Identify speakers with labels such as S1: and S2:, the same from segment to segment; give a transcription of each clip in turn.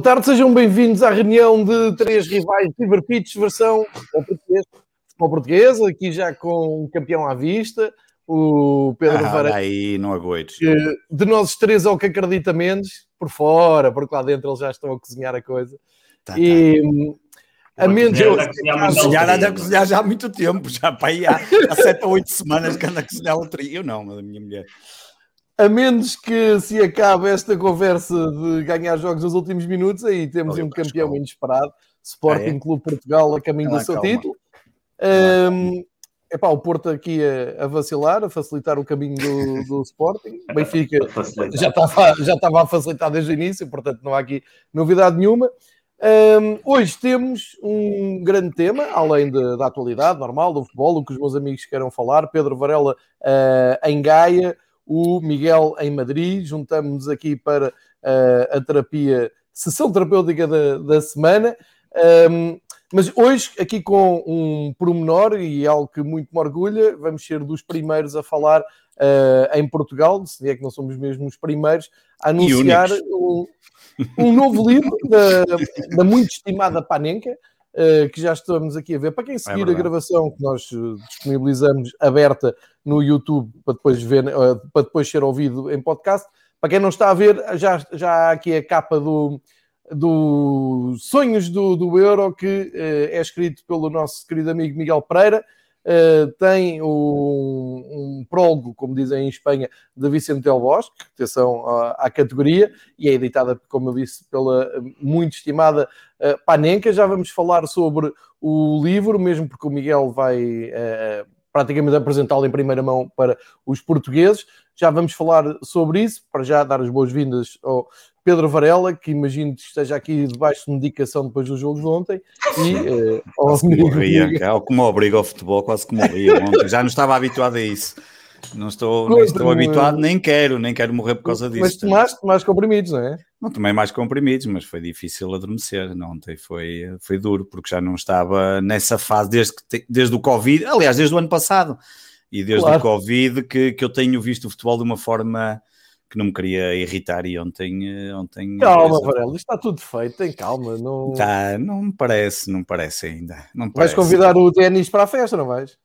S1: Boa tarde, sejam bem-vindos à reunião de três rivais de River Pitch, versão português, português, aqui já com um campeão à vista, o Pedro
S2: ah,
S1: Varela.
S2: aí, não agoites.
S1: De nós três é o que acredita menos, por fora, porque lá dentro eles já estão a cozinhar a coisa.
S2: Tá,
S1: e tá. a menos.
S2: Anda a cozinhar, anda a cozinhar já há muito tempo, já para aí há, há sete ou oito semanas que anda a cozinhar o trio. Eu não, mas a minha mulher.
S1: A menos que se acabe esta conversa de ganhar jogos nos últimos minutos, aí temos Olha, um campeão calma. inesperado, Sporting ah, é? Clube Portugal a caminho do seu calma. título. Um, epá, o Porto aqui a, a, vacilar, a facilitar o caminho do, do Sporting. Benfica já estava, já estava a facilitar desde o início, portanto não há aqui novidade nenhuma. Um, hoje temos um grande tema, além de, da atualidade normal do futebol, o que os meus amigos queiram falar. Pedro Varela uh, em Gaia, o Miguel em Madrid. Juntamos-nos aqui para uh, a terapia, sessão terapêutica da, da semana. Um, mas hoje, aqui com um promenor e algo que muito me orgulha, vamos ser dos primeiros a falar uh, em Portugal, se é que não somos mesmo os primeiros, a anunciar um, um, novo livro da, da muito estimada Panenka, que já estamos aqui a ver. Para quem é seguir é a gravação que nós disponibilizamos aberta no YouTube para depois, ver, uh, para depois ser ouvido em podcast, para quem não está a ver, já, já há aqui a capa do dos Sonhos do, do Euro, que é escrito pelo nosso querido amigo Miguel Pereira. Uh, tem um, um, prólogo, como dizem em Espanha, de Vicente Del Bosque, atenção à, à, categoria, e é editada, como eu disse, pela muito estimada uh, Panenka. Já vamos falar sobre o livro, mesmo porque o Miguel vai uh, praticamente apresentá-lo em primeira mão para os portugueses. Já vamos falar sobre isso, para já dar as boas-vindas ao Pedro Varela, que imagino que esteja aqui debaixo de medicação depois do jogo de ontem. E, uh,
S2: quase que morria, é como obriga ao futebol, quase que morria ontem. Já não estava habituado a isso. Não estou, não estou habituado, nem quero, nem quero morrer por causa disso.
S1: Mas tomaste mais comprimidos, não é?
S2: Não tomei mais comprimidos, mas foi difícil adormecer. Ontem foi, foi duro, porque já não estava nessa fase desde, que, desde o Covid, aliás, desde o ano passado e desde claro. o Covid que, que eu tenho visto o futebol de uma forma que não me queria irritar e ontem... Eh, ontem
S1: calma. Varela, está tudo feito, tem calma. Não...
S2: Tá, não me parece, não me parece ainda. Não
S1: me vais convidar o Denis para a festa, não vais?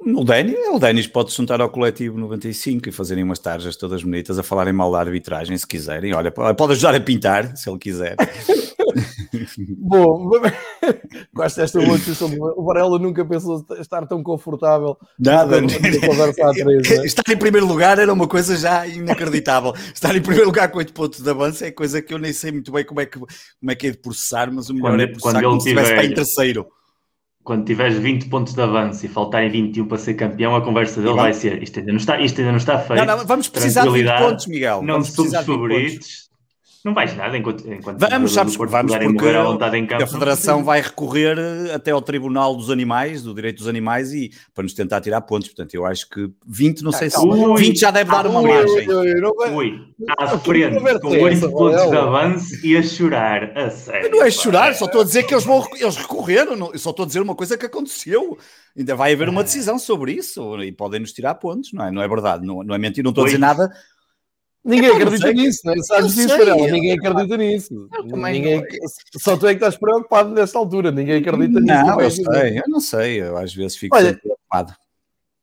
S2: O Denis, o Denis pode se juntar ao coletivo 95 e fazerem umas tarjas todas bonitas a falarem mal da arbitragem, se quiserem. Olha, pode ajudar a pintar, se ele quiser.
S1: Bom, gosto desta boa discussão. O Varela nunca pensou estar tão confortável.
S2: Nada, três, é? estar em primeiro lugar era uma coisa já inacreditável. Estar em primeiro lugar com 8 pontos de avanço é coisa que eu nem sei muito bem como é que, como é, que é de processar, mas o melhor quando, é processar como se estivesse em terceiro
S3: quando tiveres 20 pontos de avanço e faltarem 21 para ser campeão, a conversa dele vai ser isto ainda não está, isto ainda não está feito.
S2: Não, não, vamos precisar de 20 pontos, Miguel.
S3: Não somos favoritos. Não vais nada enquanto, enquanto
S2: vamos, sabes, vamos porque a Federação vai recorrer eh, até ao Tribunal dos Animais, do Direito dos Animais, e para nos tentar tirar pontos. Portanto, eu acho que 20, não sei ah, se ui, 20 já deve dar uma margem.
S3: Ui, à frente, com 8 pontos de avanço e a chorar, a sério.
S2: Não é chorar, só estou a dizer que eles, vão, eles recorreram, não, só estou a dizer uma coisa que aconteceu. Ainda vai haver uma decisão sobre isso e podem nos tirar pontos, não é? Não é verdade, não, não é mentira, não estou a dizer nada
S1: Ninguém acredita nisso, não é? Sabes disso, Varela? Ninguém acredita nisso. Ninguém... Só tu é que estás preocupado nesta altura. Ninguém acredita nisso.
S2: Não, eu sei, eu não sei. Eu às vezes fico Olha, preocupado.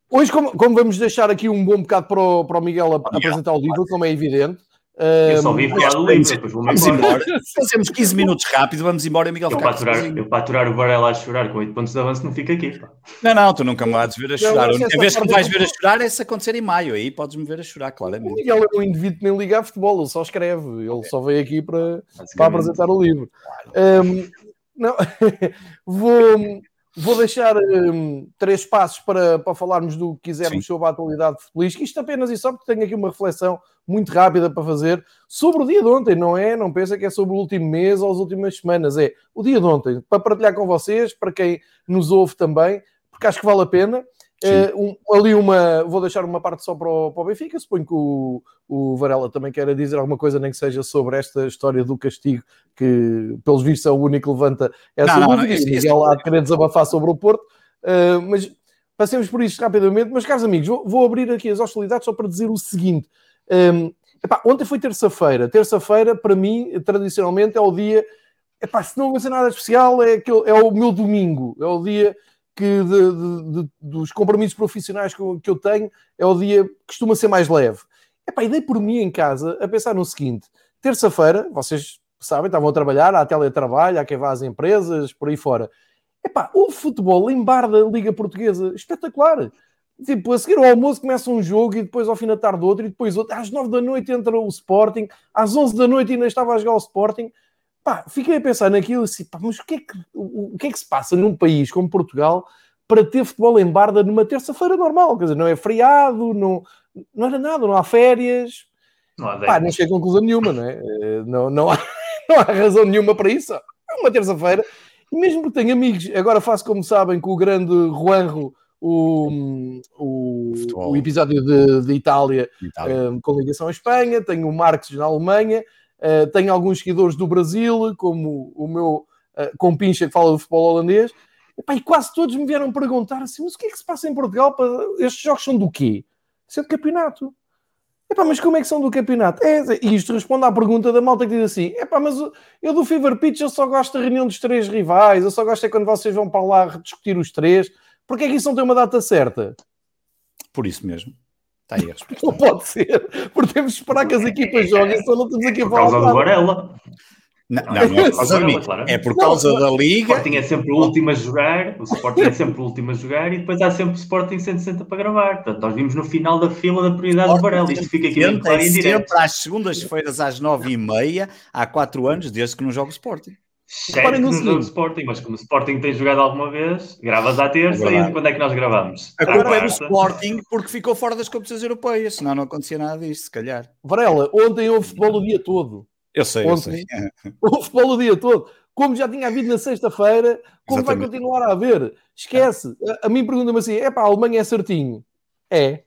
S1: Hoje, como, como, vamos deixar aqui um bom bocado para o, para o Miguel apresentar o livro, como é evidente,
S3: eu só vi falar do livro, depois vou vamos embora.
S2: Fazemos 15 minutos rápido, vamos embora, Miguel.
S3: Eu para, aturar, eu para aturar o Varela a chorar com 8 pontos de avanço não fica aqui. Pá.
S2: Não, não, tu nunca me vais ver a chorar. A única vez que me vais ver a chorar é se acontecer em maio, aí podes-me ver a chorar, claramente.
S1: O Miguel é um indivíduo que nem liga a futebol, ele só escreve, ele só veio aqui para, para apresentar o livro. Um, não, vou Vou deixar um, três passos para, para falarmos do que quisermos Sim. sobre a atualidade futebolística. Isto apenas e só porque tenho aqui uma reflexão muito rápida para fazer sobre o dia de ontem, não é? Não pensa que é sobre o último mês ou as últimas semanas. É o dia de ontem, para partilhar com vocês, para quem nos ouve também, porque acho que vale a pena. Uh, um, ali uma, vou deixar uma parte só para o, para o Benfica, suponho que o, o Varela também queira dizer alguma coisa, nem que seja sobre esta história do castigo, que pelos vistos é o único que levanta essa não, dúvida, não, isso, e há de querer desabafar sobre o Porto, uh, mas passemos por isto rapidamente, mas caros amigos, vou, vou, abrir aqui as hostilidades só para dizer o seguinte, um, Epá, ontem foi terça-feira. Terça-feira, para mim, tradicionalmente, é o dia. Epá, se não vai ser nada especial, é, aquele, é o meu domingo. É o dia que de, de, de, dos compromissos profissionais que eu, que eu, tenho, é o dia que costuma ser mais leve. Epá, e dei por mim em casa a pensar no seguinte: terça-feira, vocês sabem, estavam a trabalhar, há teletrabalho, há quem vá às empresas, por aí fora. Epá, o futebol em bar da Liga Portuguesa, espetacular. Tipo, a seguir ao almoço começa um jogo e depois ao fim da tarde outro e depois outro. Às nove da noite entra o Sporting, às onze da noite ainda estava a jogar o Sporting. Pá, fiquei a pensar naquilo assim, pá, mas o que, é que, o, o que é que se passa num país como Portugal para ter futebol em Barda numa terça-feira normal? Quer dizer, não é feriado, não, não era nada, não há férias. Não, há pá, não chega a conclusão nenhuma, não é? Eh, não, não, há, não há razão nenhuma para isso. É uma terça-feira. E mesmo que tenha amigos, agora faço como sabem com o grande Juanjo o, o, o episódio de, de Itália, Itália. Um, com ligação à Espanha, tenho o Marx na Alemanha, uh, tenho alguns seguidores do Brasil, como o meu uh, compincha que fala do futebol holandês, e, quase todos me vieram perguntar assim: mas o que é que se passa em Portugal? Para... Estes jogos são do quê? Isso é de campeonato. Epá, mas como é que são do campeonato? É, e isto responde à pergunta da malta que diz assim: epá, mas eu do Fever Pitch eu só gosto da reunião dos três rivais, eu só gosto é quando vocês vão para lá discutir os três. Porquê é que isso não tem uma data certa?
S2: Por isso mesmo. Está aí a
S1: resposta. Não pode ser, porque temos de esperar que as equipas joguem, só não temos aqui a
S3: falar. Por causa do Varela.
S2: Não, não, não é por causa de mim. É por causa não, da Liga.
S3: O Sporting é sempre o último a jogar, o Sporting é sempre o último a jogar e depois há sempre o Sporting 160 para gravar. Portanto, nós vimos no final da fila da prioridade do Varela. Isto fica aqui bem claro em direto.
S2: Sempre às segundas-feiras às nove e meia, há quatro anos, desde que não joga o Sporting.
S3: Certo no jogo Sporting, mas como o Sporting tem jogado alguma vez, gravas à terça é e quando é que nós gravamos?
S2: A culpa é do Sporting porque ficou fora das competições europeias, senão não acontecia nada disso, se calhar.
S1: Varela, ontem houve futebol o dia todo.
S2: Eu sei, ontem, eu sei.
S1: Houve futebol o dia todo. Como já tinha havido na sexta-feira, como Exatamente. vai continuar a haver? Esquece. A, a mim pergunta-me assim: é pá, a Alemanha é certinho. É.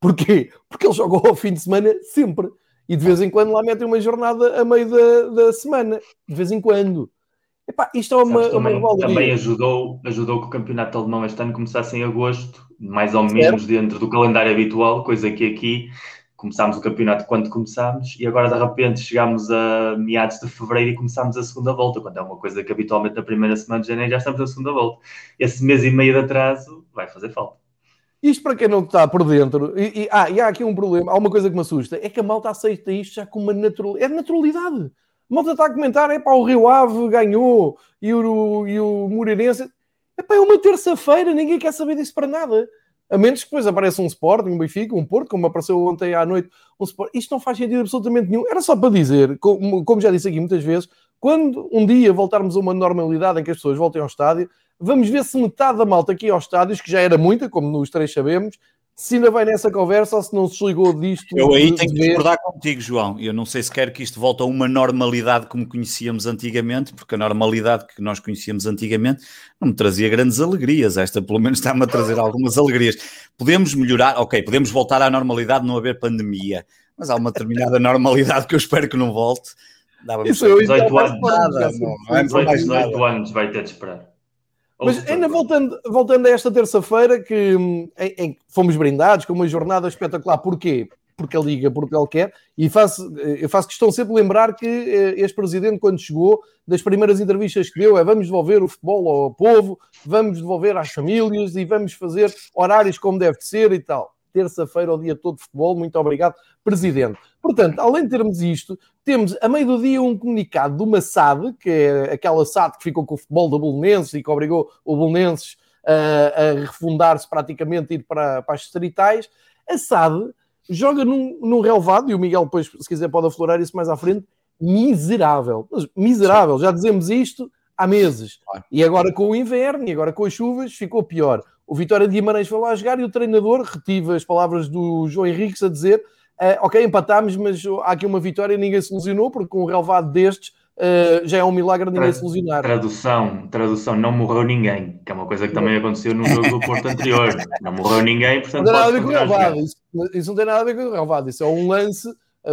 S1: Porquê? Porque eles jogam ao fim de semana sempre. E de vez em quando lá metem uma jornada a meio da, da semana. De vez em quando. Epá, isto é uma,
S3: também, uma também ajudou, ajudou que o campeonato alemão este ano começasse em agosto, mais ou menos dentro do calendário habitual, coisa que aqui começámos o campeonato quando começámos e agora de repente chegámos a meados de fevereiro e começámos a segunda volta, quando é uma coisa que habitualmente na primeira semana de janeiro já estamos na segunda volta. Esse mês e meio de atraso vai fazer falta.
S1: Isto para quem não está por dentro, e, e, ah, e há aqui um problema, há uma coisa que me assusta, é que a malta aceita isto já com uma naturalidade. É naturalidade. A malta está a comentar, é pá, o Rio Ave ganhou e o, e o Moreirense. É pá, é uma terça-feira, ninguém quer saber disso para nada. A menos que depois apareça um Sporting, um Benfica, um Porto, como apareceu ontem à noite um. Isto não faz sentido absolutamente nenhum. Era só para dizer, como, como já disse aqui muitas vezes, quando um dia voltarmos a uma normalidade em que as pessoas voltem ao estádio, vamos ver se metade da malta aqui aos estádios, que já era muita, como nos três sabemos, se ainda vai nessa conversa ou se não se desligou disto.
S2: Eu aí tenho que discordar contigo, João. Eu não sei se quer que isto volte a uma normalidade como conhecíamos antigamente, porque a normalidade que nós conhecíamos antigamente não me trazia grandes alegrias. Esta, pelo menos, está-me a trazer algumas alegrias. Podemos melhorar, ok, podemos voltar à normalidade, não haver pandemia, mas há uma determinada normalidade que eu espero que não volte.
S3: Isso eu 18 anos, nada, não, não é 18, 18 anos vai ter de esperar.
S1: Mas ainda voltando, voltando a esta terça-feira, que hum, em, em, fomos brindados com uma jornada espetacular. Porquê? Porque a Liga Portugal quer. E faço, eh, eu faço questão sempre de lembrar que eh, este presidente, quando chegou, das primeiras entrevistas que deu, é vamos devolver o futebol ao povo, vamos devolver às famílias e vamos fazer horários como deve ser e tal terça-feira, o dia todo de futebol. Muito obrigado, Presidente. Portanto, além de termos isto, temos a meio do dia um comunicado de uma SAD, que é aquela SAD que ficou com o futebol da Bolonenses e que obrigou o Bolonenses a, a refundar-se praticamente, ir para, para as distritais. A SAD joga num, num relevado, e o Miguel depois, se quiser, pode aflorar isso mais à frente, miserável. Mas miserável, já dizemos isto há meses. E agora com o inverno, e agora com as chuvas, ficou pior. O Vitória de Guimarães foi lá jogar e o treinador retive as palavras do João Henriques a dizer uh, ok, empatámos, mas há aqui uma vitória e ninguém se ilusionou, porque com um relevado destes uh, já é um milagre ninguém se ilusionar.
S3: Tradução, tradução, não morreu ninguém, que é uma coisa que também aconteceu no jogo do Porto anterior. Não morreu ninguém, portanto
S1: não tem nada a ver com o relevado. Isso, isso, não tem nada a ver com o relevado, isso é um lance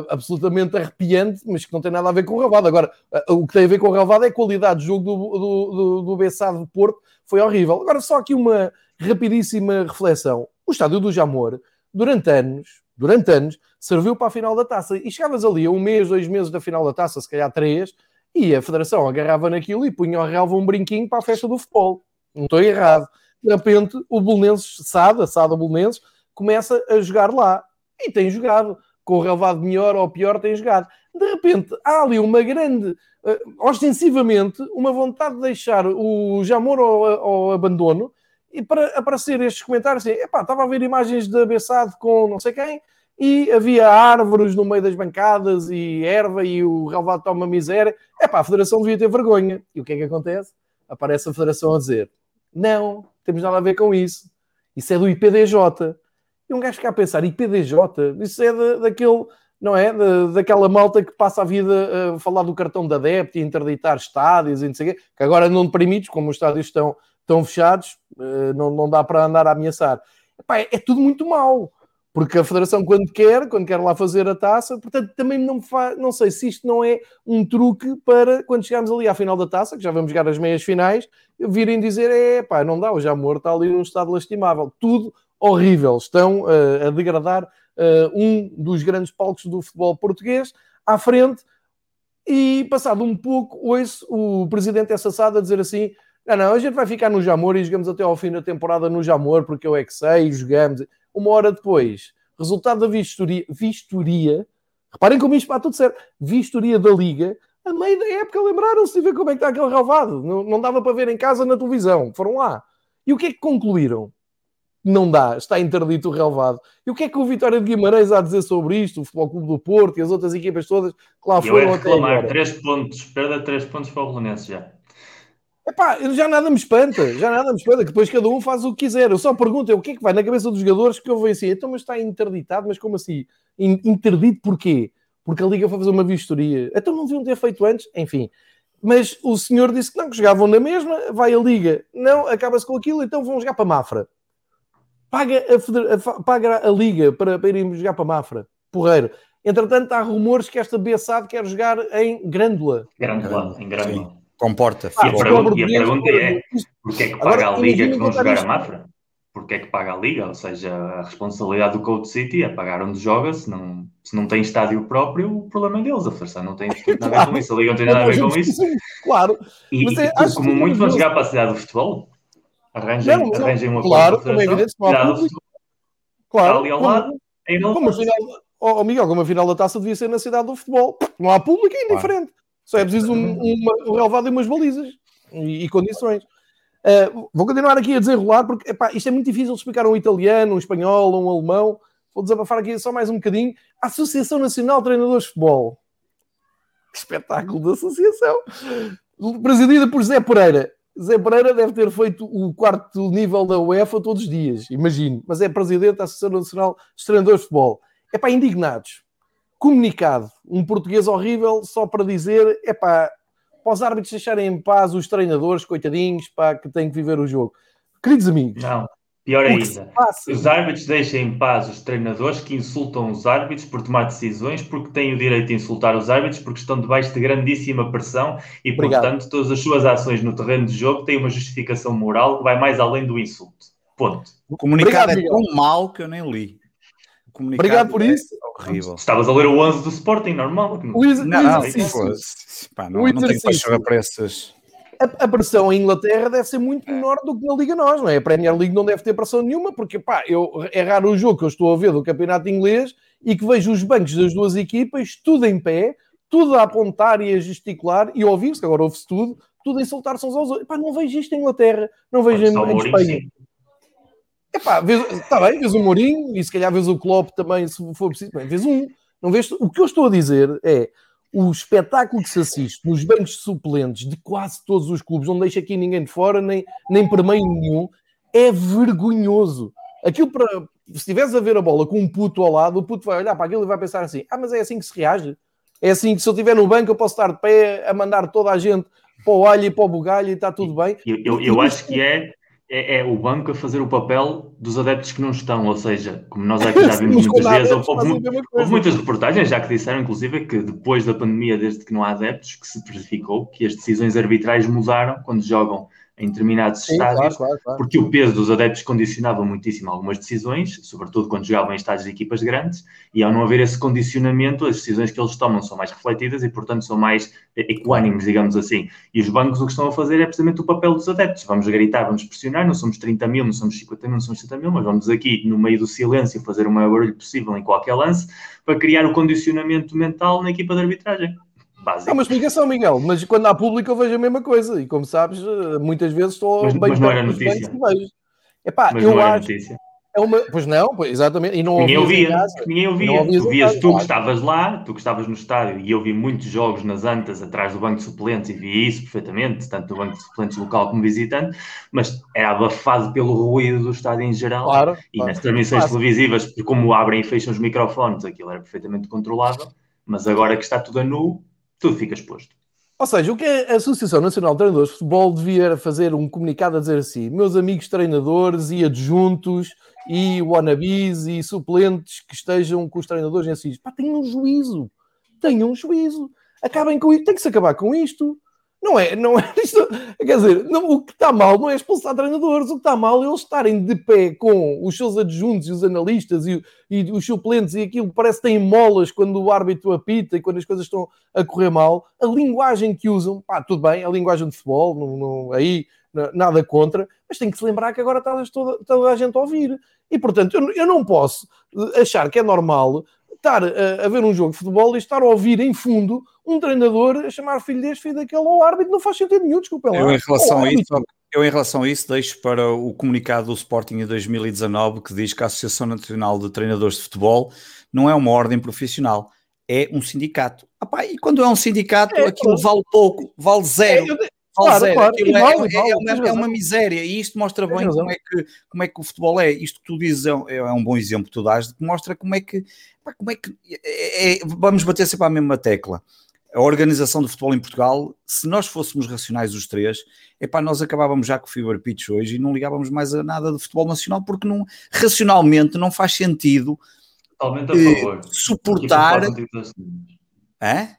S1: absolutamente arrepiante, mas que não tem nada a ver com o relevado. Agora, o que tem a ver com o relevado é a qualidade do jogo do, do, do, do Bessado do Porto, foi horrível. Agora, só aqui uma rapidíssima reflexão. O estádio do Jamor, durante anos, durante anos, serviu para a final da taça. E chegavas ali a um mês, dois meses da final da taça, se calhar três, e a Federação agarrava naquilo e punha ao relva um brinquinho para a festa do futebol. Não estou errado. De repente, o Bolonenses, Sada, Sada Bolonenses, começa a jogar lá. E tem jogado. Com o relevado melhor ou pior, tem jogado. De repente, há ali uma grande, uh, ostensivamente, uma vontade de deixar o Jamor ao, ao abandono e para aparecer estes comentários assim, epá, estava a ver imagens de Abessado com não sei quem e havia árvores no meio das bancadas e erva e o relvado toma miséria. Epá, a Federação devia ter vergonha. E o que é que acontece? Aparece a Federação a dizer, não, temos nada a ver com isso. Isso é do IPDJ. E um gajo fica a pensar, IPDJ? Isso é de, daquele, não é? Daquela malta que passa a vida a falar do cartão da adepto e interditar estádios e não sei o quê, que agora não permites, como os estádios estão estão fechados, não, não dá para andar a ameaçar. Epá, é, é, tudo muito mau, porque a Federação, quando quer, quando quer lá fazer a taça, portanto, também não faz, não sei se isto não é um truque para quando chegarmos ali à final da taça, que já vamos jogar as meias finais, virem dizer: é pá, não dá, o Jamor está ali num estado lastimável, tudo horrível, estão uh, a degradar uh, um dos grandes palcos do futebol português à frente. E passado um pouco, ouço o presidente essa a dizer assim: não, não, a gente vai ficar no Jamor e jogamos até ao fim da temporada no Jamor, porque eu é que sei, jogamos. Uma hora depois, resultado da vistoria, vistoria reparem como isto está tudo certo, vistoria da Liga, a meio da época lembraram-se de ver como é que está aquele relvado. Não, não dava para ver em casa na televisão, foram lá. E o que é que concluíram? Não dá, está interdito o relvado. E o que é que o Vitória de Guimarães há a dizer sobre isto? O Futebol Clube do Porto e as outras equipas todas que lá foram
S3: eu reclamar, até agora. três pontos, perda três pontos para o Belenense já.
S1: Epá, já nada me espanta, já nada me espanta, que depois cada um faz o que quiser. Eu só pergunto é o que é que vai na cabeça dos jogadores que eu vejo assim, então mas está interditado, mas como assim? Interdito porquê? Porque a Liga foi fazer uma vistoria. Então não deviam ter feito antes? Enfim. Mas o senhor disse que não, que jogavam na mesma, vai a Liga, não, acaba-se com aquilo, então vão jogar para Mafra. Paga a, a, paga a Liga para, para irem jogar para Mafra. Porreiro. Entretanto, há rumores que esta Bessade quer jogar em Grândola.
S3: Grândola, em Grândola.
S2: Comporta.
S3: Ah, e, a pergunta, e a pergunta é: porquê é que paga Agora, a Liga que vão jogar a Mafra? Porquê é que paga a Liga? Ou seja, a responsabilidade do Code City é pagar onde joga, se não, se não tem estádio próprio, o problema é deles. A Federação não tem nada a ver com isso, a Liga não tem nada a ver com isso.
S1: Claro.
S3: E, e é, como muito vão jogar para a cidade do futebol, arranjem, não, arranjem uma
S1: claro, como é evidente, cidade
S3: do Claro. ali ao como, lado,
S1: como a final, oh, Miguel, como a final da taça devia ser na cidade do futebol. Não há público, é indiferente. Claro. Só é preciso um, uma, um relevado e umas balizas e, e condições. Uh, vou continuar aqui a desenrolar porque epá, isto é muito difícil de explicar a um italiano, um espanhol, um alemão. Vou desabafar aqui só mais um bocadinho. Associação Nacional de Treinadores de Futebol. Espetáculo da associação! Presidida por Zé Pereira. Zé Pereira deve ter feito o quarto nível da UEFA todos os dias, imagino. Mas é presidente da Associação Nacional de Treinadores de Futebol. É para indignados comunicado, um português horrível, só para dizer, é pá, para os árbitros deixarem em paz os treinadores, coitadinhos, pá, que têm que viver o jogo. Queridos amigos.
S3: Não, pior ainda. Os árbitros deixem em paz os treinadores que insultam os árbitros por tomar decisões, porque têm o direito de insultar os árbitros, porque estão debaixo de grandíssima pressão e, Obrigado. portanto, todas as suas ações no terreno de jogo têm uma justificação moral que vai mais além do insulto. Ponto.
S2: O comunicado Obrigado, é tão mau que eu nem li
S1: comunicado. Obrigado por é isso.
S2: Horrível.
S3: Estavas a ler o 11 do Sporting, normal.
S1: O ex não,
S2: não, pá, não, não tenho paixão para essas.
S1: A, a, pressão em Inglaterra deve ser muito menor do que na Liga Nós, não é? A Premier League não deve ter pressão nenhuma, porque pá, eu, é raro o jogo que eu estou a ver do campeonato inglês e que vejo os bancos das duas equipas, tudo em pé, tudo a apontar e a gesticular e ouvir-se, agora ouve-se tudo, tudo a insultar-se uns aos outros. Pá, não vejo isto em Inglaterra, não vejo em, em Espanha. Sim. Epá, está bem, vês o Mourinho e se calhar vês o Klopp também, se for preciso. Bem, vês um. Não vês, o que eu estou a dizer é o espetáculo que se assiste nos bancos suplentes de quase todos os clubes, não deixa aqui ninguém de fora, nem, nem para meio nenhum, é vergonhoso. Aquilo para. Se estiveres a ver a bola com um puto ao lado, o puto vai olhar para aquilo e vai pensar assim: ah, mas é assim que se reage. É assim que se eu estiver no banco eu posso estar de pé a mandar toda a gente para o alho e para o bugalho e está tudo bem.
S3: Eu, eu, eu acho que é é, é, o banco a fazer o papel dos adeptos que não estão, ou seja, como nós aqui já vimos muitas vezes, houve, houve, houve, muitas reportagens já que disseram, inclusive, que depois da pandemia, desde que não há adeptos, que se verificou que as decisões arbitrais mudaram quando jogam em determinados Sim, estádios, claro, claro, porque o peso dos adeptos condicionava muitíssimo algumas decisões, sobretudo quando jogavam em estádios de equipas grandes, e ao não haver esse condicionamento, as decisões que eles tomam são mais refletidas e, portanto, são mais equânimes, digamos assim. E os bancos o que estão a fazer é precisamente o papel dos adeptos. Vamos gritar, vamos pressionar, não somos 30 mil, não somos 50 mil, não somos 60 mil, mas vamos aqui, no meio do silêncio, fazer o maior barulho possível em qualquer lance, para criar o condicionamento mental na equipa de arbitragem
S1: básico. Há uma explicação, Miguel, mas quando há público eu vejo a mesma coisa. E como sabes, eh, muitas vezes estou
S3: mas, bem mas não era notícia.
S1: Epá, mas eu não era acho... notícia. É uma... Pois não, pois, exatamente. E não
S3: ninguém ouvia. Ninguém ouvia. Tu vias, tu que estavas lá, tu que estavas no estádio, e eu vi muitos jogos nas antas atrás do banco de suplentes e vi isso perfeitamente, tanto do banco de suplentes local como visitante, mas era abafado pelo ruído do estádio em geral. Claro, e claro. nas transmissões claro. televisivas, como abrem e fecham os microfones, aquilo era perfeitamente controlável, mas agora que está tudo a nu, tudo fica exposto.
S1: Ou seja, o que a Associação Nacional de Treinadores de Futebol devia fazer um comunicado a dizer assim: meus amigos treinadores e adjuntos e wannabes e suplentes que estejam com os treinadores assim, pá, tenham um juízo, tenham um juízo, acabem com isto, tem que se acabar com isto. Não é, não é isto, quer dizer, não, o que está mal não é expulsar treinadores, o que está mal é eles estarem de pé com os seus adjuntos e os analistas e, e os suplentes e aquilo parece que tem molas quando o árbitro apita e quando as coisas estão a correr mal. A linguagem que usam, pá, tudo bem, a linguagem de futebol, não, não, aí nada contra, mas tem que se lembrar que agora está toda, toda a gente a ouvir. E portanto, eu, eu não posso achar que é normal estar a, a, ver um jogo de futebol e estar a ouvir em fundo um treinador a chamar filho deste, filho daquele ao árbitro, não faz sentido nenhum, desculpa lá.
S2: Eu em relação a isso, eu, em relação a isso, deixo para o comunicado do Sporting em 2019 que diz que a Associação Nacional de Treinadores de Futebol não é uma ordem profissional, é um sindicato. Apá, e quando é um sindicato, é, aquilo vale pouco, vale zero. É, Claro, claro. É, vale, é, é, uma, é, uma, miséria e isto mostra bem como é, que, como é que o futebol é. Isto que tu dizes é, é um bom exemplo que tu dás, que mostra como é que, como é que é, vamos bater sempre à mesma tecla. A organização do futebol em Portugal, se nós fôssemos racionais os três, epá, nós acabávamos já com o Fever Pitch hoje e não ligávamos mais a nada de futebol nacional, porque não, racionalmente não faz sentido
S3: Totalmente a eh, favor.
S2: suportar.
S3: É?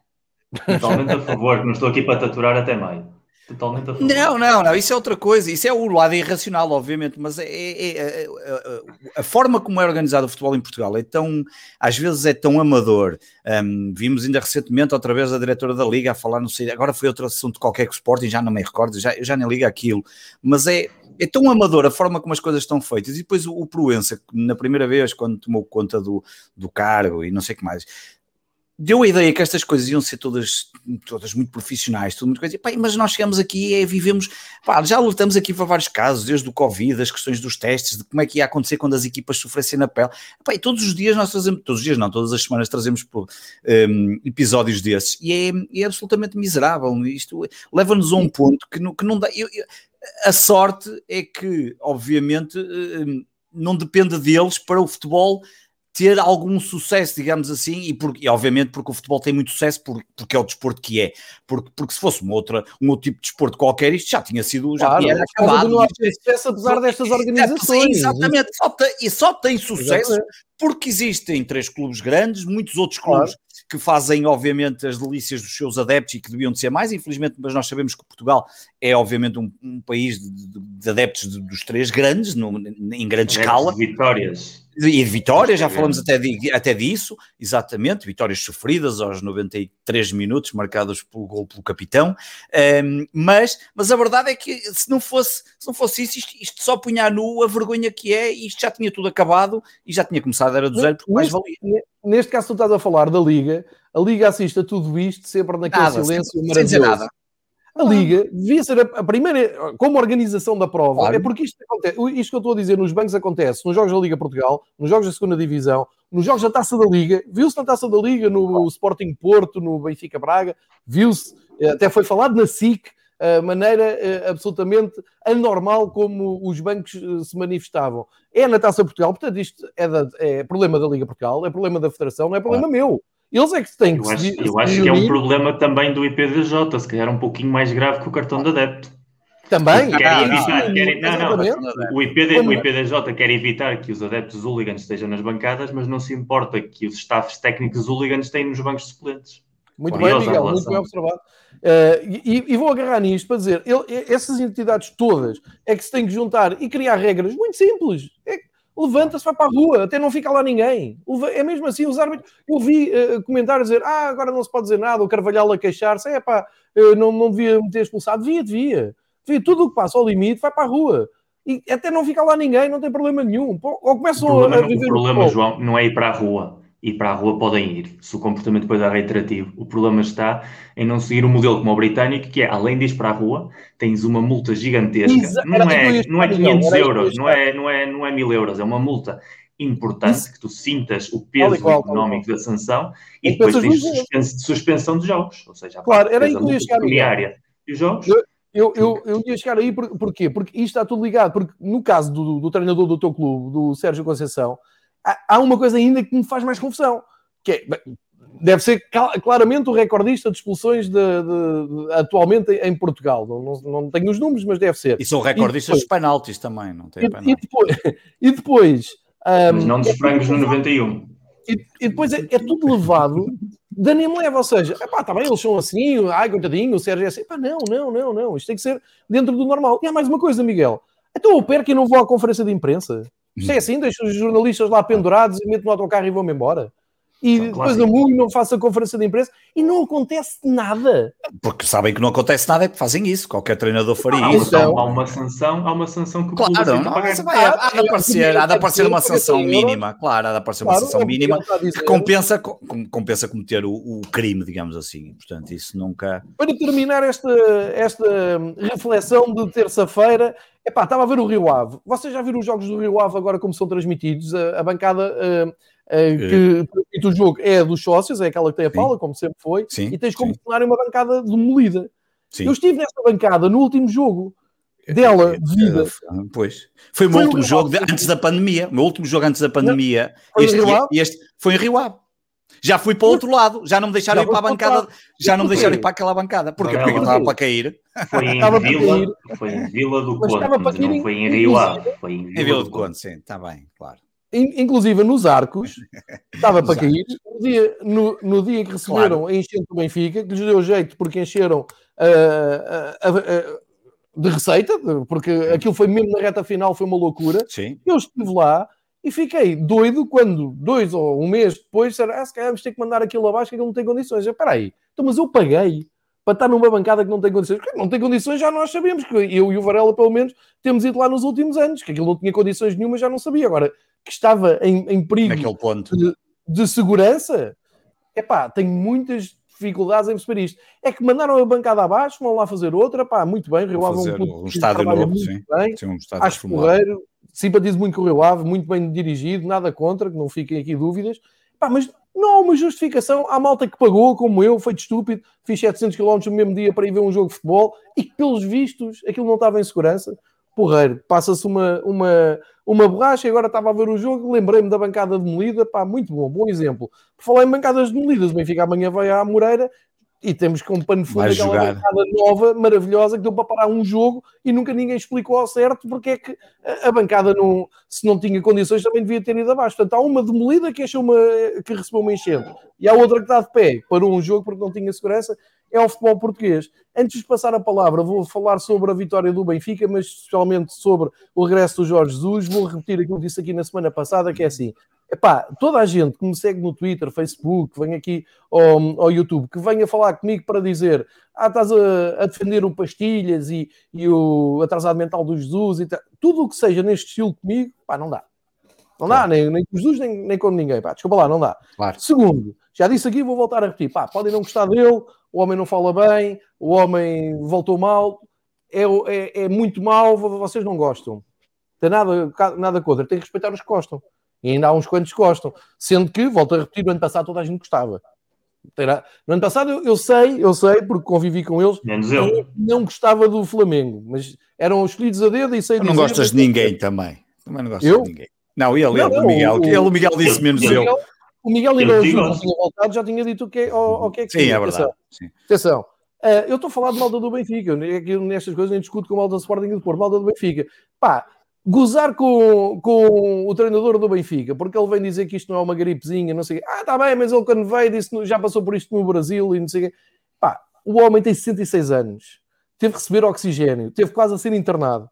S3: Totalmente a favor, não estou aqui para taturar até maio. Totalmente a favor.
S2: Não, não, não, isso é outra coisa, isso é o lado irracional, obviamente, mas é, é, é, é a forma como é organizado o futebol em Portugal é tão, às vezes é tão amador. Um, vimos ainda recentemente, outra vez, a diretora da Liga a falar, não sei, agora foi outro assunto qualquer que o Sporting, já não me recordo, já, já nem liga aquilo, mas é, é tão amador a forma como as coisas estão feitas. E depois o, o Proença, na primeira vez, quando tomou conta do, do cargo e não sei o que mais, deu a ideia que estas coisas iam ser todas, todas muito profissionais, tudo muito coisa, e, mas nós chegamos aqui e vivemos, pá, já lutamos aqui para vários casos, desde o Covid, as questões dos testes, de como é que ia acontecer quando as equipas sofressem na pele, pá, e todos os dias nós trazemos, todos os dias não, todas as semanas trazemos um, episódios desses, e é, é, absolutamente miserável, isto leva-nos a um ponto que não, que não dá, eu, eu, a sorte é que, obviamente, um, não depende deles para o futebol ter algum sucesso, digamos assim, e, porque, e obviamente porque o futebol tem muito sucesso, porque, porque é o desporto que é, porque, porque se fosse uma outra, um outro tipo de desporto qualquer, isto já tinha sido, já claro, tinha acabado. Não há
S1: sucesso apesar destas organizações.
S2: Sim, exatamente, só tem, e só tem sucesso exatamente. Porque existem três clubes grandes, muitos outros clubes claro. que fazem, obviamente, as delícias dos seus adeptos e que deviam de ser mais, infelizmente, mas nós sabemos que Portugal é, obviamente, um, um país de, de, de adeptos de, dos três grandes, no, em grande escala.
S3: Vitórias
S2: e vitórias, já falamos até, de, até disso, exatamente, vitórias sofridas aos 93 minutos, marcadas pelo gol pelo capitão, um, mas, mas a verdade é que se não fosse, se não fosse isso, isto, isto só punha à nu a vergonha que é, e isto já tinha tudo acabado e já tinha começado, era do zero, porque mais valia.
S1: Neste caso, tu estás a falar da Liga, a Liga assiste a tudo isto sempre naquele nada, silêncio sem, maravilhoso. Sem dizer nada. A Liga devia ser a, primeira, como organização da prova, claro. é porque isto, acontece, isto que eu estou a dizer nos bancos acontece nos jogos da Liga Portugal, nos jogos da segunda Divisão, nos jogos da Taça da Liga, viu-se na Taça da Liga, no Sporting Porto, no Benfica Braga, viu-se, eh, até foi falado na SIC, maneira eh, absolutamente anormal como os bancos eh, se manifestavam. É na Taça Portugal, portanto isto é, da, é problema da Liga Portugal, é problema da Federação, não é problema claro. meu. Eles é que têm
S3: que eu acho, se, eu acho que é um problema também do IPDJ, se calhar um pouquinho mais grave que o cartão de adepto.
S1: Também?
S3: Querem ah, evitar, querem, não, não, o, IPD, o IPDJ quer evitar que os adeptos hooligans estejam nas bancadas, mas não se importa que os staffs técnicos hooligans estejam nos bancos suplentes.
S1: Muito bem, Miguel, muito bem observado. Uh, e, e, vou agarrar nisto para dizer, ele, essas entidades todas é que se têm que juntar e criar regras muito simples. É, Levanta-se, vai para a rua, até não fica lá ninguém. É mesmo assim, os árbitros. Eu vi uh, comentários dizer: ah, agora não se pode dizer nada, o Carvalhal a queixar-se, é pá, não, não devia me ter expulsado. Devia, devia. Devia, tudo o que passa ao limite vai para a rua. E até não fica lá ninguém, não tem problema nenhum. Ou começam
S3: o problema,
S1: a viver.
S3: O problema, João, não é ir para a rua e para a rua podem ir, se o comportamento depois é reiterativo. O problema está em não seguir um modelo como o britânico, que é, além de ir para a rua, tens uma multa gigantesca. Exato. Não é, não é 500 euros, não é, não, é, não é 1000 euros, é uma multa importante Isso. que tu sintas o peso igual, económico da sanção e, depois tens suspensão de jogos, ou seja,
S1: claro, era aí que eu ia chegar
S3: e os jogos.
S1: Eu, eu, eu, eu ia chegar aí, por, porquê? Porque isto está tudo ligado, porque no caso do, do treinador do teu clube, do Sérgio Conceição, há uma coisa ainda que me faz mais confusão, que é, deve ser claramente o recordista de expulsões de, de, de, atualmente em Portugal. Não, não, não, tenho os números, mas deve ser.
S2: E são recordistas de penaltis também, não tem
S1: e, e, depois, e depois
S3: um, mas não dos frangos no 91.
S1: E, e depois é, é, tudo levado da nem leva, ou seja, epá, tá bem, eles são assim, ai, coitadinho, o Sérgio é assim, epá, não, não, não, não, isto tem que ser dentro do normal. E há mais uma coisa, Miguel, então eu perco e não vou à conferência de imprensa. Isto é assim, deixo os jornalistas lá pendurados e meto no autocarro e vou-me embora. E depois a MUI não faço a conferência de imprensa e não acontece nada.
S2: Porque sabem que não acontece nada é que fazem isso. Qualquer treinador faria
S3: ah,
S2: isso.
S3: Então, há uma sanção, há uma sanção que
S2: o claro, não, vai, vai, há, de aparecer, há de aparecer uma sanção mínima. Claro, há de aparecer uma claro, sanção mínima que compensa, compensa cometer o, o, crime, digamos assim. Portanto, isso nunca.
S1: Para terminar esta, esta reflexão de terça-feira, Epá, estava a ver o Rio Ave. Vocês já viram os jogos do Rio Ave agora como são transmitidos? A, a bancada uh, que transmite o jogo é dos sócios, é aquela que tem a Paula, como sempre foi, sim, e tens como cenário uma bancada demolida. Sim. Eu estive nessa bancada no último jogo dela, de vida.
S2: Pois. Foi o meu foi último jogo de, antes da pandemia. O meu último jogo antes da pandemia. Não, este, este, foi em Rio Ave. Já fui para o outro lado, já não me deixaram já ir para a bancada, já não me deixaram ir para aquela bancada. Porquê? Porque estava para cair.
S3: Foi em Vila, foi em Vila do Conde, não foi em Rio Ave. Foi em Vila, em Vila do,
S2: do Conde, sim, está bem, claro.
S1: Inclusive nos arcos, estava para cair. No dia, no, no dia que receberam claro. a enchente do Benfica, que lhes deu jeito porque encheram uh, uh, uh, de receita, porque aquilo foi mesmo na reta final, foi uma loucura.
S2: Sim.
S1: Eu estive lá e fiquei doido quando, dois ou um mês depois, disseram, ah, se calhar vamos ter que mandar aquilo abaixo que ele não tem condições. Espera aí, então, mas eu paguei para estar numa bancada que não tem condições. Não tem condições, já nós sabemos, que eu e o Varela, pelo menos, temos ido lá nos últimos anos, que aquilo não tinha condições nenhuma, já não sabia. Agora, que estava em, em perigo de, de, segurança, é pá, tenho muitas dificuldades em perceber isto. É que mandaram a bancada abaixo, vão lá fazer outra, pá, muito bem,
S2: Rio Ave um, um estádio novo, sim.
S1: Bem, sim, um estádio acho porreiro, simpatizo muito com o Rio Ave, muito bem dirigido, nada contra, que não fiquem aqui dúvidas. Pá, mas não há uma justificação. Há malta que pagou, como eu, foi de estúpido, fiz 700 km no mesmo dia para ir ver um jogo de futebol e que, pelos vistos, aquilo não estava em segurança. Porreiro, passa-se uma, uma, uma borracha e agora estava a ver o jogo, lembrei-me da bancada demolida, pá, muito bom, bom exemplo. Por falar em bancadas demolidas, o Benfica amanhã vai à Moreira e temos com um pano fundo aquela bancada nova, maravilhosa, que deu para parar um jogo e nunca ninguém explicou ao certo porque é que a bancada, não, se não tinha condições, também devia ter ido abaixo. Portanto, há uma demolida que, achou uma, que recebeu uma enchente e há outra que está de pé, parou um jogo porque não tinha segurança. É o futebol português. Antes de passar a palavra, vou falar sobre a vitória do Benfica, mas especialmente sobre o regresso do Jorge Jesus. Vou repetir aquilo que disse aqui na semana passada, que é assim: Epá, toda a gente que me segue no Twitter, Facebook, que vem aqui ao, ao YouTube, que venha falar comigo para dizer ah, estás a, a defender o Pastilhas e, e, o atrasado mental do Jesus e tal. tudo o que seja neste estilo comigo, pá, não dá. Não dá, nem, nem com Jesus, nem, nem com ninguém, pá, desculpa lá, não dá.
S2: Claro.
S1: Segundo, já disse aqui, vou voltar a repetir, pá, podem não gostar dele, o homem não fala bem, o homem voltou mal, é, é, é muito mal, vocês não gostam. Tem nada, nada contra, tem que respeitar os que gostam. E ainda há uns quantos que gostam. Sendo que, volto a repetir, no ano passado toda a gente gostava. No ano passado eu, eu sei, eu sei, porque convivi com eles,
S3: Menos eu. eu
S1: não gostava do Flamengo, mas eram escolhidos a dedo e sei
S2: Não gostas de ninguém também. Também não gostas eu? de ninguém. Não, ele, não, ele, o Miguel. O, ele, o Miguel disse menos eu.
S1: eu. O Miguel não tinha voltado, já tinha dito o que é, o, o que, é que
S2: Sim, é verdade.
S1: Sim. Atenção. Uh, eu estou a falar de malda do Benfica. Nestas coisas nem discuto com malda do Sporting e do Porto. Malda do Benfica. Pá, gozar com, com o treinador do Benfica, porque ele vem dizer que isto não é uma gripezinha, não sei o quê. Ah, está bem, mas ele quando veio disse já passou por isto no Brasil e não sei o quê. Pá, o homem tem 66 anos, teve que receber oxigênio, teve quase a ser internado.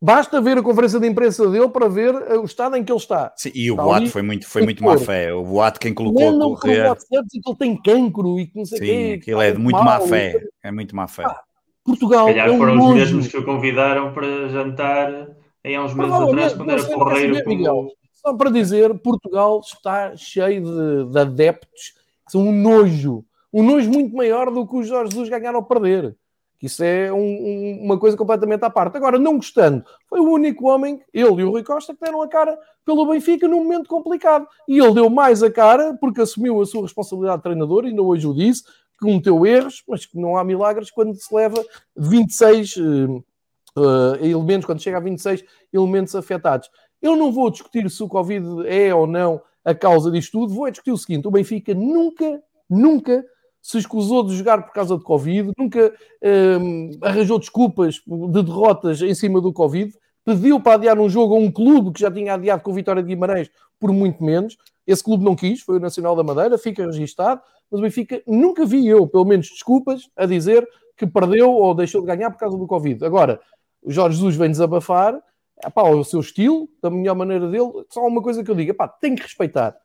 S1: Basta ver a conferência de imprensa dele para ver eh, o estado em que ele está.
S2: Sim, e o está boato ali, foi muito, foi muito má fé. O boato quem colocou
S1: não, não, a correr... O boato que ele tem cancro e que não sei
S2: o quê. aquilo é de muito má fé. É muito má fé. Ah,
S1: Portugal.
S3: Calhar é um foram os mesmos que o convidaram para jantar em há uns meses atrás, quando era porreiro. Como...
S1: Só para dizer, Portugal está cheio de, de, adeptos que são um nojo. Um nojo muito maior do que os Jorge Jesus ganharam a perder. Isso é um, um, uma coisa completamente à parte. Agora, não gostando, foi o único homem, ele e o Rui Costa, que deram a cara pelo Benfica num momento complicado. E ele deu mais a cara porque assumiu a sua responsabilidade de treinador, ainda hoje o disse, que cometeu erros, mas que não há milagres quando se leva 26 uh, uh, elementos, quando chega a 26 elementos afetados. Eu não vou discutir se o Covid é ou não a causa disto tudo, vou é discutir o seguinte: o Benfica nunca, nunca se escusou de jogar por causa de Covid, nunca um, arranjou desculpas de derrotas em cima do Covid, pediu para adiar um jogo a um clube que já tinha adiado com o Vitória de Guimarães por muito menos. Esse clube não quis, foi o Nacional da Madeira, fica registado, mas o Benfica nunca vi eu, pelo menos, desculpas a dizer que perdeu ou deixou de ganhar por causa do Covid. Agora, o Jorge Jesus vem desabafar, epá, o seu estilo, da melhor maneira dele, só uma coisa que eu digo, epá, tem que respeitar.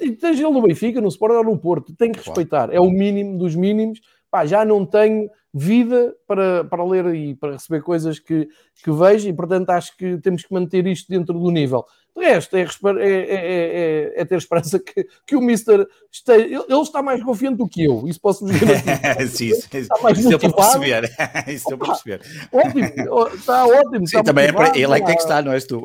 S1: Esteja ele no Benfica, no Sport ou no Porto, tem que respeitar. É o mínimo dos mínimos. Pá, já não tenho vida para, para ler e para receber coisas que, que vejo e, portanto, acho que temos que manter isto dentro do nível. De resto, é, é, é, é, ter esperança que, que o Mister esteja. Ele está mais confiante do que eu, isso posso dizer.
S2: Sim, está mais isso motivado. para perceber. isso para perceber.
S1: Ótimo, está ótimo.
S2: Sim, está também é para, ele é que tem que estar, não és tu.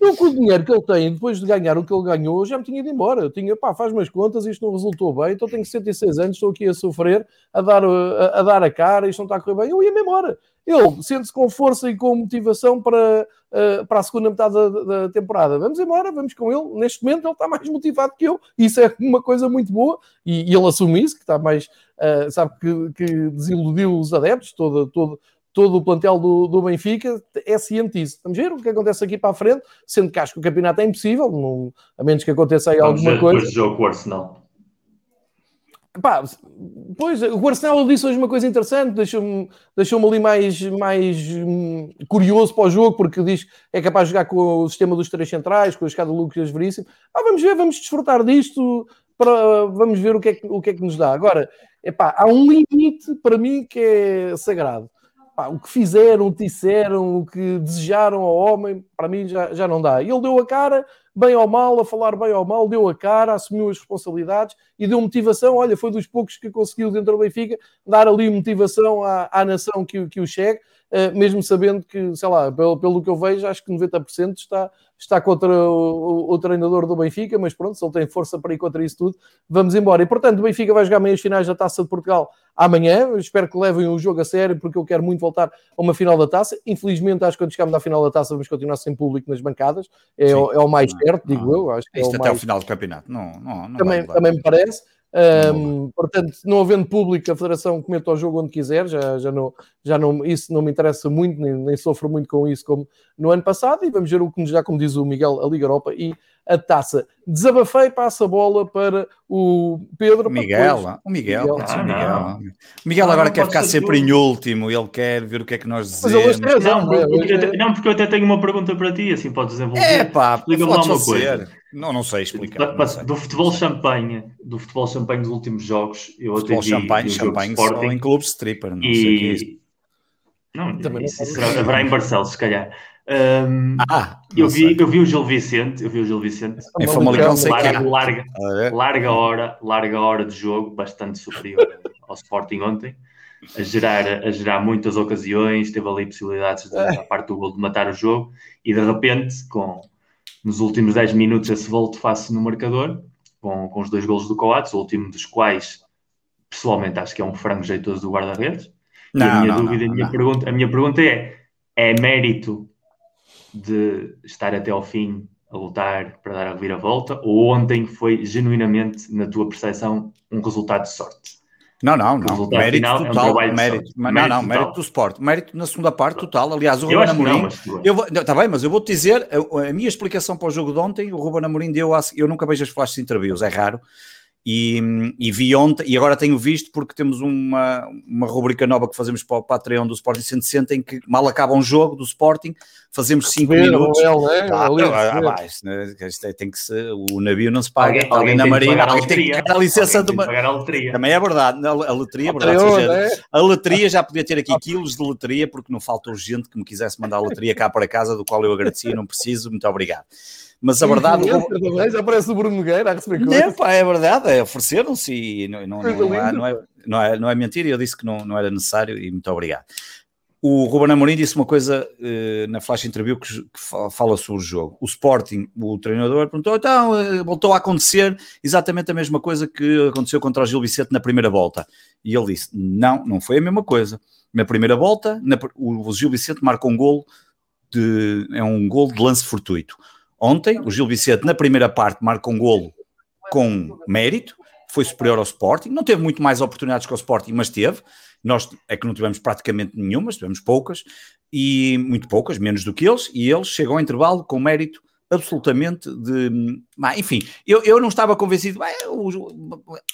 S1: Eu, com o dinheiro que ele tem, depois de ganhar o que ele ganhou, já me tinha ido embora. Eu tinha, pá, faz umas contas, isto não resultou bem, então tenho 66 anos, estou aqui a sofrer, a dar a, a dar a cara, isto não está a correr bem. Eu ia-me embora ele sente-se com força e com motivação para, uh, para a segunda metade da, da, temporada. Vamos embora, vamos com ele. Neste momento ele está mais motivado que eu, isso é uma coisa muito boa, e, e ele assume isso, que está mais, uh, sabe que, que, desiludiu os adeptos, todo, todo, todo o plantel do, do Benfica é ciente disso. Vamos ver o que acontece aqui para a frente, sendo que acho que o campeonato é impossível, não, a menos que aconteça aí Vamos alguma ver, coisa. Depois
S3: do jogo com o Arsenal.
S1: Pá, pois, o Arsenal disse hoje uma coisa interessante, deixou-me deixou ali mais, mais hum, curioso para o jogo, porque diz que é capaz de jogar com o sistema dos três centrais, com a escada Lucas Veríssimo. Ah, vamos ver, vamos desfrutar disto, para, vamos ver o que, é que, o que é que nos dá. Agora, epá, há um limite para mim que é sagrado. Pá, o que fizeram, o que disseram, o que desejaram ao homem, para mim já, já não dá. Ele deu a cara, bem ou mal, a falar bem ou mal, deu a cara, assumiu as responsabilidades e deu motivação. Olha, foi dos poucos que conseguiu dentro do Benfica dar ali motivação à, à nação que, que o chegue, uh, mesmo sabendo que, sei lá, pelo, pelo que eu vejo, acho que 90% está, está contra o, o, o, treinador do Benfica, mas pronto, se ele tem força para ir contra isso tudo, vamos embora. E portanto, o Benfica vai jogar meias finais da Taça de Portugal amanhã. espero que levem o jogo a sério, porque eu quero muito voltar a uma final da taça. Infelizmente, acho que quando chegarmos à final da taça, vamos continuar sem público nas bancadas. É, o, é o mais certo, digo não, eu. Acho que é
S2: isto
S1: é
S2: até
S1: mais...
S2: o final do campeonato. Não, não, não
S1: também, também me parece. Portanto, não havendo público, a Federação cometa o jogo onde quiser, já, já, não, já não, isso não me interessa muito, nem, nem sofro muito com isso como no ano passado. E vamos ver o que nos dá, como diz o Miguel, a Liga Europa e a taça. Desabafei, passa a bola para o Pedro.
S2: Miguel, depois... o Miguel, Miguel. Ah, Miguel. O Miguel agora quer ficar sempre em último, ele quer ver o que é que nós dizemos.
S3: Mas não, não, porque, não, porque eu até tenho uma pergunta para ti, assim podes desenvolver. É
S2: pá, explica-me lá uma coisa. Não, não sei explicar. Não sei.
S3: Do futebol champanhe, do futebol champanhe dos últimos jogos, eu
S2: futebol
S3: até
S2: vi champanhe, champanhe só em clubes stripper, não e... sei o que é isso.
S3: Não, Também isso, não será, haverá em Barcelos, se calhar. Um, ah, eu, vi, eu vi o Gil Vicente, eu vi o Gil Vicente.
S2: Em Famalicão sei
S3: larga, larga, ah, larga hora, larga hora de jogo, bastante superior ao Sporting ontem, a gerar, a gerar muitas ocasiões, teve ali possibilidades de, a parte do gol de matar o jogo e de repente, com nos últimos 10 minutos, esse volto face no marcador, com, com os dois golos do Coates, o último dos quais, pessoalmente, acho que é um frango jeitoso do guarda-redes. E a minha não, dúvida, não, a, minha Pergunta, a minha pergunta é: é mérito de estar até ao fim a lutar para dar a reviravolta ou ontem foi genuinamente, na tua percepção, um resultado de sorte?
S2: Não, não, não. Mérito total. É um mérito, não, mérito não, mérito do Sport. Mérito na segunda parte total. Aliás, o Ruben Amorim. Está bem, mas eu vou-te dizer a, a, minha explicação para o jogo de ontem. O Ruben Amorim deu. A, eu nunca vejo as flashes de interviews, é raro. E, e, vi ontem, e agora tenho visto porque temos uma, uma rubrica nova que fazemos para o Patreon do Sporting 160 em que mal acaba um jogo do Sporting, fazemos 5 minutos.
S1: né? ah,
S2: ah, ah, isto, né? isto é, tem que ser, o navio não se paga, alguém, alguém na marina, alguém tem que pagar a licença de uma. Também é verdade, a, a loteria, a, verdade, seja, né? a loteria já podia ter aqui quilos de loteria, porque não faltou gente que me quisesse mandar a loteria cá para casa, do qual eu agradecia, não preciso, muito obrigado. Mas a verdade.
S1: Já parece o Bruno Nogueira a receber
S2: coisas. Pá, é verdade, é, ofereceram-se e não, não, não, é, não, é, não, é, não é mentira. Eu disse que não, não era necessário e muito obrigado. O Ruben Amorim disse uma coisa uh, na flash interview que, que, fala sobre o jogo. O Sporting, o treinador, perguntou, então, uh, voltou a acontecer exatamente a mesma coisa que aconteceu contra o Gil Vicente na primeira volta. E ele disse, não, não foi a mesma coisa. Na primeira volta, na, o, Gil Vicente marca um gol de, é um gol de lance fortuito. Ontem, o Gil Vicente, na primeira parte, marca um golo com mérito, foi superior ao Sporting, não teve muito mais oportunidades que o Sporting, mas teve. Nós é que não tivemos praticamente nenhuma, tivemos poucas, e muito poucas, menos do que eles, e eles chegam ao intervalo com mérito absolutamente de. Enfim, eu, eu não estava convencido.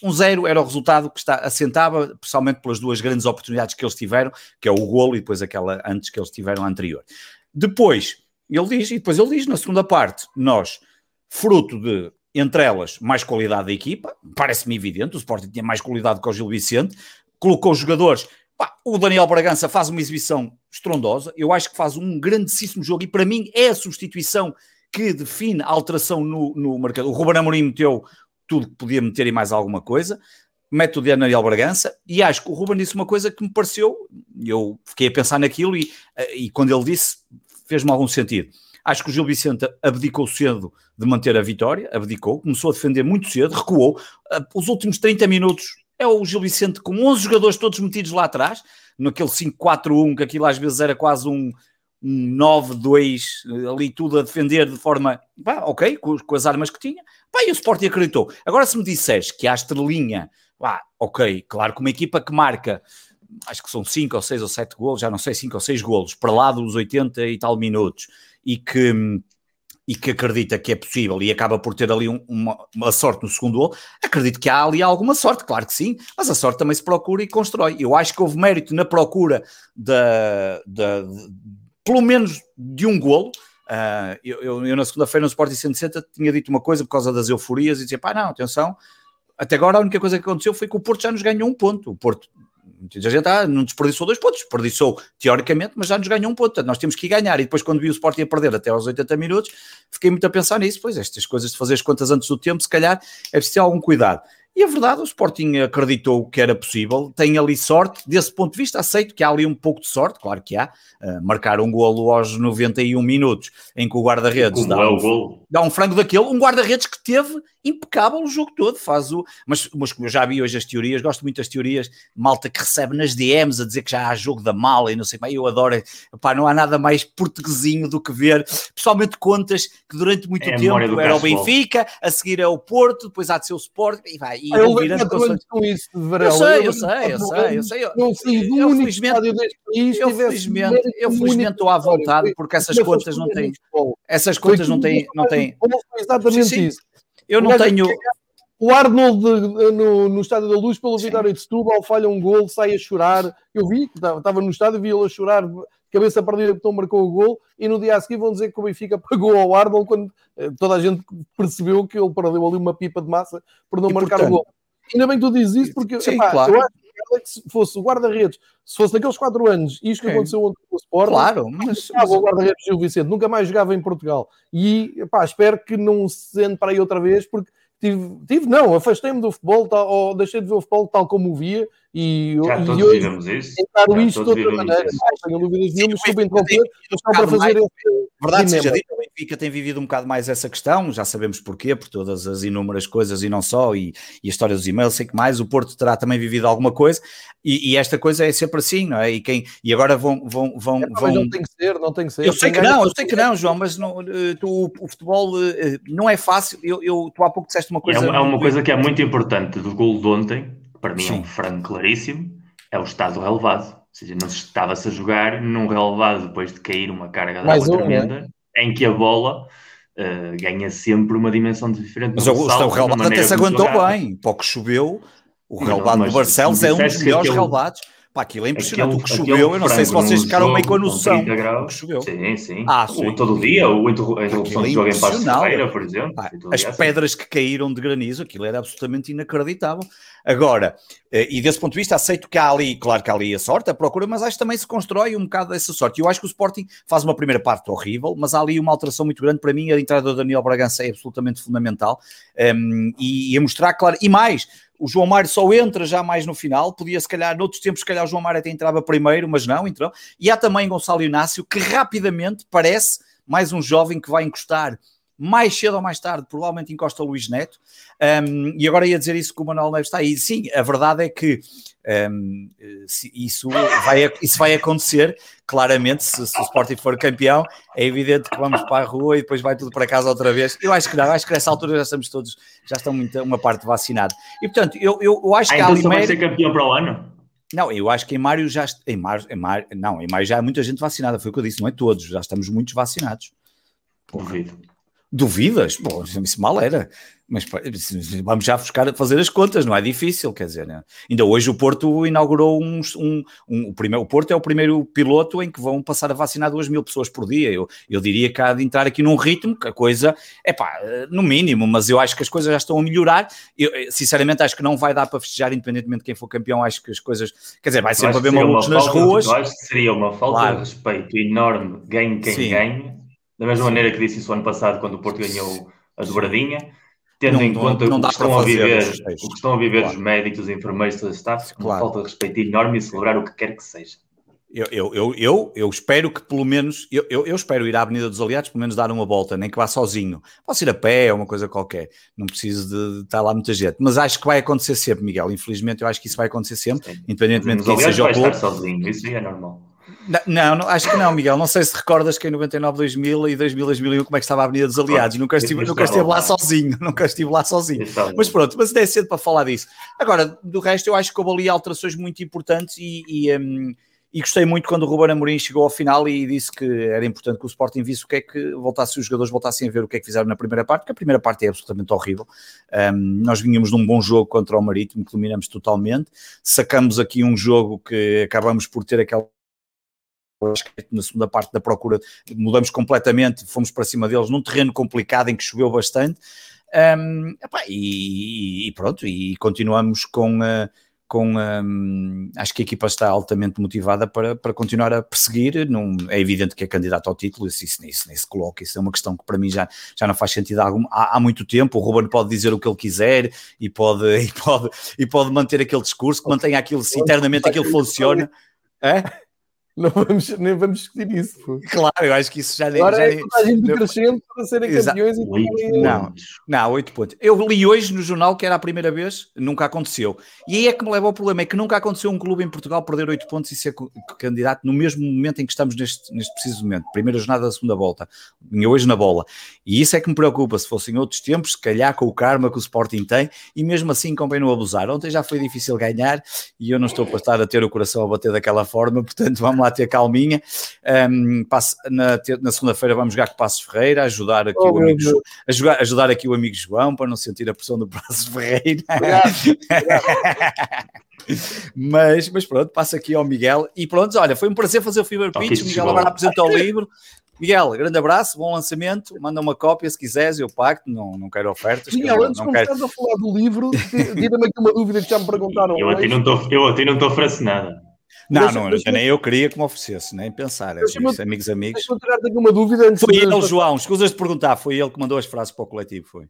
S2: Um zero era o resultado que está, assentava, principalmente pelas duas grandes oportunidades que eles tiveram, que é o golo e depois aquela antes que eles tiveram anterior. Depois, ele diz, e depois ele diz na segunda parte, nós, fruto de, entre elas, mais qualidade da equipa, parece-me evidente, o Sporting tinha mais qualidade que o Gil Vicente, colocou os jogadores, o Daniel Bragança faz uma exibição estrondosa, eu acho que faz um grandíssimo jogo, e para mim é a substituição que define a alteração no, no mercado. O Ruben Amorim meteu tudo que podia meter e mais alguma coisa, mete o Daniel Bragança, e acho que o Ruben disse uma coisa que me pareceu, eu fiquei a pensar naquilo, e, e quando ele disse, fez-me algum sentido. Acho que o Gil Vicente abdicou cedo de manter a vitória, abdicou, começou a defender muito cedo, recuou. Ah, os últimos 30 minutos é o Gil Vicente com 11 jogadores todos metidos lá atrás, naquele 5-4-1, que aquilo às vezes era quase um, um 9-2, ali tudo a defender de forma, pá, ok, com, com, as armas que tinha. Pá, e o Sporting acreditou. Agora, se me disseres que há estrelinha, pá, ok, claro que uma equipa que marca acho que são 5 ou 6 ou 7 golos, já não sei, 5 ou 6 golos, para lá dos 80 e tal minutos, e que, e que acredita que é possível e acaba por ter ali um, uma, uma, sorte no segundo gol, acredito que há ali alguma sorte, claro que sim, mas a sorte também se procura e constrói. Eu acho que houve mérito na procura da, da, de, pelo menos de um golo. Uh, eu, eu, eu, na segunda-feira no Sporting 160 tinha dito uma coisa por causa das euforias e dizia, pá, não, atenção, até agora a única coisa que aconteceu foi que o Porto já nos ganhou um ponto. O Porto Muita gente ah, não desperdiçou dois pontos, desperdiçou teoricamente, mas já nos ganhou um ponto. Portanto, nós temos que ganhar. E depois, quando vi o Sporting a perder até aos 80 minutos, fiquei muito a pensar nisso. Pois, estas coisas de fazer as contas antes do tempo, se calhar é preciso ter algum cuidado. E a verdade, o Sporting acreditou que era possível, tem ali sorte, desse ponto de vista, aceito que há ali um pouco de sorte, claro que há, uh, marcar um golo aos 91 minutos, em que o guarda-redes dá,
S3: é
S2: um, dá um frango daquele, um guarda-redes que teve impecável o jogo todo, faz o. Mas, mas como eu já vi hoje as teorias, gosto muito das teorias, malta que recebe nas DMs a dizer que já há jogo da mala e não sei mais, eu adoro, pá, não há nada mais portuguesinho do que ver, pessoalmente contas que durante muito é tempo era o Benfica, a seguir é o Porto, depois há de ser o Sport, e vai. E
S1: eu virando com isso de Varela.
S2: Eu sei, eu sei, eu sei, eu sei. Eu, eu, eu felizmente, eu felizmente, eu felizmente estou à vontade porque essas contas não têm, essas contas não têm, não têm.
S1: Exatamente isso.
S2: Eu não tenho.
S1: O Arnold no, no Estádio da Luz, pelo Vitória de Setúbal, falha um gol, sai a chorar. Eu vi, estava no estádio, vi ele a chorar, cabeça perdida, porque não marcou o gol. E no dia a seguir vão dizer que o Benfica pagou ao Arnold quando eh, toda a gente percebeu que ele perdeu ali uma pipa de massa por não e marcar portanto, o gol. Ainda bem que tu dizes isso, porque
S2: sim, epá, claro.
S1: eu acho que se fosse o guarda-redes, se fosse naqueles 4 anos, isto que é. aconteceu ontem com o Sport,
S2: claro, mas,
S1: mas... o guarda-redes Gil Vicente, nunca mais jogava em Portugal. E epá, espero que não se sente para aí outra vez, porque tive, tive não, afastei-me do futebol, tal, ou deixei de ver o futebol tal como o via, e,
S3: Já
S1: e
S3: hoje isso.
S1: encaro isto de outra maneira. Não tenho dúvidas nenhuma, desculpa interromper, mas para fazer mais, esse.
S2: Verdade seja dito, o Benfica tem vivido um bocado mais essa questão, já sabemos porquê, por todas as inúmeras coisas e não só, e, e a história dos e-mails, sei que mais, o Porto terá também vivido alguma coisa, e, e, esta coisa é sempre assim, não é? E, quem, e agora vão. vão, vão, é, vão...
S1: Não tem que ser, não tem que ser.
S2: Eu sei que não, eu sei que não, João, mas não, eh, tu, o futebol eh, não é fácil. Eu, eu, tu há pouco disseste uma coisa.
S3: É uma, é uma coisa que é muito importante do gol de ontem, para mim Sim. é um frango claríssimo, é o estado relevado. Ou seja, não se estava-se a jogar num relevado depois de cair uma carga de água tremenda, é? em que a bola uh, ganha sempre uma dimensão diferente.
S2: Mas o, o relevado até se aguentou bem, pouco choveu. O relevado do Barcelos é um dos melhores relevados Pá, aquilo é impressionante. o que choveu, eu não sei se vocês ficaram meio com a noção. O que choveu.
S3: Sim, sim. Ah, sim. O, todo dia, o, a interrupção de jogo em Ferreira, por exemplo. Pá,
S2: as pedras que caíram de granizo, aquilo era absolutamente inacreditável. Agora, eh, e desse ponto de vista, aceito que há ali, claro que há ali a sorte, a procura, mas acho que também se constrói um bocado dessa sorte. Eu acho que o Sporting faz uma primeira parte horrível, mas há ali uma alteração muito grande. Para mim, a entrada do Daniel Bragança é absolutamente fundamental. Um, ehm, e, e a mostrar, claro, e mais, o João Mário só entra já mais no final, podia se calhar, noutros tempos, se calhar o João Mário até entrava primeiro, mas não, entrou. E há também Gonçalo Inácio, que rapidamente parece mais um jovem que vai encostar mais cedo ou mais tarde, provavelmente encosta o Luís Neto. Um, e agora ia dizer isso que o Manuel Neves está aí. Sim, a verdade é que um, isso, vai, isso vai acontecer, claramente, se, se, o Sporting for campeão, é evidente que vamos para a rua e depois vai tudo para casa outra vez. Eu acho que não, acho que nessa altura já estamos todos, já estão muito, uma parte vacinada. E portanto, eu, eu, eu acho ah, que
S3: então há ali. vai ser campeão para o ano?
S2: Não, eu acho que em Mário já. Em Mário, em Mário, não, em Mário já há muita gente vacinada, foi o que eu disse, não é todos, já estamos muitos vacinados.
S3: Duvido.
S2: Duvidas? Bom, isso mal era. Mas vamos já buscar fazer as contas, não é difícil, quer dizer, né? ainda hoje o Porto inaugurou um, um, um, o primeiro, o Porto é o primeiro piloto em que vão passar a vacinar duas mil pessoas por dia, eu, eu diria que há de entrar aqui num ritmo que a coisa, é pá, no mínimo, mas eu acho que as coisas já estão a melhorar, eu sinceramente acho que não vai dar para festejar independentemente de quem for campeão, acho que as coisas, quer dizer, vai sempre haver malucos nas ruas.
S3: Eu acho que seria uma falta claro. de respeito enorme, ganhe quem Sim. Da mesma maneira que disse isso ano passado, quando o Porto ganhou a dobradinha, tendo não, em conta não, não o, que estão a viver, o que estão a viver claro. os médicos, os enfermeiros, todo o staff, claro. uma falta de respeito enorme e celebrar o que quer que seja.
S2: Eu, eu, eu, eu, eu espero que pelo menos, eu, eu, eu, espero ir à Avenida dos Aliados, pelo menos dar uma volta, nem que vá sozinho. Posso ir a pé ou uma coisa qualquer, não preciso de, de estar lá muita gente. Mas acho que vai acontecer sempre, Miguel. Infelizmente, eu acho que isso vai acontecer sempre, Sim. independentemente de quem seja o
S3: clube. sozinho, isso é normal.
S2: Não, não, acho que não, Miguel. Não sei se recordas que em 99, 2000 e 2000, 2001 como é que estava a Avenida dos Aliados. Nunca estive, nunca estive lá sozinho, nunca estive lá sozinho. Mas pronto, mas é cedo para falar disso. Agora, do resto, eu acho que houve ali alterações muito importantes e, e, um, e gostei muito quando o Ruben Amorim chegou ao final e disse que era importante que o Sporting visse o que é que voltasse, os jogadores voltassem a ver o que é que fizeram na primeira parte, porque a primeira parte é absolutamente horrível. Um, nós vinhamos num bom jogo contra o Marítimo, que dominamos totalmente. Sacamos aqui um jogo que acabamos por ter aquela na segunda parte da procura mudamos completamente, fomos para cima deles num terreno complicado em que choveu bastante. Um, epá, e, e, pronto, e continuamos com, uh, com um, acho que a equipa está altamente motivada para, para continuar a perseguir. Não, é evidente que é candidato ao título, isso, isso, isso nem se coloca. Isso é uma questão que para mim já, já não faz sentido algum, há, há, muito tempo. O Ruben pode dizer o que ele quiser e pode, e pode, e pode manter aquele discurso que mantenha aquilo, se internamente aquilo funciona. É?
S1: Não vamos, nem vamos discutir isso. Pô.
S2: Claro, eu acho que isso já
S1: nem. Agora já é gente crescendo para serem campeões e
S2: Não, não, oito pontos. Eu li hoje no jornal que era a primeira vez, nunca aconteceu. E aí é que me leva ao problema: é que nunca aconteceu um clube em Portugal perder oito pontos e ser candidato no mesmo momento em que estamos neste, neste preciso momento. Primeira jornada da segunda volta. Vinha hoje na bola. E isso é que me preocupa. Se fossem outros tempos, se calhar com o karma que o Sporting tem, e mesmo assim convém não abusar. Ontem já foi difícil ganhar e eu não estou para estar a ter o coração a bater daquela forma, portanto vamos lá ter calminha. Um, passo, na, na segunda-feira vamos jogar com o Passos Ferreira, ajudar aqui, oh, o amigo, ajudar, ajudar aqui o amigo João para não sentir a pressão do Passos Ferreira. mas, mas pronto, passa aqui ao Miguel e pronto, olha, foi um prazer fazer o Fever Pitch. O Miguel agora apresenta o livro. Miguel, grande abraço, bom lançamento. Manda uma cópia se quiseres, eu pacto, não, não quero ofertas.
S1: Miguel, antes de começarmos a falar do livro, tira-me aqui uma dúvida que já me perguntaram.
S3: Eu até não estou a oferecer nada.
S2: Não, não, deixa, nem eu queria que me oferecesse, nem pensar. É isso, amigos, amigos.
S1: Deixa-me uma dúvida. Antes
S2: foi de... ele, João, escusas de perguntar, foi ele que mandou as frases para o coletivo, foi?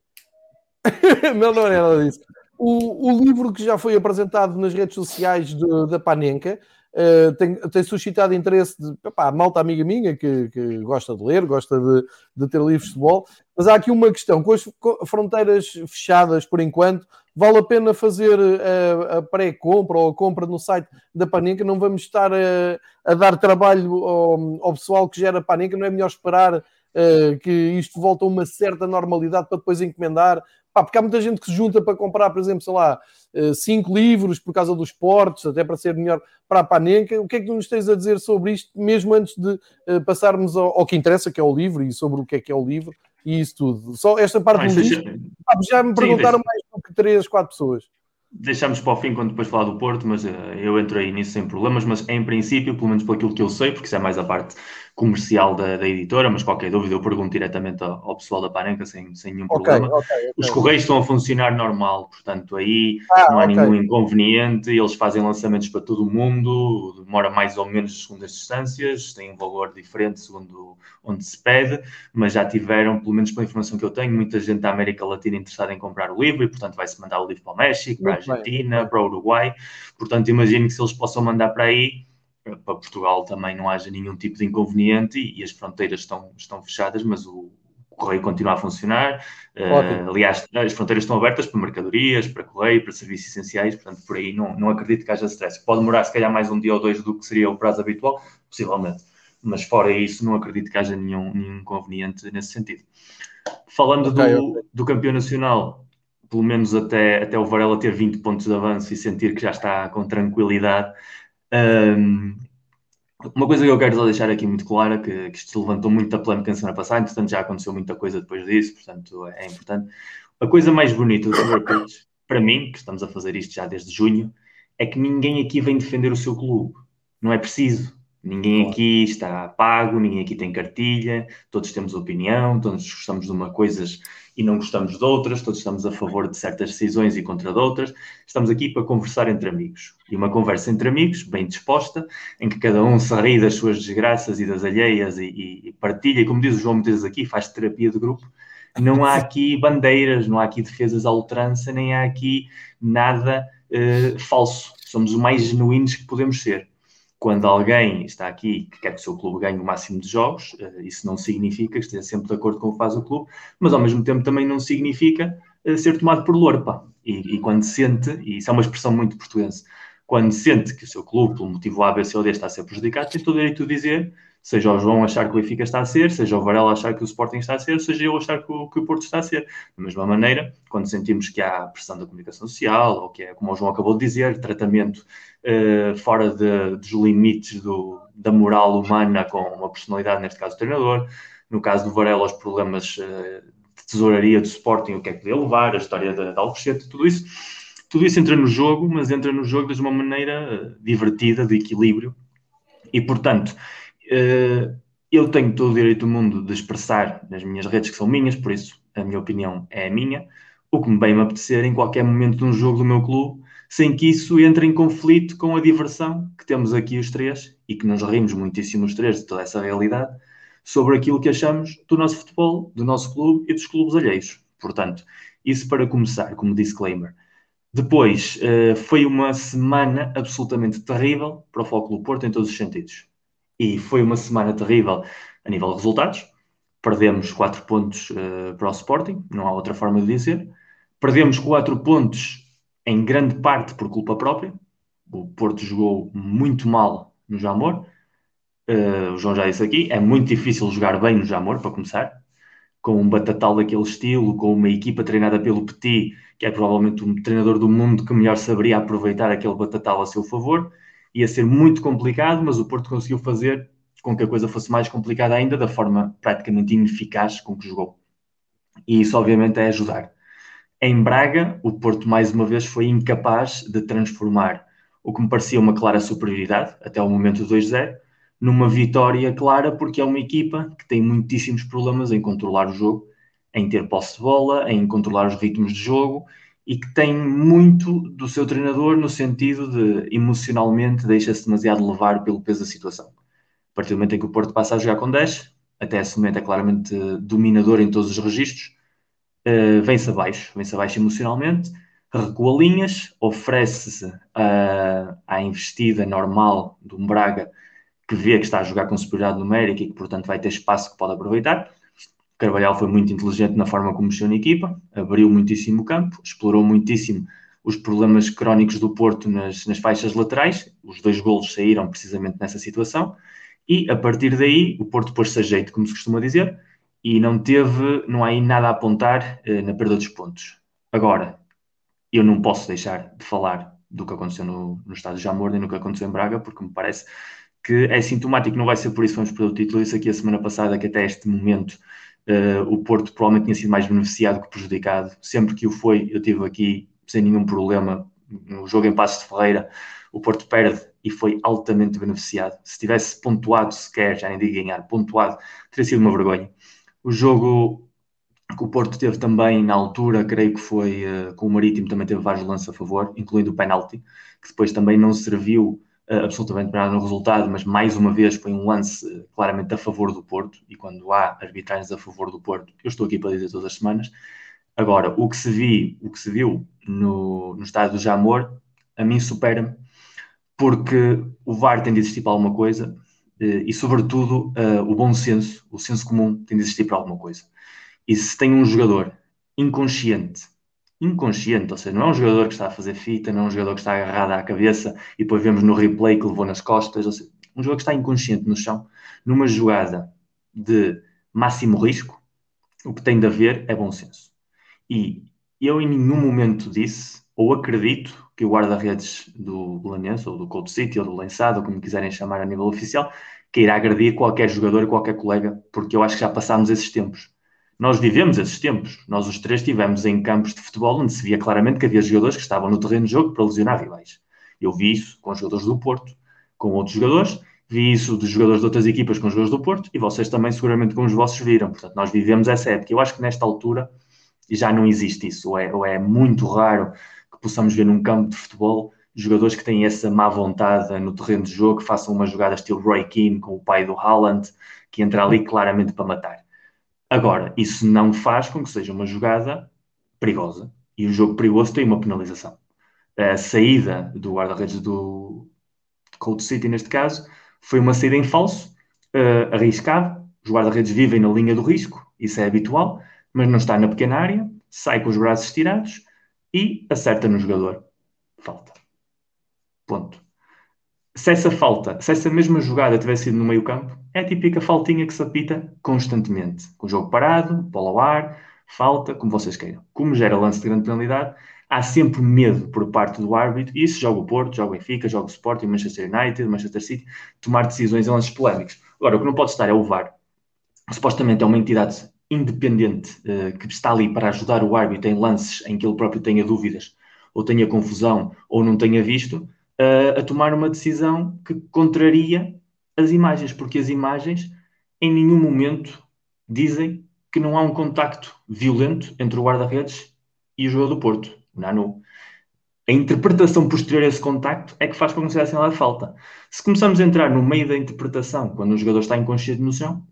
S1: não, não é nada disso. O, o, livro que já foi apresentado nas redes sociais de, da Panenka uh, tem, tem, suscitado interesse de malta amiga minha que, que, gosta de ler, gosta de, de ter livros de futebol, mas há aqui uma questão: com as fronteiras fechadas por enquanto, vale a pena fazer a, a pré-compra ou a compra no site da Panenka? Não vamos estar a, a dar trabalho ao, ao, pessoal que gera Panenka, não é melhor esperar uh, que isto volte a uma certa normalidade para depois encomendar? Pá, porque há muita gente que se junta para comprar, por exemplo, sei lá, uh, cinco livros por causa dos portos, até para ser melhor para a Panenka. O que é que tu nos tens a dizer sobre isto, mesmo antes de uh, passarmos ao, ao, que interessa, que é o livro, e sobre o que é que é o livro? e isso tudo. Só esta parte do já... já me perguntaram Sim, mais do que 3, 4 pessoas.
S3: Deixamos para o fim quando depois falar do Porto, mas uh, eu entro aí nisso sem problemas, mas em princípio, pelo menos por aquilo que eu sei, porque isso é mais a parte comercial da, da, editora, mas qualquer dúvida eu pergunto diretamente ao, ao pessoal da Panenca sem, sem nenhum problema. Okay, okay, okay. Os correios estão a funcionar normal, portanto aí ah, não há nenhum inconveniente, eles fazem lançamentos para todo o mundo, demora mais ou menos segundo as distâncias, tem um valor diferente segundo onde se pede, mas já tiveram, pelo menos pela informação que eu tenho, muita gente da América Latina interessada em comprar o livro e portanto vai-se mandar o livro para o México, para a Argentina, para o Uruguai, portanto imagino que se eles possam mandar para aí para Portugal também não haja nenhum tipo de inconveniente e, e as fronteiras estão, estão fechadas, mas o, o correio continua a funcionar. Uh, aliás, as fronteiras estão abertas para mercadorias, para correio, para serviços essenciais, portanto, por aí não, não acredito que haja stress. Pode demorar, se calhar, mais um dia ou dois do que seria o prazo habitual, possivelmente. Mas fora isso, não acredito que haja nenhum, nenhum inconveniente nesse sentido. Falando okay, do, okay. do campeão nacional, pelo menos até, até o Varela ter 20 pontos de avanço e sentir que já está com tranquilidade, um, uma coisa que eu quero deixar aqui muito clara, que, que isto se levantou muito da polémica na semana passada, entretanto já aconteceu muita coisa depois disso, portanto é importante. A coisa mais bonita do Pitch, para mim, que estamos a fazer isto já desde junho, é que ninguém aqui vem defender o seu clube. Não é preciso. Ninguém aqui está pago, ninguém aqui tem cartilha, todos temos opinião, todos gostamos de uma coisas e não gostamos de outras, todos estamos a favor de certas decisões e contra de outras. Estamos aqui para conversar entre amigos. E uma conversa entre amigos, bem disposta, em que cada um se ri das suas desgraças e das alheias e, e, e partilha, e como diz o João muitas aqui, faz terapia de grupo. Não há aqui bandeiras, não há aqui defesas à ultrança, nem há aqui nada uh, falso. Somos o mais genuínos que podemos ser quando alguém está aqui que quer que o seu clube ganhe o máximo de jogos, eh, isso não significa que esteja sempre de acordo com o que faz o clube, mas ao mesmo tempo também não significa eh, ser tomado por lorpa. E, e quando sente, e isso é uma expressão muito portuguesa, quando sente que o seu clube, pelo motivo A, B, C ou D, está a ser prejudicado, tem todo o direito de dizer Seja o João achar que o Benfica está a ser, seja o Varela achar que o Sporting está a ser, seja eu achar que o, que o Porto está a ser. Da mesma maneira, quando sentimos que há pressão da comunicação social, ou que é, como o João acabou de dizer, tratamento uh, fora de, dos limites do, da moral humana com uma personalidade, neste caso o treinador, no caso do Varela, os problemas uh, de tesouraria do Sporting, o que é que podia levar, a história da, da Alcochete, tudo isso. Tudo isso entra no jogo, mas entra no jogo de uma maneira uh, divertida, de equilíbrio. E, portanto, Uh, eu tenho todo o direito do mundo de expressar nas minhas redes que são minhas, por isso a minha opinião é a minha, o que me bem me apetecer em qualquer momento de um jogo do meu clube, sem que isso entre em conflito com a diversão que temos aqui os três e que nos rimos muitíssimo os três de toda essa realidade sobre aquilo que achamos do nosso futebol, do nosso clube e dos clubes alheios. Portanto, isso para começar, como disclaimer. Depois, uh, foi uma semana absolutamente terrível para o Foco do Porto em todos os sentidos e foi uma semana terrível a nível de resultados. Perdemos 4 pontos uh, para o Sporting, não há outra forma de dizer. Perdemos 4 pontos em grande parte por culpa própria. O Porto jogou muito mal no Jamor. Uh, o João já disse aqui, é muito difícil jogar bem no Jamor, para começar. Com um batatal daquele estilo, com uma equipa treinada pelo Petit, que é provavelmente o treinador do mundo que melhor saberia aproveitar aquele batatal a seu favor ia ser muito complicado, mas o Porto conseguiu fazer com que a coisa fosse mais complicada ainda, da forma praticamente ineficaz com que jogou. E isso, obviamente, é ajudar. Em Braga, o Porto, mais uma vez, foi incapaz de transformar o que me parecia uma clara superioridade, até o momento 2-0, numa vitória clara, porque é uma equipa que tem muitíssimos problemas em controlar o jogo, em ter posse de bola, em controlar os ritmos de jogo e que tem muito do seu treinador no sentido de emocionalmente deixa-se demasiado levar pelo peso da situação. A partir do momento em que o Porto passa a jogar com 10, até esse momento é claramente dominador em todos os registros, uh, vem-se abaixo, vem-se abaixo emocionalmente, recua linhas, oferece-se uh, à investida normal do Braga, que vê que está a jogar com superioridade numérica e que, portanto, vai ter espaço que pode aproveitar Carvalhal foi muito inteligente na forma como mexeu na equipa, abriu muitíssimo o campo, explorou muitíssimo os problemas crónicos do Porto nas, nas faixas laterais. Os dois golos saíram precisamente nessa situação. E a partir daí, o Porto pôs-se a jeito, como se costuma dizer, e não teve, não há aí nada a apontar eh, na perda dos pontos. Agora, eu não posso deixar de falar do que aconteceu no, no estádio de Jamor nem no que aconteceu em Braga, porque me parece que é sintomático, não vai ser por isso que vamos perder o título. Isso aqui a semana passada, que até este momento Uh, o Porto provavelmente tinha sido mais beneficiado que prejudicado. Sempre que o foi, eu tive aqui sem nenhum problema. No jogo em Passos de Ferreira, o Porto perde e foi altamente beneficiado. Se tivesse pontuado sequer, já nem digo ganhar, pontuado, teria sido uma vergonha. O jogo que o Porto teve também na altura, creio que foi uh, com o Marítimo, também teve vários lances a favor, incluindo o penalti, que depois também não serviu absolutamente para nada no resultado, mas mais uma vez foi um lance uh, claramente a favor do Porto, e quando há arbitragens a favor do Porto, eu estou aqui para dizer todas as semanas. Agora, o que se, vi, o que se viu no, no estádio do Jamor, a mim supera-me, porque o VAR tem de existir para alguma coisa, e sobretudo o bom senso, o senso comum tem de existir para alguma coisa. E se tem um jogador inconsciente inconsciente, ou seja, não é um jogador que está a fazer fita, não é um jogador que está agarrado à cabeça e depois vemos no replay que levou nas costas, ou seja, um jogador que está inconsciente no chão, numa jogada de máximo risco, o que tem de haver é bom senso. E eu em nenhum momento disse, ou acredito, que o guarda-redes do Belenense, ou do Cold City, ou do Lençado, como quiserem chamar a nível oficial, que irá agredir qualquer jogador, qualquer colega, porque eu acho que já passámos esses tempos. Nós vivemos esses tempos. Nós os três estivemos em campos de futebol onde se via claramente que havia jogadores que estavam no terreno de jogo para lesionar rivais. Eu vi isso com os jogadores do Porto, com outros jogadores, vi isso dos jogadores de outras equipas com os jogadores do Porto e vocês também seguramente com os vossos viram. Portanto, nós vivemos essa época. Eu acho que nesta altura já não existe isso, ou é, ou é muito raro que possamos ver num campo de futebol jogadores que têm essa má vontade no terreno de jogo, que façam uma jogada estilo Roy Keane com o pai do Haaland, que entra ali claramente para matar. Agora, isso não faz com que seja uma jogada perigosa. E o jogo perigoso tem uma penalização. A saída do guarda-redes do Cold City, neste caso, foi uma saída em falso, uh, arriscado. Os guarda-redes vivem na linha do risco, isso é habitual, mas não está na pequena área, sai com os braços estirados e acerta no jogador. Falta. Ponto se essa falta, se essa mesma jogada tivesse sido no meio campo, é a típica faltinha que se apita constantemente. Com o jogo parado, bola ao ar, falta, como vocês queiram. Como gera lance de grande penalidade, há sempre medo por parte do árbitro, e isso joga o Porto, joga o Benfica, joga o Sporting, Manchester United, Manchester City, tomar decisões em lances polémicos. Agora, o que não pode estar é o VAR. Supostamente é uma entidade independente uh, que está ali para ajudar o árbitro em lances em que ele próprio tenha dúvidas, ou tenha confusão, ou não tenha visto, a, a tomar uma decisão que contraria as imagens, porque as imagens em nenhum momento dizem que não há um contacto violento entre o guarda-redes e o jogador do Porto, Nanu. A interpretação posterior a esse contacto é que faz com que seja assinalada falta. Se começamos a entrar no meio da interpretação, quando o jogador está inconsciente no chão,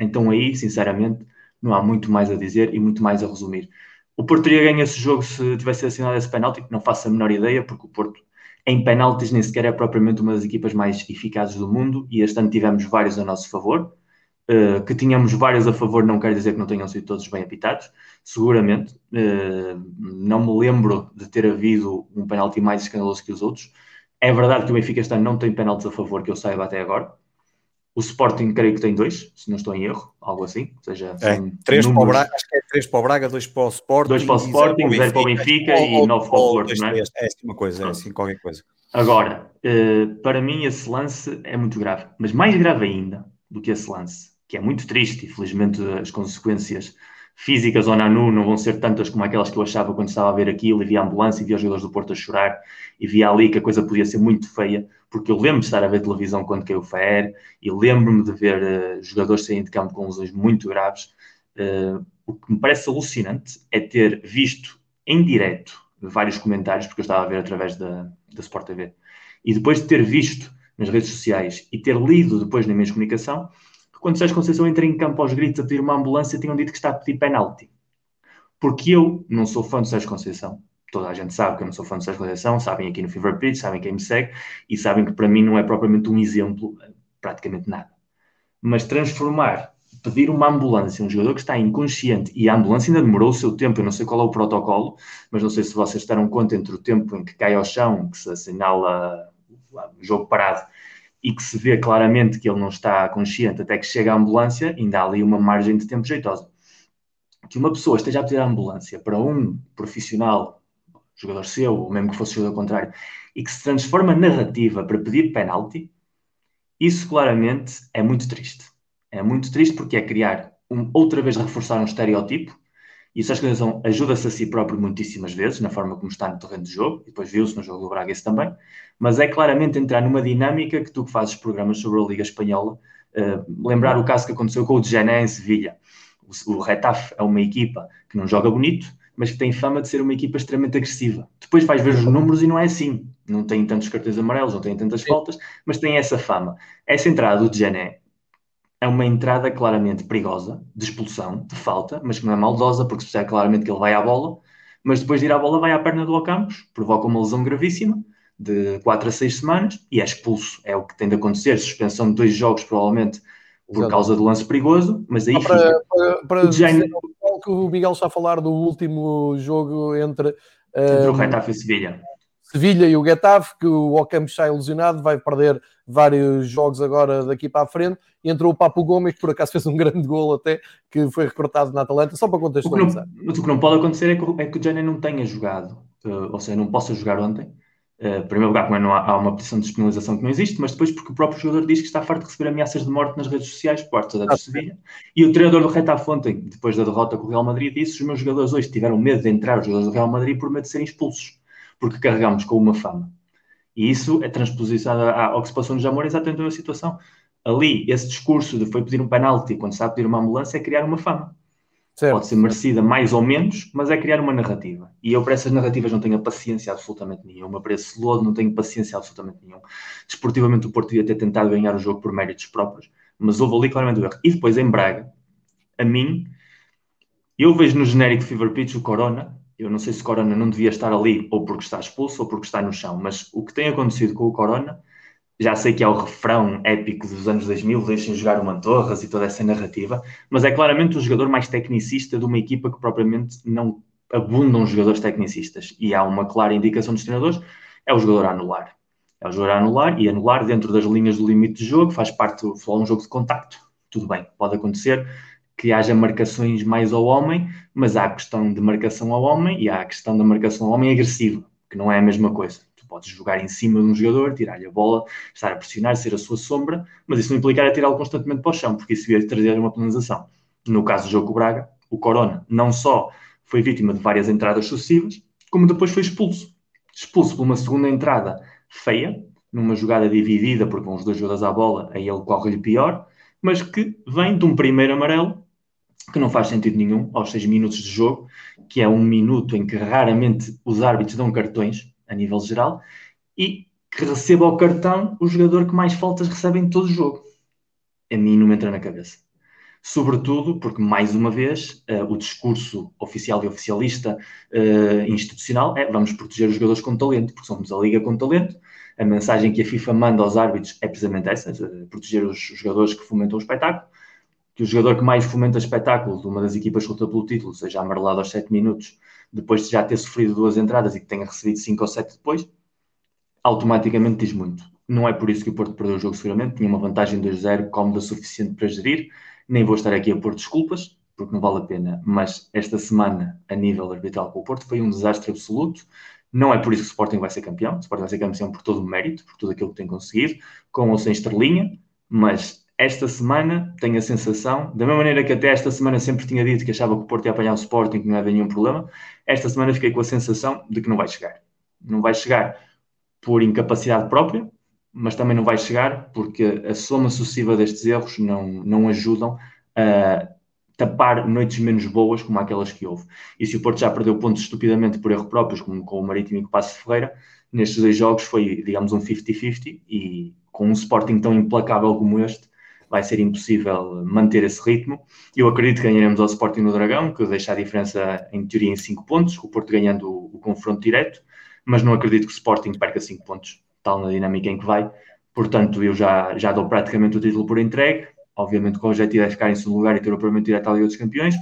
S3: então aí, sinceramente, não há muito mais a dizer e muito mais a resumir. O Porto teria ganho esse jogo se tivesse assinado esse penalti, não faço a menor ideia, porque o Porto em penaltis nem sequer é propriamente uma das equipas mais eficazes do mundo e este ano tivemos vários a nosso favor. Uh, que tínhamos vários a favor não quer dizer que não tenham sido todos bem apitados, seguramente. Uh, não me lembro de ter havido um penalti mais escandaloso que os outros. É verdade que o Benfica este ano não tem penaltis a favor que eu saiba até agora. O Sporting creio que tem dois, se não estou em erro, algo assim. Ou seja,
S2: é, três números... para o Braga, acho que é três para o Braga, dois para o Sporting.
S3: Dois para o Sporting, zero para o Benfica, Benfica e nove para o Porto, não é?
S2: É assim uma coisa, é assim qualquer coisa.
S3: Agora, uh, para mim esse lance é muito grave, mas mais grave ainda do que esse lance, que é muito triste e felizmente as consequências físicas ao Nanu não vão ser tantas como aquelas que eu achava quando estava a ver aquilo e via a ambulância e via os jogadores do Porto a chorar e via ali que a coisa podia ser muito feia, porque eu lembro de estar a ver televisão quando caiu o Fer e lembro-me de ver uh, jogadores saírem de campo com lesões muito graves. Uh, o que me parece alucinante é ter visto em direto vários comentários, porque eu estava a ver através da, da Sport TV, e depois de ter visto nas redes sociais e ter lido depois na minha comunicação, quando Sérgio Conceição entra em campo aos gritos a pedir uma ambulância, tinham dito que está a pedir penalti. Porque eu não sou fã do Sérgio Conceição. Toda a gente sabe que eu não sou fã do Sérgio Conceição, sabem aqui no Fever Pitch, sabem quem me segue e sabem que para mim não é propriamente um exemplo, praticamente nada. Mas transformar, pedir uma ambulância, um jogador que está inconsciente e a ambulância ainda demorou o seu tempo, eu não sei qual é o protocolo, mas não sei se vocês terão conta entre o tempo em que cai ao chão, que se assinala o jogo parado e que se vê claramente que ele não está consciente até que chega a ambulância, ainda há ali uma margem de tempo jeitosa. Que uma pessoa esteja a pedir a ambulância para um profissional, jogador seu, ou mesmo que fosse jogador contrário, e que se transforma narrativa para pedir penalti, isso claramente é muito triste. É muito triste porque é criar um, outra vez reforçar um estereótipo, e isso a organização ajuda-se a si próprio muitíssimas vezes, na forma como está no terreno de jogo, e depois viu-se no jogo do Braga isso também, mas é claramente entrar numa dinâmica que tu que fazes programas sobre a Liga Espanhola, uh, lembrar o caso que aconteceu com o Gené em Sevilha. O, o Retaf é uma equipa que não joga bonito, mas que tem fama de ser uma equipa extremamente agressiva. Depois vais ver os números e não é assim. Não tem tantos cartões amarelos, não tem tantas faltas, mas tem essa fama. Essa entrada do Gené é uma entrada claramente perigosa, de expulsão, de falta, mas que não é maldosa, porque se percebe claramente que ele vai à bola, mas depois de ir à bola vai à perna do Ocampos, provoca uma lesão gravíssima, de 4 a 6 semanas, e é expulso. É o que tem de acontecer, suspensão de dois jogos, provavelmente, por Exato. causa do lance perigoso, mas aí
S1: para, fica. Para, para dizer, que o Miguel está a falar do último jogo entre...
S3: Entre um, o Retafe e Sevilha.
S1: Sevilha e o Getafe, que o Ocampo está ilusionado, vai perder vários jogos agora daqui para a frente. Entrou o Papo Gomes, que por acaso fez um grande gol até, que foi recrutado na Atalanta, só para contextualizar.
S3: O mas o que não pode acontecer é que, é que o Jenny não tenha jogado, uh, ou seja, não possa jogar ontem. Uh, em primeiro lugar, como não há, há, uma posição de despenalização que não existe, mas depois porque o próprio jogador diz que está farto de receber ameaças de morte nas redes sociais por parte da ah, Sevilha. E o treinador do Retafe ontem, depois da derrota com o Real Madrid, disse que os meus jogadores hoje tiveram medo de entrar, os jogadores do Real Madrid, por medo de serem expulsos, porque carregamos com uma fama. E isso é transposição ao que se passou no Jamor, é exatamente a mesma situação. Ali, esse discurso de foi pedir um penalti quando está a pedir uma ambulância é criar uma fama. Certo. Pode ser merecida mais ou menos, mas é criar uma narrativa. E eu para essas narrativas não tenho paciência absolutamente nenhuma. Para esse lodo não tenho paciência absolutamente nenhuma. Desportivamente o Porto ia ter tentado ganhar o jogo por méritos próprios, mas houve ali claramente o erro. E depois em Braga, a mim, eu vejo no genérico Fever Pitch o Corona eu não sei se o Corona não devia estar ali ou porque está expulso ou porque está no chão, mas o que tem acontecido com o Corona, já sei que é o refrão épico dos anos 2000, deixem jogar o Mantorras e toda essa narrativa, mas é claramente o jogador mais tecnicista de uma equipa que propriamente não abundam jogadores tecnicistas. E há uma clara indicação dos treinadores, é o jogador a anular. É o jogador a anular e anular dentro das linhas do limite de jogo, faz parte de um jogo de contacto. Tudo bem, pode acontecer, que haja marcações mais ao homem, mas há a questão de marcação ao homem e há a questão da marcação ao homem agressiva, que não é a mesma coisa. Podes jogar em cima de um jogador, tirar-lhe a bola, estar a pressionar, ser a sua sombra, mas isso não implicar tirá-lo constantemente para o chão, porque isso ia trazer uma penalização. No caso do jogo com o Braga, o Corona não só foi vítima de várias entradas sucessivas, como depois foi expulso. Expulso por uma segunda entrada feia, numa jogada dividida, porque vão os dois jogadores à bola, aí ele corre-lhe pior, mas que vem de um primeiro amarelo que não faz sentido nenhum aos seis minutos de jogo, que é um minuto em que raramente os árbitros dão cartões a nível geral, e que receba o cartão o jogador que mais faltas recebe em todo o jogo. A mim não me entra na cabeça. Sobretudo porque, mais uma vez, uh, o discurso oficial e oficialista uh, institucional é vamos proteger os jogadores com talento, porque somos a liga com talento. A mensagem que a FIFA manda aos árbitros é precisamente essa: uh, proteger os jogadores que fomentam o espetáculo que o jogador que mais fomenta espetáculo de uma das equipas que luta pelo título seja amarelado aos 7 minutos, depois de já ter sofrido duas entradas e que tenha recebido 5 ou 7 depois, automaticamente diz muito. Não é por isso que o Porto perdeu o jogo seguramente, tinha uma vantagem 2-0 cómoda suficiente para gerir, nem vou estar aqui a pôr desculpas, porque não vale a pena, mas esta semana, a nível arbitral com o Porto, foi um desastre absoluto, não é por isso que o Sporting vai ser campeão, o Sporting vai ser campeão por todo o mérito, por tudo aquilo que tem conseguido, com ou sem estrelinha, mas esta semana tenho a sensação, da mesma maneira que até esta semana sempre tinha dito que achava que o Porto ia apanhar o Sporting, que não havia nenhum problema, esta semana fiquei com a sensação de que não vai chegar. Não vai chegar por incapacidade própria, mas também não vai chegar porque a soma sucessiva destes erros não, não ajudam a tapar noites menos boas como aquelas que houve. E se o Porto já perdeu pontos estupidamente por erro próprios, como com o Marítimo e com o Passo Ferreira, nestes dois jogos foi, digamos, um 50-50 e com um Sporting tão implacável como este, vai ser impossível manter esse ritmo. Eu acredito que ganharemos ao Sporting no Dragão, que deixa a diferença em teoria em 5 pontos, o Porto ganhando o, o, confronto direto, mas não acredito que o Sporting perca 5 pontos, tal na dinâmica em que vai. Portanto, eu já, já dou praticamente o título por entregue. Obviamente, com o objetivo é ficar em segundo lugar e ter o primeiro direto à Liga dos Campeões,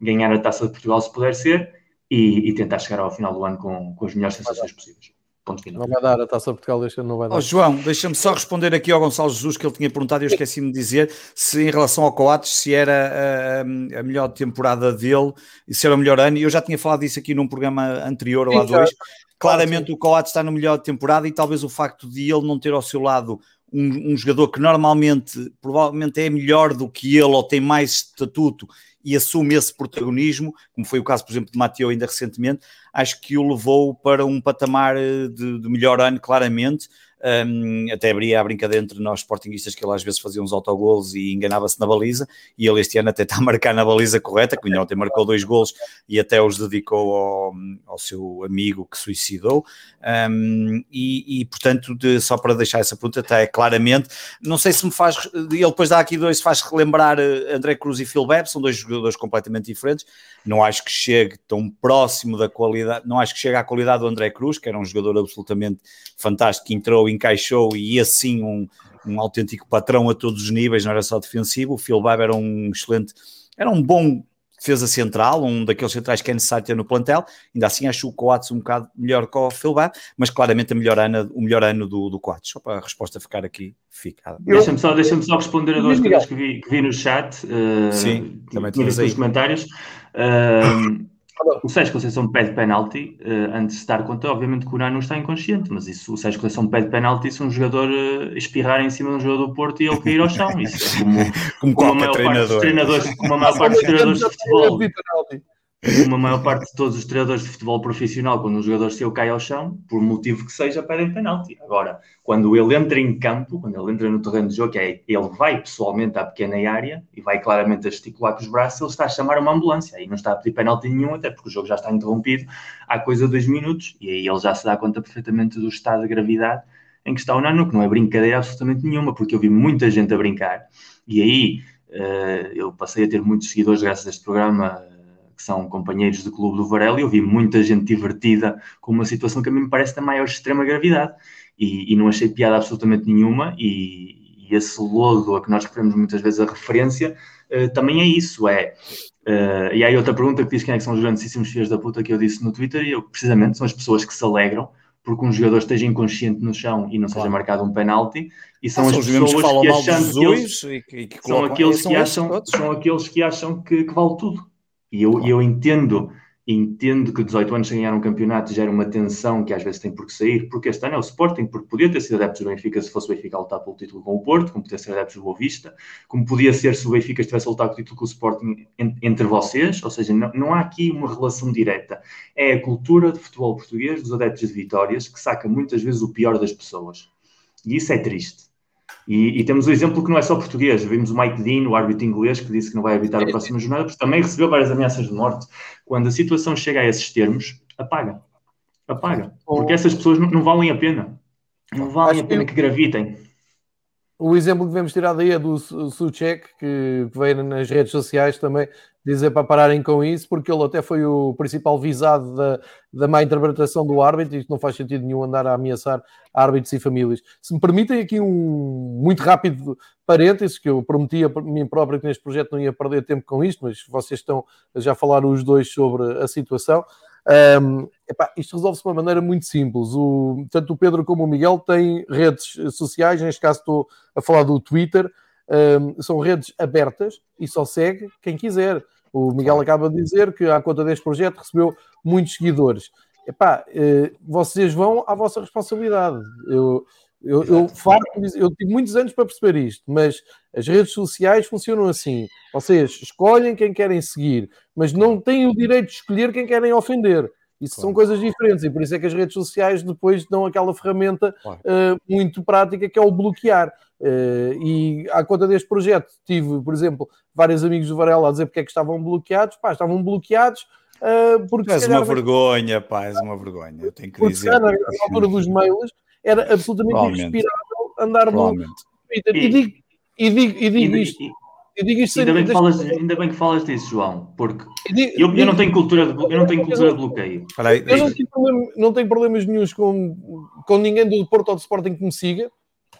S3: ganhar a taça de Portugal se puder ser e, e tentar chegar ao final do ano com, com as melhores sensações possíveis.
S1: Ponto final. Não vai dar, a Taça Portugal ano não vai dar.
S2: Oh, João, deixa-me só responder aqui ao Gonçalo Jesus que ele tinha perguntado e eu esqueci-me de dizer se em relação ao Coates se era a, a, melhor temporada dele e se era o melhor ano. Eu já tinha falado disso aqui num programa anterior ou há dois. Claramente o Coates está no melhor temporada e talvez o facto de ele não ter ao seu lado um, um, jogador que normalmente, provavelmente é melhor do que ele ou tem mais estatuto e assume esse protagonismo, como foi o caso, por exemplo, de Mateo ainda recentemente, acho que o levou para um patamar eh, de, de melhor ano, claramente. Um, até abria a brincadeira entre nós sportinguistas que ele às vezes fazia uns autogolos e enganava-se na baliza, e ele este ano até está a marcar na baliza correta, que ontem marcou dois golos e até os dedicou ao, ao seu amigo que suicidou. Um, e, e, portanto, de, só para deixar essa pergunta, está é claramente, não sei se me faz, ele depois dá aqui dois, faz relembrar eh, André Cruz e Phil Bepp, são dois jogadores completamente diferentes. Não acho que chegue tão próximo da qualidade, não acho que chegue à qualidade do André Cruz, que era um jogador absolutamente fantástico, que entrou encaixou e assim um, um autêntico patrão a todos os níveis, não era só defensivo. O Phil Babb era um excelente, era um bom defesa central, um daqueles centrais que é necessário ter no plantel. Ainda assim, acho o Coates um bocado melhor que o Phil Babb, mas claramente a melhor ano, o melhor ano do, do Coates. Só para a resposta ficar aqui ficada.
S3: Deixa-me só, deixa só responder a duas coisas que vi, que vi no chat.
S2: Uh, Sim, também temos
S3: aí. comentários. Uh, o Sérgio Conceição pede penalti uh, antes de se dar conta, obviamente que o Nano está inconsciente, mas isso, o Sérgio Conceição pede penalti se um jogador uh, espirrar em cima de um jogador do Porto e ele cair ao chão. Isso é como,
S2: como, como a maior
S3: treinador. parte dos treinadores, como a maior parte dos treinadores de futebol uma maior parte de todos os treinadores de futebol profissional, quando um jogador seu cai ao chão, por motivo que seja, pedem penalti. Agora, quando ele entra em campo, quando ele entra no terreno de jogo, é, ele vai pessoalmente à pequena área e vai claramente a gesticular com os braços, ele está a chamar uma ambulância. Aí não está a pedir penalti nenhum, até porque o jogo já está interrompido há coisa de dois minutos, e aí ele já se dá conta perfeitamente do estado de gravidade em que está o Nano, que não é brincadeira absolutamente nenhuma, porque eu vi muita gente a brincar, e aí uh, eu passei a ter muitos seguidores graças a este programa que são companheiros do Clube do Varela, e eu vi muita gente divertida com uma situação que a mim me parece da maior extrema gravidade. E, e não achei piada absolutamente nenhuma, e, e, esse lodo a que nós referimos muitas vezes a referência uh, também é isso, é... Uh, e aí outra pergunta que diz quem é que são os grandíssimos filhos da puta que eu disse no Twitter, e eu, precisamente, são as pessoas que se alegram porque um jogador esteja inconsciente no chão e não claro. seja marcado um penalti, e são ah, as pessoas que, que acham que, eles, e que, e que são aqueles que acham, são aqueles que acham que, que vale tudo. E eu, eu entendo, entendo que 18 anos sem ganhar um campeonato gera uma tensão que às vezes tem por que sair, porque este ano é o Sporting, porque podia ter sido adeptos do Benfica se fosse o Benfica a lutar pelo título com o Porto, como podia ser adeptos do Boa Vista, como podia ser se o Benfica estivesse a lutar pelo título com o Sporting entre vocês, ou seja, não, não há aqui uma relação direta. É a cultura de futebol português, dos adeptos de vitórias, que saca muitas vezes o pior das pessoas. E isso é triste. E, e, temos o exemplo que não é só português. Vimos o Mike Dean, o árbitro inglês, que disse que não vai evitar a próxima jornada, porque também recebeu várias ameaças de morte. Quando a situação chega a esses termos, apaga. Apaga. Porque essas pessoas não, não valem a pena. Não valem a pena que gravitem.
S1: O exemplo que devemos tirar daí é do Suchek, que veio nas redes sociais também dizer para pararem com isso, porque ele até foi o principal visado da, da má interpretação do árbitro, e isto não faz sentido nenhum andar a ameaçar árbitros e famílias. Se me permitem aqui um muito rápido parênteses, que eu prometi a mim próprio que neste projeto não ia perder tempo com isto, mas vocês estão a já falar os dois sobre a situação. Um, epá, isto resolve-se de uma maneira muito simples. O, tanto o Pedro como o Miguel têm redes sociais, neste caso estou a falar do Twitter, um, são redes abertas e só segue quem quiser. O Miguel acaba de dizer que à conta deste projeto recebeu muitos seguidores. Epá, uh, vocês vão à vossa responsabilidade. Eu, eu, eu, eu tive muitos anos para perceber isto, mas as redes sociais funcionam assim. Vocês escolhem quem querem seguir, mas não têm o direito de escolher quem querem ofender. Isso claro. são coisas diferentes e por isso é que as redes sociais depois dão aquela ferramenta claro. uh, muito prática que é o bloquear. Uh, e à conta deste projeto, tive, por exemplo, vários amigos do Varela a dizer porque é que estavam bloqueados. Pá, estavam bloqueados uh, porque.
S2: És uma vergonha, pá, és uma vergonha. Eu tenho que
S1: porque,
S2: dizer.
S1: na altura dos mails era absolutamente irrespirável andar no Twitter. E, e digo, e digo, e digo e, isto.
S3: Eu digo isto ainda, bem que falas, ainda bem que falas disso, João, porque eu, eu, não tenho cultura de, eu não tenho cultura de bloqueio.
S1: Eu não tenho, problema, não tenho problemas nenhums com, com ninguém do Porto ou do Sporting que me siga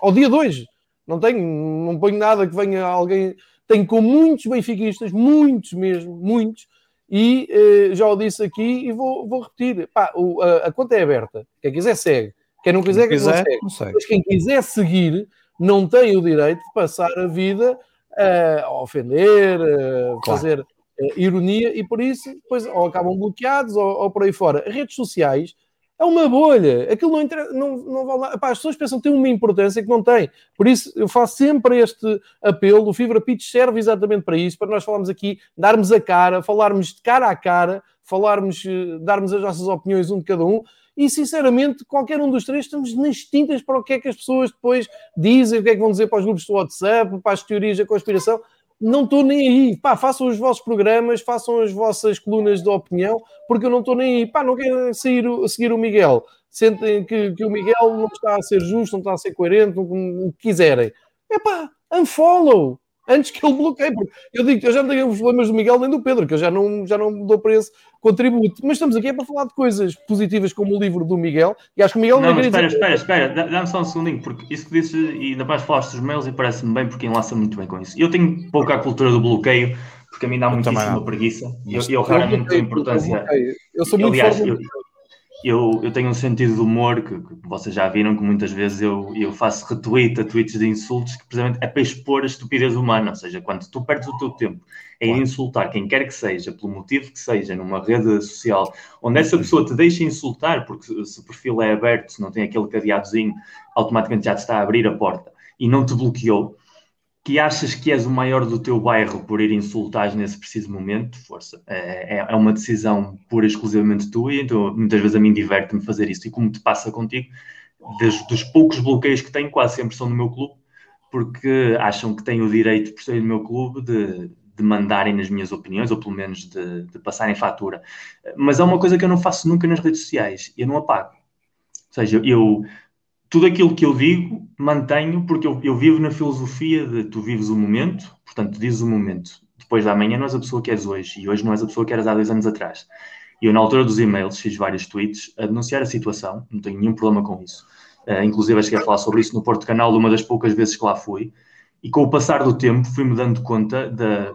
S1: ao dia 2. Não tenho, não ponho nada que venha alguém. Tenho com muitos benfiquistas, muitos mesmo, muitos, e eh, já o disse aqui e vou, vou repetir. Pá, o, a, a, conta é aberta. Quem quiser segue. Quem não quiser, quem quiser não segue. Não segue. Mas quem quiser seguir não tem o direito de passar a vida a ofender, a fazer claro. ironia e por isso depois ou acabam bloqueados ou, ou, por aí fora. Redes sociais, É uma bolha. Aquilo não, interessa, não, não vale nada. as pessoas pensam que tem uma importância que não tem. Por isso, eu faço sempre este apelo. O Fibra Pitch serve exatamente para isso, para nós falarmos aqui, darmos a cara, falarmos de cara a cara, falarmos, eh, darmos as nossas opiniões um de cada um. E, sinceramente, qualquer um dos três estamos nas tintas para o que é que as pessoas depois dizem, o que é que vão dizer para os grupos do WhatsApp, para as teorias da conspiração não estou nem aí. Pá, façam os vossos programas, façam as vossas colunas de opinião, porque eu não estou nem aí. Pá, não quero seguir, seguir o Miguel. Sentem que, que o Miguel não está a ser justo, não está a ser coerente, o que quiserem. É pá, unfollow antes que ele bloqueie. Eu digo que eu já não tenho os problemas do Miguel nem do Pedro, que eu já não, já não dou para esse contributo. Mas estamos aqui é para falar de coisas positivas como o livro do Miguel. E acho que o Miguel
S3: não, não espera, dizer... espera, espera, dá-me só um segundinho, porque isso que disse, e ainda mais falaste dos mails e parece-me bem, porque enlaça muito bem com isso. Eu tenho pouca cultura do bloqueio, porque a mim dá muitíssima preguiça. E eu, eu, raramente dou importância.
S1: Eu sou muito
S3: Aliás, eu, eu, tenho um sentido de humor que, que, vocês já viram que muitas vezes eu, eu faço retweet a tweets de insultos que precisamente é para expor a estupidez humana, ou seja, quando tu perdes o teu tempo em claro. insultar quem quer que seja, pelo motivo que seja, numa rede social, onde essa pessoa te deixa insultar, porque se o perfil é aberto, se não tem aquele cadeadozinho, automaticamente já te está a abrir a porta e não te bloqueou, que achas que és o maior do teu bairro por ir insultar nesse preciso momento, força. É, é, é uma decisão pura e exclusivamente tua, e então muitas vezes a mim diverte-me fazer isso. E como te passa contigo, dos, dos, poucos bloqueios que tenho, quase sempre são no meu clube, porque acham que têm o direito, por ser no meu clube, de, de mandarem nas minhas opiniões, ou pelo menos de, de passarem fatura. Mas é uma coisa que eu não faço nunca nas redes sociais, eu não apago. Ou seja, eu tudo aquilo que eu digo mantenho, porque eu, eu, vivo na filosofia de tu vives o momento, portanto, tu dizes o momento. Depois da manhã não és a pessoa que és hoje, e hoje não és a pessoa que eras há dois anos atrás. E eu, na altura dos e-mails, fiz vários tweets a denunciar a situação, não tenho nenhum problema com isso. Uh, inclusive, cheguei a falar sobre isso no Porto Canal, uma das poucas vezes que lá fui. E com o passar do tempo, fui-me dando conta da,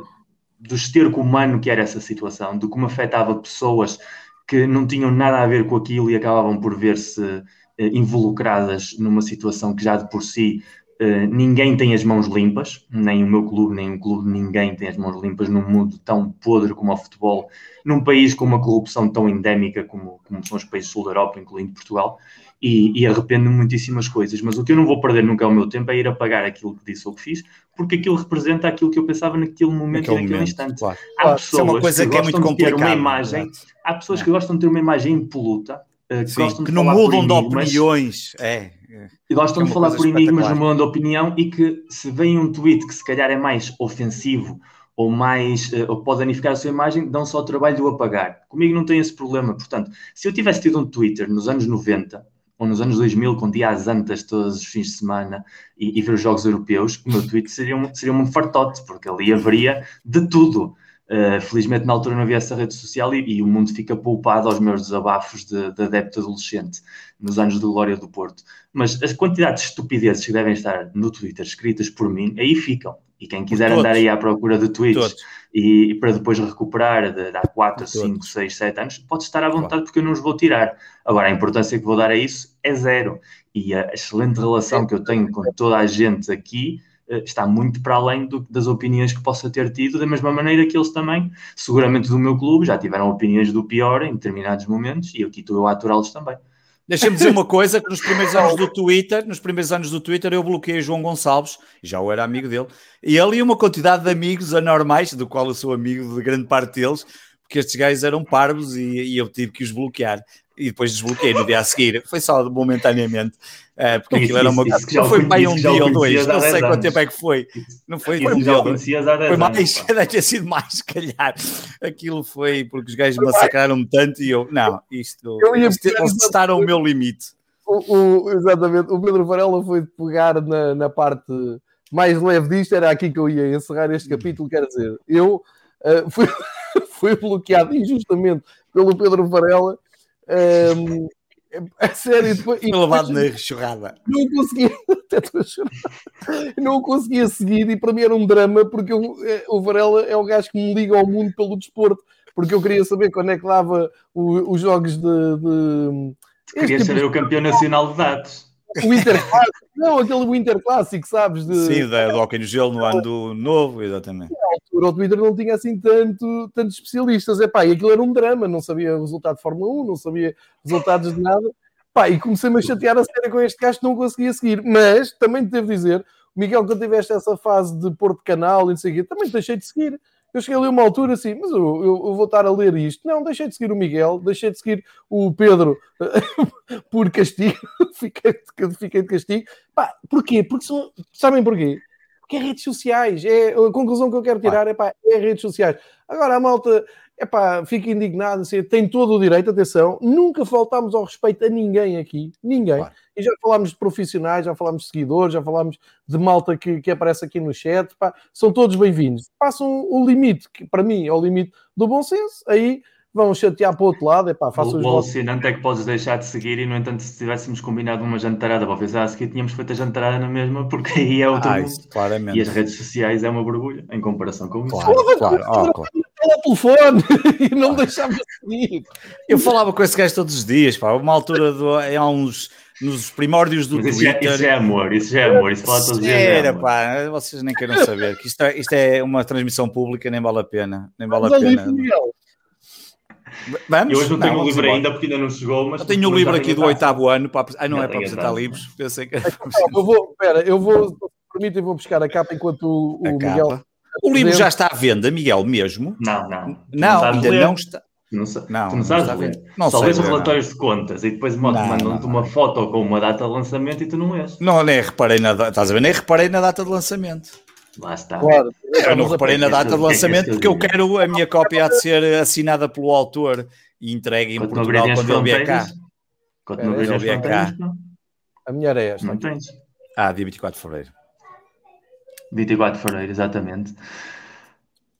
S3: do esterco humano que era essa situação, de como afetava pessoas que não tinham nada a ver com aquilo e acabavam por ver-se involucradas numa situação que já de por si Uh, ninguém tem as mãos limpas, nem o meu clube, nem o clube, ninguém tem as mãos limpas num mundo tão podre como o futebol, num país com uma corrupção tão endémica como, como são os países do sul da Europa, incluindo Portugal, e, e arrependo-me muitíssimas coisas. Mas o que eu não vou perder nunca é o meu tempo é ir apagar aquilo que disse ou que fiz, porque aquilo representa aquilo que eu pensava naquele momento naquele e naquele momento, instante. Claro. Há pessoas é uma coisa que, que é muito de ter uma imagem, há pessoas que gostam de ter uma imagem impoluta
S2: eh, que, Sim, que não mudam de opiniões. É,
S3: é. gostam é de falar por enigmas, não mudam de opinião e que se vem um tweet que se calhar é mais ofensivo ou mais uh, ou pode danificar a sua imagem, dão só o trabalho de o apagar. Comigo não tem esse problema. Portanto, se eu tivesse tido um Twitter nos anos 90 ou nos anos 2000, com dias antes todos os fins de semana e, e ver os jogos europeus, o meu tweet seria um, seria um fartote, porque ali haveria de tudo. Uh, felizmente na altura não havia essa rede social e, e, o mundo fica poupado aos meus desabafos de, de adepto adolescente nos anos de glória do Porto. Mas as quantidades de estupidezes que devem estar no Twitter escritas por mim, aí ficam. E quem quiser andar aí à procura de tweets e, e, para depois recuperar de, de há 4, 5, 6, 7 anos, pode estar à vontade claro. porque eu não os vou tirar. Agora, a importância que vou dar a isso é zero. E a excelente relação que eu tenho com toda a gente aqui está muito para além do, das opiniões que possa ter tido, da mesma maneira que eles também, seguramente do meu clube, já tiveram opiniões do pior em determinados momentos e aqui estou eu a aturá-los também.
S2: Deixa-me dizer uma coisa, que nos primeiros anos do Twitter, nos primeiros anos do Twitter eu bloqueei João Gonçalves, já eu era amigo dele, e ele e uma quantidade de amigos anormais, do qual eu sou amigo de grande parte deles, porque estes gajos eram parvos e, e eu tive que os bloquear e depois desbloqueei no dia a seguir. Foi só momentaneamente, uh, porque aquilo era uma coisa. Não foi para um dia ou dois, não sei quanto tempo é que foi. Não foi, foi um dia ou dois. Foi mais, deve ter sido mais, se calhar. Aquilo foi porque os gajos massacraram-me tanto e eu, não, isto. Eles testaram o meu limite.
S1: O, o, exatamente, o Pedro Varela foi pegar na, na parte mais leve disto, era aqui que eu ia encerrar este capítulo. Quer dizer, eu uh, fui, fui bloqueado injustamente pelo Pedro Varela um, a sério, depois,
S2: e levado na churrada.
S1: Não conseguia, não conseguia seguir e para mim era um drama porque eu, eh, o Varela é o gajo que me liga ao mundo pelo desporto, porque eu queria saber quando é que dava o, os jogos de. de...
S3: Queria tipo saber o campeão nacional de dados.
S1: O Winter Clássico, não, aquele Winter Clássico, sabes? De...
S2: Sim, da, do Hockey no Gelo no ano novo, exatamente.
S1: Na altura o Twitter não tinha assim tanto, tantos especialistas, é pá, e aquilo era um drama, não sabia o resultado de Fórmula 1, não sabia resultados de nada, pá, e comecei-me a chatear a sério com este gajo que não conseguia seguir, mas também te devo dizer, Miguel, quando tiveste essa fase de pôr de canal e não sei o quê, também deixei de seguir. Eu cheguei ali uma altura assim, mas eu, eu, eu, vou estar a ler isto. Não, deixei de seguir o Miguel, deixei de seguir o Pedro por castigo. fiquei, fiquei de castigo. Pá, porquê? Porque são, sabem porquê? Porque é redes sociais. É, a conclusão que eu quero tirar é, pá, é redes sociais. Agora a malta epá, fica indignado, assim, tem todo o direito, atenção, nunca faltámos ao respeito a ninguém aqui, ninguém. Claro. E já falámos de profissionais, já falámos de seguidores, já falámos de malta que, que aparece aqui no chat, pá, são todos bem-vindos. Passam o limite, que para mim é o limite do bom senso, aí vão chatear para o outro lado, epá, façam
S3: o, o alucinante é que podes deixar de seguir e, no entanto, se tivéssemos combinado uma jantarada, para pensar, se que tínhamos feito a jantarada na mesma, porque aí é outro ah, mundo. Claramente. E as redes sociais é uma borbulha em comparação com
S2: claro, isso. Claro, claro. Oh, claro.
S1: Telefone e não deixava seguir.
S2: Eu falava com esse gajo todos os dias, pá, uma altura, do, há uns nos primórdios do
S3: Mas
S2: Twitter.
S3: Isso é, isso é amor, isso é amor, isso fala todos os dias. É
S2: Era, pá, vocês nem queiram saber que isto é, isto é uma transmissão pública, nem vale a pena, nem vale a pena.
S3: Vamos? Eu hoje não tenho o livro ainda porque ainda não chegou, mas.
S2: Eu tenho o livro aqui do oitavo ano. Para... Ah, não é para apresentar livros. Eu sei que.
S1: eu vou, espera, eu vou, permite, eu vou buscar a capa enquanto o, o Miguel.
S2: O livro já está à venda, Miguel, mesmo?
S3: Não, não.
S2: Não, ainda não está.
S3: Não, não, tu não sabes não ler. Não Só lês os relatórios de contas e depois mandam-te uma foto com uma data de lançamento e tu não és.
S2: Não, nem reparei na data. Estás a ver? Nem reparei na data de lançamento.
S3: Lá está. Claro.
S2: Eu não reparei na data de lançamento porque eu quero a minha cópia de ser assinada pelo autor e entregue em quando Portugal quando ele vier cá.
S3: Quando não ele vier cá.
S1: A minha era esta.
S3: Não tens.
S2: Ah, dia 24 de fevereiro.
S3: 24 de fevereiro, exatamente.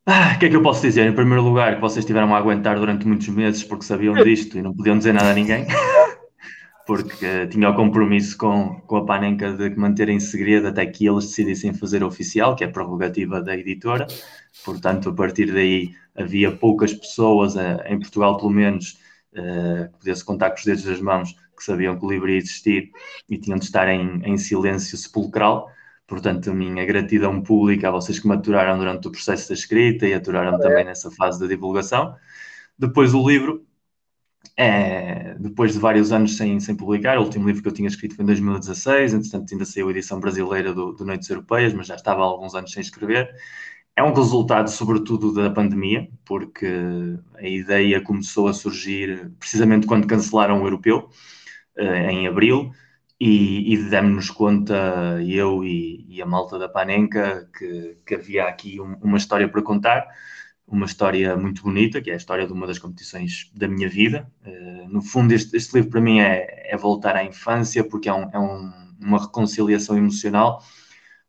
S3: Ah, o que é que eu posso dizer? Em primeiro lugar, que vocês tiveram a aguentar durante muitos meses porque sabiam disto e não podiam dizer nada a ninguém. porque uh, tinha o compromisso com, com a Panenka de manter em segredo até que eles decidissem fazer oficial, que é a prerrogativa da editora. Portanto, a partir daí havia poucas pessoas, uh, em Portugal pelo menos, uh, que podia-se contar com os dedos das mãos, que sabiam que o livro ia existir e tinham de estar em, em silêncio sepulcral. Portanto, a minha gratidão pública a vocês que me aturaram durante o processo da escrita e aturaram também nessa fase da divulgação. Depois o livro, é, depois de vários anos sem, sem publicar, o último livro que eu tinha escrito foi em 2016, entretanto ainda saiu a edição brasileira do, do Noites Europeias, mas já estava há alguns anos sem escrever. É um resultado, sobretudo, da pandemia, porque a ideia começou a surgir precisamente quando cancelaram o europeu, eh, em abril, e, e demos-nos conta, eu e, e, a malta da Panenka, que, que havia aqui um, uma história para contar, uma história muito bonita, que é a história de uma das competições da minha vida. Uh, no fundo, este, este, livro para mim é, é, voltar à infância, porque é, um, é um, uma reconciliação emocional.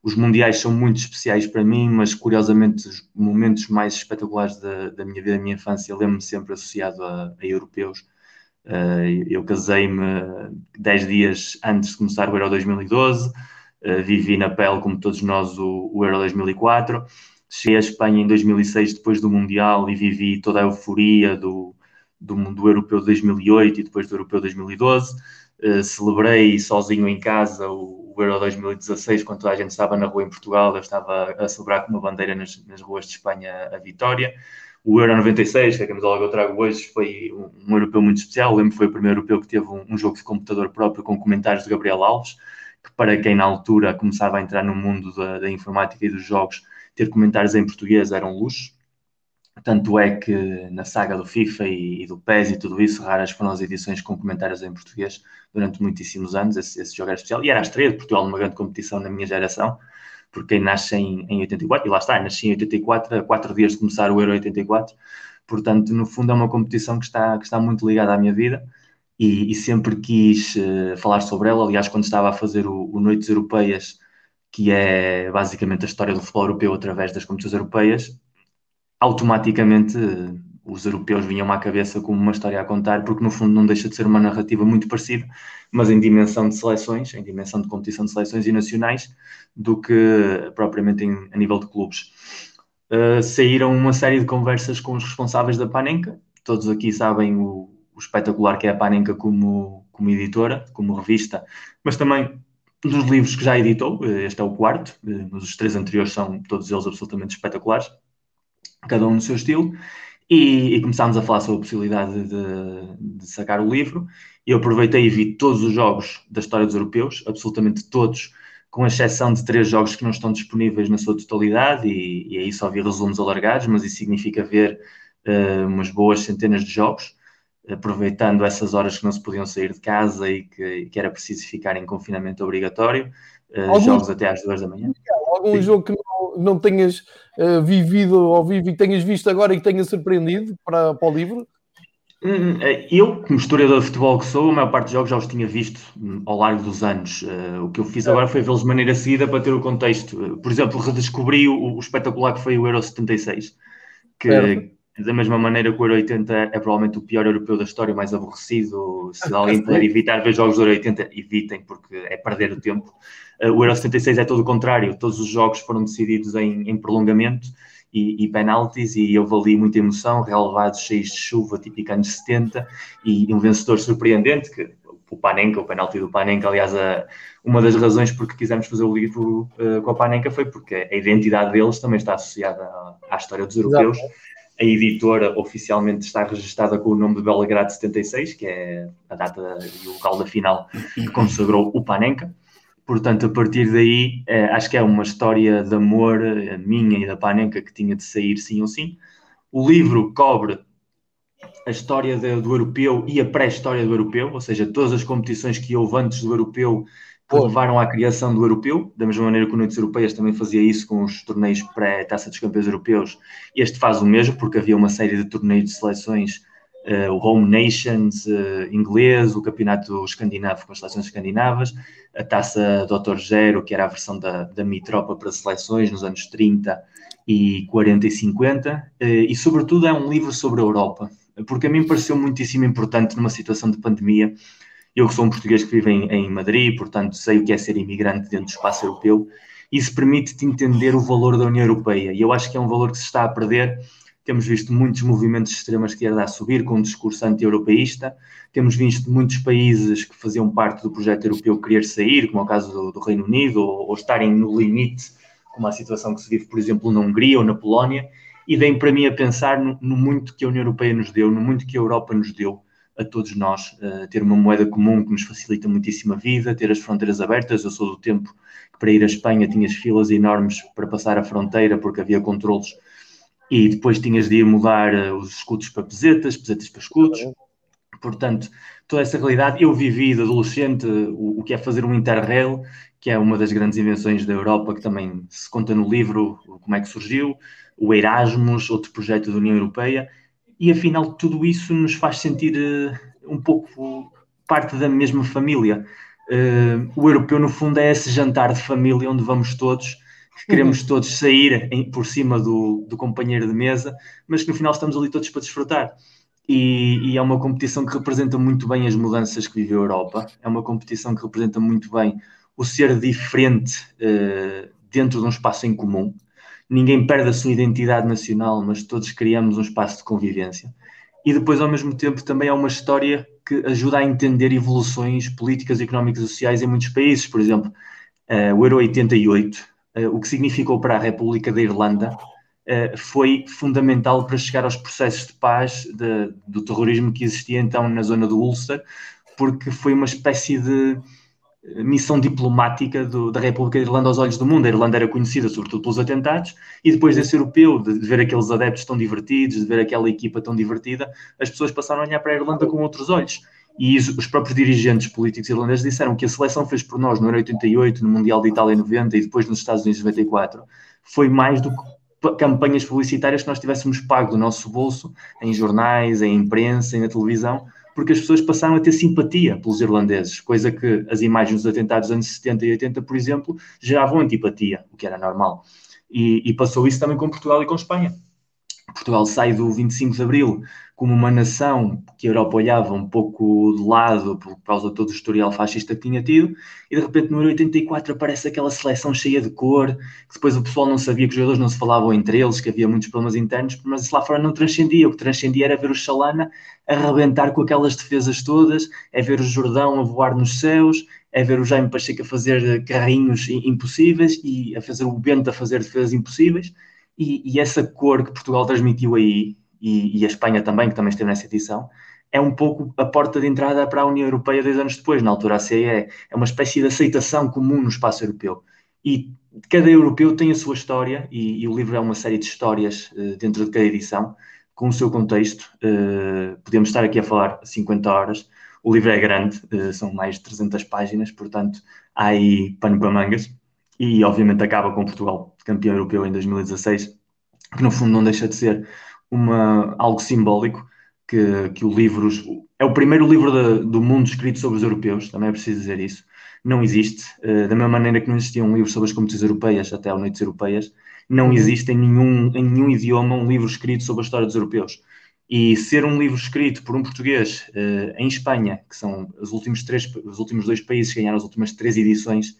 S3: Os mundiais são muito especiais para mim, mas curiosamente os momentos mais espetaculares da, da minha vida, da minha infância, lembro-me sempre associado a, a europeus eu casei-me 10 dias antes de começar o Euro 2012, uh, eh, vivi na pele, como todos nós, o, Euro 2004. Cheguei à Espanha em 2006, depois do Mundial, e vivi toda a euforia do, do, do Europeu 2008 e depois do Europeu 2012. Uh, celebrei sozinho em casa o, o, Euro 2016, quando toda a gente estava na rua em Portugal. Eu estava a celebrar com uma bandeira nas, nas ruas de Espanha a vitória o Euro 96, que é a camisola que eu trago hoje, foi um, um europeu muito especial. Eu lembro que foi o primeiro europeu que teve um, um, jogo de computador próprio com comentários de Gabriel Alves, que para quem na altura começava a entrar no mundo da, da informática e dos jogos, ter comentários em português era um luxo. Tanto é que na saga do FIFA e, e, do PES e tudo isso, raras foram as edições com comentários em português durante muitíssimos anos. Esse, esse jogo era especial e era estreia de Portugal numa grande competição na minha geração porque nasce em, em 84, e lá está, nasci em 84, a quatro dias de começar o Euro 84, portanto, no fundo é uma competição que está, que está muito ligada à minha vida e, e sempre quis uh, falar sobre ela. Aliás, quando estava a fazer o, o, Noites Europeias, que é basicamente a história do futebol europeu através das competições europeias, automaticamente uh, os europeus vinham à cabeça como uma história a contar, porque no fundo não deixa de ser uma narrativa muito parecida, mas em dimensão de seleções, em dimensão de competição de seleções e nacionais, do que propriamente em, a nível de clubes. Uh, saíram uma série de conversas com os responsáveis da Panenka, todos aqui sabem o, o espetacular que é a Panenka como, como editora, como revista, mas também dos livros que já editou. Este é o quarto, mas os três anteriores são todos eles absolutamente espetaculares, cada um no seu estilo. E, e começámos a falar sobre a possibilidade de, de sacar o livro. Eu aproveitei e vi todos os jogos da história dos europeus, absolutamente todos, com exceção de três jogos que não estão disponíveis na sua totalidade, e, e aí só vi resumos alargados, mas isso significa ver uh, umas boas centenas de jogos, aproveitando essas horas que não se podiam sair de casa e que, que era preciso ficar em confinamento obrigatório, uh, jogos até às duas da manhã.
S1: Algum Sim. jogo que não, não tenhas uh, vivido ao vivo e que tenhas visto agora e que tenha surpreendido para, para o livro?
S3: Hum, eh, eu, como historiador de futebol que sou, a maior parte dos jogos já os tinha visto hum, ao largo dos anos. O que eu fiz agora foi vê-los de maneira seguida para ter o contexto. Por exemplo, redescobri o, o, espetacular que foi o Euro 76, que é. da mesma maneira que o Euro 80 é provavelmente o pior europeu da história, o mais aborrecido. Se alguém puder evitar ver jogos do Euro 80, evitem, porque é perder o tempo. Uh, o Euro 76 é todo o contrário, todos os jogos foram decididos em, em prolongamento e, e penaltis, e houve ali muita emoção, relevados cheios de chuva, típico anos 70, e um vencedor surpreendente, que o Panenka, o penalti do Panenka, aliás, a, uma das razões porque quisemos fazer o livro uh, com a Panenka foi porque a identidade deles também está associada à, à história dos europeus. Exato. A editora oficialmente está registrada com o nome de Belgrado 76, que é a data e o local da final que consagrou o Panenka. Portanto, a partir daí, eh, acho que é uma história de amor eh, minha e da Panenka que tinha de sair sim ou sim. O livro cobre a história de, do europeu e a pré-história do europeu, ou seja, todas as competições que houve antes do europeu que levaram à criação do europeu, da mesma maneira que o Noites Europeias também fazia isso com os torneios pré-taça dos campeões europeus. Este faz o mesmo, porque havia uma série de torneios de seleções uh, o Home Nations uh, inglês, o campeonato escandinavo com as seleções escandinavas, a taça Dr. Zero, que era a versão da, da Mitropa para seleções nos anos 30 e 40 e 50, uh, eh, e sobretudo é um livro sobre a Europa, porque a mim pareceu muitíssimo importante numa situação de pandemia. Eu que sou um português que vive em, em Madrid, portanto sei o que é ser imigrante dentro do espaço europeu, isso permite-te entender o valor da União Europeia, e eu acho que é um valor que se está a perder temos visto muitos movimentos de extrema-esquerda a subir com um discurso anti-europeísta. Temos visto muitos países que faziam parte do projeto europeu querer sair, como é o caso do, do Reino Unido, ou, ou, estarem no limite, como a situação que se vive, por exemplo, na Hungria ou na Polónia. E vem para mim a pensar no, no, muito que a União Europeia nos deu, no muito que a Europa nos deu a todos nós, uh, ter uma moeda comum que nos facilita muitíssimo a vida, ter as fronteiras abertas. Eu sou do tempo que para ir à Espanha tinhas filas enormes para passar a fronteira porque havia controlos e depois tinhas de ir mudar uh, os escudos para pesetas, pesetas para escudos. Portanto, toda essa realidade, eu vivi de adolescente o, o, que é fazer um Interrail, que é uma das grandes invenções da Europa, que também se conta no livro como é que surgiu, o Erasmus, outro projeto da União Europeia, e afinal tudo isso nos faz sentir uh, um pouco parte da mesma família. Uh, o europeu, no fundo, é esse jantar de família onde vamos todos que queremos todos sair em, por cima do, do companheiro de mesa, mas que no final estamos ali todos para desfrutar. E, e, é uma competição que representa muito bem as mudanças que vive a Europa, é uma competição que representa muito bem o ser diferente uh, dentro de um espaço em comum. Ninguém perde a sua identidade nacional, mas todos criamos um espaço de convivência. E depois, ao mesmo tempo, também é uma história que ajuda a entender evoluções políticas, económicas e sociais em muitos países. Por exemplo, uh, o Euro 88 uh, o que significou para a República da Irlanda, uh, foi fundamental para chegar aos processos de paz de, do terrorismo que existia então na zona do Ulster, porque foi uma espécie de eh, missão diplomática do, da República da Irlanda aos olhos do mundo. A Irlanda era conhecida sobretudo pelos atentados, e depois desse europeu, de, de ver aqueles adeptos tão divertidos, de ver aquela equipa tão divertida, as pessoas passaram a olhar para a Irlanda com outros olhos. E os próprios dirigentes políticos irlandeses disseram que a seleção fez por nós no ano 88, no Mundial de Itália 90 e depois nos Estados Unidos 94, foi mais do que campanhas publicitárias que nós tivéssemos pago do nosso bolso em jornais, em imprensa e na televisão, porque as pessoas passaram a ter simpatia pelos irlandeses, coisa que as imagens dos atentados dos anos 70 e 80, por exemplo, geravam antipatia, o que era normal. E, e passou isso também com Portugal e com Espanha Portugal sai do 25 de Abril como uma nação que a Europa olhava um pouco de lado por causa de todo o historial fascista que tinha tido, e de repente no 84 aparece aquela seleção cheia de cor, que depois o pessoal não sabia que os jogadores não se falavam entre eles, que havia muitos problemas internos, mas isso lá fora não transcendia. O que transcendia era ver o Chalana arrebentar com aquelas defesas todas, é ver o Jordão a voar nos céus, é ver o Jaime Pacheco a fazer carrinhos impossíveis e a fazer o Bento a fazer defesas impossíveis. E, e essa cor que Portugal transmitiu aí, e, e, a Espanha também, que também esteve nessa edição, é um pouco a porta de entrada para a União Europeia dois anos depois. Na altura, a CE é, é uma espécie de aceitação comum no espaço europeu. E cada europeu tem a sua história, e, e o livro é uma série de histórias uh, dentro de cada edição, com o seu contexto. Uh, podemos estar aqui a falar 50 horas. O livro é grande, uh, são mais de 300 páginas, portanto, há aí pano para mangas. E, obviamente, acaba com Portugal campeão europeu em 2016, que no fundo não deixa de ser uma, algo simbólico, que, que o livro é o primeiro livro de, do mundo escrito sobre os europeus, também é preciso dizer isso. Não existe, uh, da mesma maneira que não existia um livro sobre as competições europeias até ao Noites Europeias, não uhum. existe em nenhum, em nenhum idioma um livro escrito sobre a história dos europeus. E ser um livro escrito por um português uh, em Espanha, que são os últimos, três, os últimos dois países que ganharam as últimas três edições,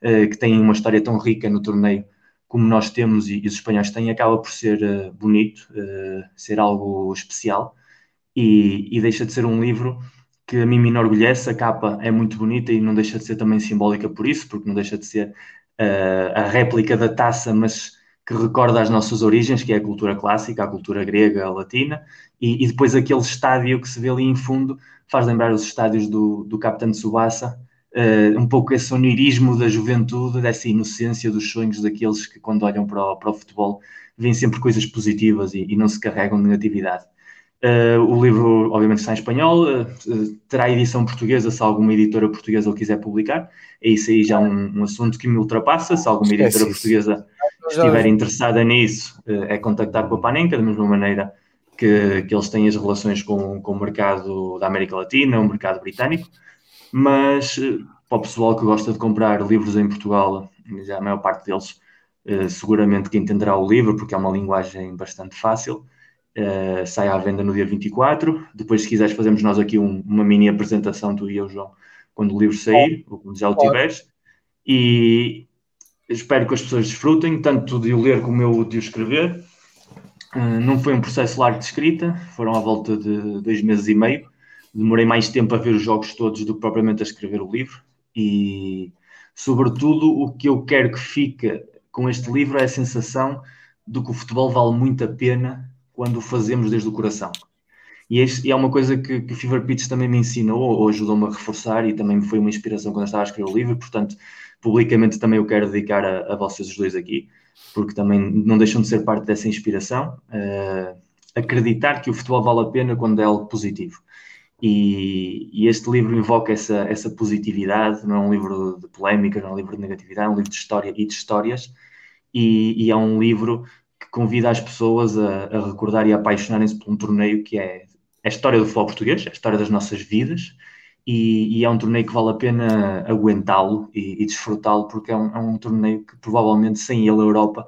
S3: que têm uma história tão rica no torneio, como nós temos e, os espanhóis têm, acaba por ser uh, bonito, uh, ser algo especial e, e, deixa de ser um livro que a mim me enorgulhece. A capa é muito bonita e não deixa de ser também simbólica por isso, porque não deixa de ser a réplica da taça, mas que recorda as nossas origens, que é a cultura clássica, a cultura grega, a latina, e, e depois aquele estádio que se vê ali em fundo faz lembrar os estádios do, do Capitão Tsubasa, uh, um pouco esse onirismo da juventude, dessa inocência dos sonhos daqueles que, quando olham para o, para o futebol, veem sempre coisas positivas e, e não se carregam de negatividade. Uh, o livro, obviamente, está em espanhol, uh, terá edição portuguesa se alguma editora portuguesa o quiser publicar. É isso aí já um, um assunto que me ultrapassa. Se alguma editora portuguesa estiver interessada nisso, uh, é contactar com a Panenka, da mesma maneira que, que eles têm as relações com, com o mercado da América Latina, o mercado britânico mas eh, para o pessoal que gosta de comprar livros em Portugal, já a maior parte deles eh, seguramente que entenderá o livro, porque é uma linguagem bastante fácil. Uh, sai à venda no dia 24. Depois, se quiseres, fazemos nós aqui um, uma mini apresentação, tu e eu, João, quando o livro sair, ou quando já o tiveres. E espero que as pessoas desfrutem, tanto de o ler como eu de o escrever. Não foi um processo largo de escrita, foram à volta de dois meses e meio demorei mais tempo a ver os jogos todos do que propriamente a escrever o livro e sobretudo o que eu quero que fique com este livro é a sensação de que o futebol vale muito a pena quando o fazemos desde o coração. E, este, e é uma coisa que, que o Fever Pitch também me ensinou ou ajudou-me a reforçar e também foi uma inspiração quando eu estava a escrever o livro, portanto, publicamente também eu quero dedicar a, a vocês os dois aqui, porque também não deixam de ser parte dessa inspiração. Uh, acreditar que o futebol vale a pena quando é algo positivo. E, e, este livro invoca essa, essa positividade, não é um livro de polémica, não é um livro de negatividade, é um livro de história e de histórias, e, e é um livro que convida as pessoas a, a recordar e a apaixonarem-se por um torneio que é a história do futebol português, a história das nossas vidas, e, e é um torneio que vale a pena aguentá-lo e, e desfrutá-lo, porque é um, é um, torneio que provavelmente sem ele a Europa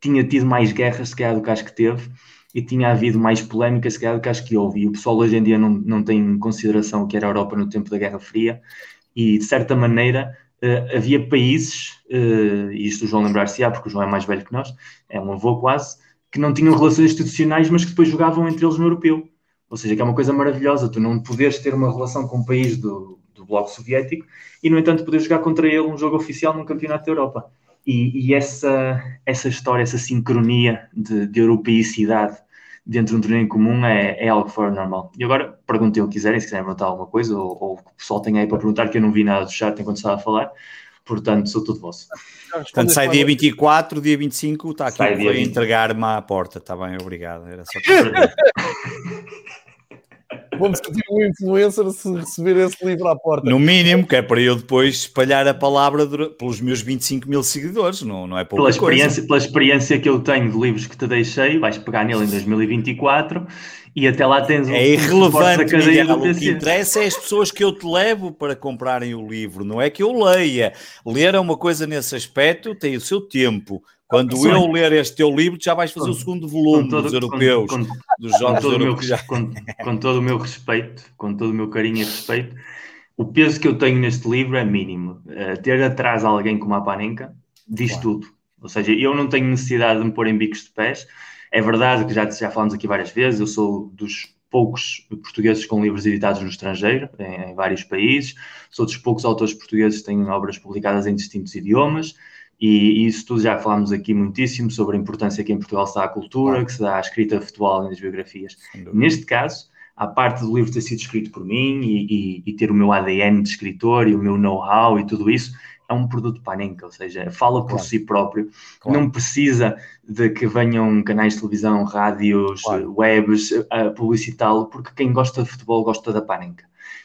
S3: tinha tido mais guerras, se calhar, do que acho que teve, e tinha havido mais polémica, se calhar, do que acho que houve. E o pessoal hoje em dia não, não tem em consideração o que era a Europa no tempo da Guerra Fria, e de certa maneira uh, havia países, uh, e isto o João lembrar-se-á, porque o João é mais velho que nós, é um avô quase, que não tinham relações institucionais, mas que depois jogavam entre eles no europeu. Ou seja, que é uma coisa maravilhosa, tu não poderes ter uma relação com um país do, do Bloco Soviético e, no entanto, poder jogar contra ele um jogo oficial num campeonato da Europa. E, e, essa, essa história, essa sincronia de, de europeicidade dentro de um torneio comum é, é algo fora normal. E agora, perguntem o que quiserem, se quiserem perguntar alguma coisa, ou, ou o pessoal tem aí para perguntar, que eu não vi nada do chat enquanto estava a falar. Portanto, sou tudo vosso.
S2: Portanto, sai dia 24, dia 25, está aqui para entregar-me à porta. Está bem, obrigado. Era só para
S1: Vamos sentir um influencer se receber esse livro à porta.
S2: No mínimo, que é para eu depois espalhar a palavra pelos meus 25 mil seguidores, não, não é pouca
S3: pela experiência, coisa. Pela experiência que eu tenho de livros que te deixei, vais pegar nele em 2024 e até lá tens
S2: um. É irrelevante, Miguel, o que interessa é as pessoas que eu te levo para comprarem o livro, não é que eu leia. Ler é uma coisa nesse aspecto, tem o seu tempo Quando Sim. eu ler este teu livro, já vais fazer o segundo volume todo, dos europeus, com, dos jogos
S3: com todo, meu, com, com todo o meu respeito, com todo o meu carinho e respeito, o peso que eu tenho neste livro é mínimo. Uh, ter atrás alguém como a Panenka diz claro. tudo. Ou seja, eu não tenho necessidade de me pôr em bicos de pés. É verdade que já, já falamos aqui várias vezes, eu sou dos poucos portugueses com livros editados no estrangeiro, em, em, vários países. Sou dos poucos autores portugueses que têm obras publicadas em distintos idiomas. E, e isso tudo já falámos aqui muitíssimo sobre a importância que em Portugal se dá à cultura, que se dá à escrita futebol nas biografias. Neste caso, a parte do livro ter sido escrito por mim e, e, e ter o meu ADN de escritor e o meu know-how e tudo isso, é um produto Panenka, ou seja, fala por claro. si próprio, claro. não precisa de que venham canais de televisão, rádios, claro. webs a publicitá-lo, porque quem gosta de futebol gosta da Panenka.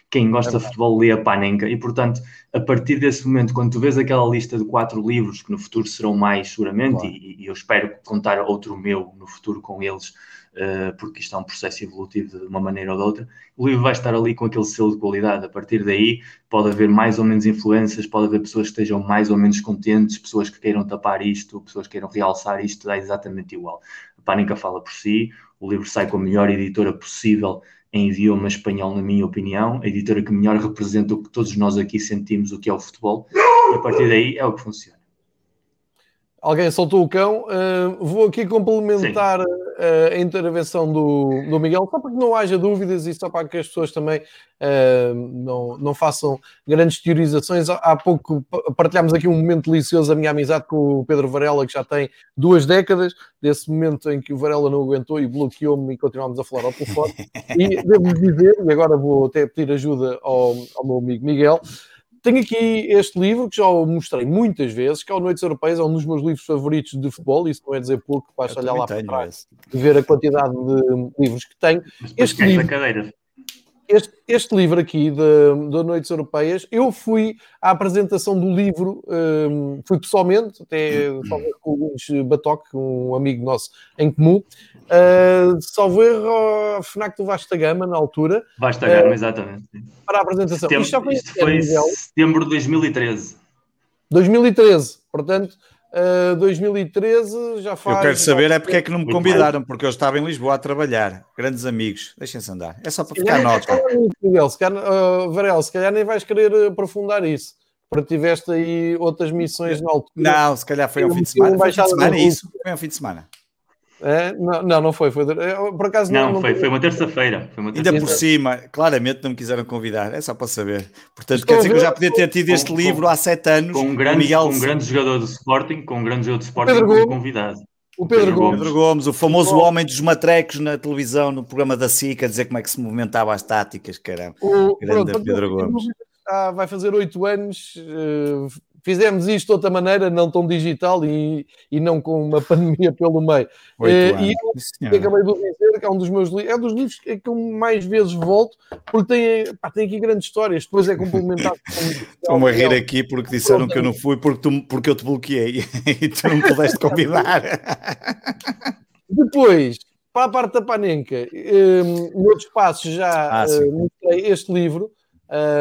S3: Quem gosta é de futebol lê a Panenka e, portanto, a partir desse momento, quando tu vês aquela lista de quatro livros, que no futuro serão mais seguramente, e, e eu espero contar outro meu no futuro com eles, uh, porque isto é um processo evolutivo de uma maneira ou de outra, o livro vai estar ali com aquele selo de qualidade. A partir daí, pode haver mais ou menos influências, pode haver pessoas que estejam mais ou menos contentes, pessoas que queiram tapar isto, pessoas que queiram realçar isto, dá exatamente igual. A Pânica fala por si, o livro sai com a melhor editora possível em idioma espanhol, na minha opinião, a editora que melhor representa o que todos nós aqui sentimos, o que é o futebol, e a partir daí é o que funciona.
S1: Alguém soltou o cão. Uh, vou aqui complementar a intervenção do, do Miguel, só para que não haja dúvidas e só para que as pessoas também uh, não, não façam grandes teorizações. Há pouco partilhámos aqui um momento delicioso da minha amizade com o Pedro Varela, que já tem duas décadas, desse momento em que o Varela não aguentou e bloqueou-me e continuámos a falar ao telefone. E devo dizer, e agora vou até pedir ajuda ao, ao meu amigo Miguel. Tenho aqui este livro que já o mostrei muitas vezes, que é o Noites Europeias, é um dos meus livros favoritos de futebol, isso não é dizer pouco, basta olhar lá para trás e ver a quantidade de livros que tenho. Este livro, este, este, livro aqui de Noites Europeias, eu fui à apresentação do livro, um, fui pessoalmente, até com o Luís Batoque, um amigo nosso em comum, Uh, salvo erro, FNAC do Vasta Gama, na altura.
S3: Vasta Gama, uh, exatamente.
S1: Para a apresentação.
S3: Setembro, isto, isto foi setembro de 2013.
S1: 2013, portanto, uh, 2013 já faz.
S2: Eu quero saber é porque é que não me convidaram, porque eu estava em Lisboa a trabalhar. Grandes amigos, deixem-se andar. É só para ficar nota.
S1: Miguel, se calhar, uh, Varela, se calhar nem vais querer aprofundar isso. Porque tiveste aí outras missões na altura.
S2: Não, se calhar foi um fim de semana. Foi um fim de semana, isso. Foi um fim de semana.
S1: É, não, não, não foi. foi por acaso
S3: não. Não, foi, foi uma terça-feira.
S2: Terça Ainda por cima, claramente não me quiseram convidar, é só para saber. Portanto, Estou quer dizer que eu já podia ter tido com, este com, livro há sete anos.
S3: Com um grande, Miguel... com um grande jogador de Sporting, com um grande jogador de Sporting Pedro convidado.
S1: O Pedro, Pedro Gomes.
S2: Pedro Gomes, o famoso Gomes. homem dos matrecos na televisão, no programa da SIC, a dizer como é que se movimentava as táticas, caramba. O, Grande pronto, Pedro Gomes.
S1: Ah, vai fazer oito anos, uh, fizemos isto de outra maneira, não tão digital e, e não com uma pandemia pelo meio. Eh, e eu acabei de dizer que é um dos meus livros, é um dos livros que eu mais vezes volto, porque tem, pá, tem aqui grandes histórias, depois é complementado.
S2: Estou-me a rir aqui porque disseram Pronto, que eu não fui porque, tu, porque eu te bloqueei e tu não pudeste convidar.
S1: Depois, para a parte da Panenka, um, eh, no outro espaço já ah, uh, mostrei este livro,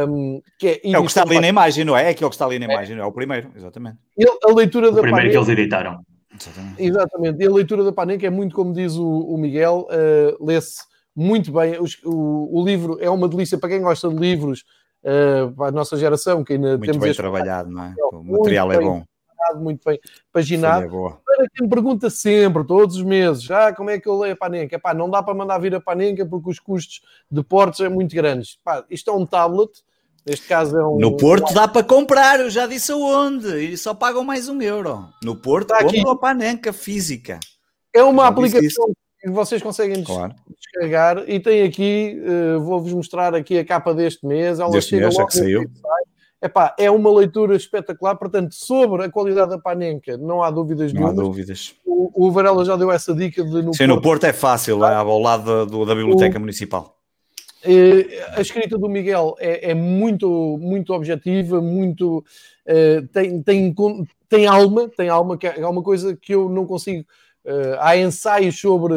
S1: um, que
S2: é, é o que está ali na imagem, não é? É aquilo que está ali na é. imagem, não é o primeiro, exatamente.
S1: a leitura
S3: o
S1: da
S3: primeiro que eles editaram.
S1: Exatamente. exatamente. E a leitura da Panenka é muito como diz o, o Miguel, uh, lê-se muito bem. Os, o, o, livro é uma delícia para quem gosta de livros, uh, para a nossa geração, que ainda
S2: muito
S1: temos.
S2: Muito bem trabalhado, não é? O material é bom
S1: muito bem paginado. Para quem me pergunta sempre, todos os meses, ah, como é que eu leio a Panenka? Pá, não dá para mandar vir a Panenka porque os custos de portos são muito grandes. Pá, isto é um tablet, neste caso é um...
S2: No Porto dá para comprar, eu já disse aonde, e só pagam mais um euro. No Porto Está compram a Panenka física.
S1: É uma aplicação que vocês conseguem claro. descarregar e tem aqui, uh, vou-vos mostrar aqui a capa deste mês.
S2: Ela deste mês, já que saiu. Website,
S1: Epá, é uma leitura espetacular, portanto, sobre a qualidade da Panenka, não há dúvidas
S2: não nenhumas. Há dúvidas.
S1: O, o Varela já deu essa dica de
S2: no Sim, Porto, no Porto é fácil, é ao lado da, da Biblioteca o, Municipal.
S1: É, a escrita do Miguel é, é muito, muito objetiva, muito é, tem, tem, tem alma, tem alma, que é uma coisa que eu não consigo Uh, há ensaios sobre,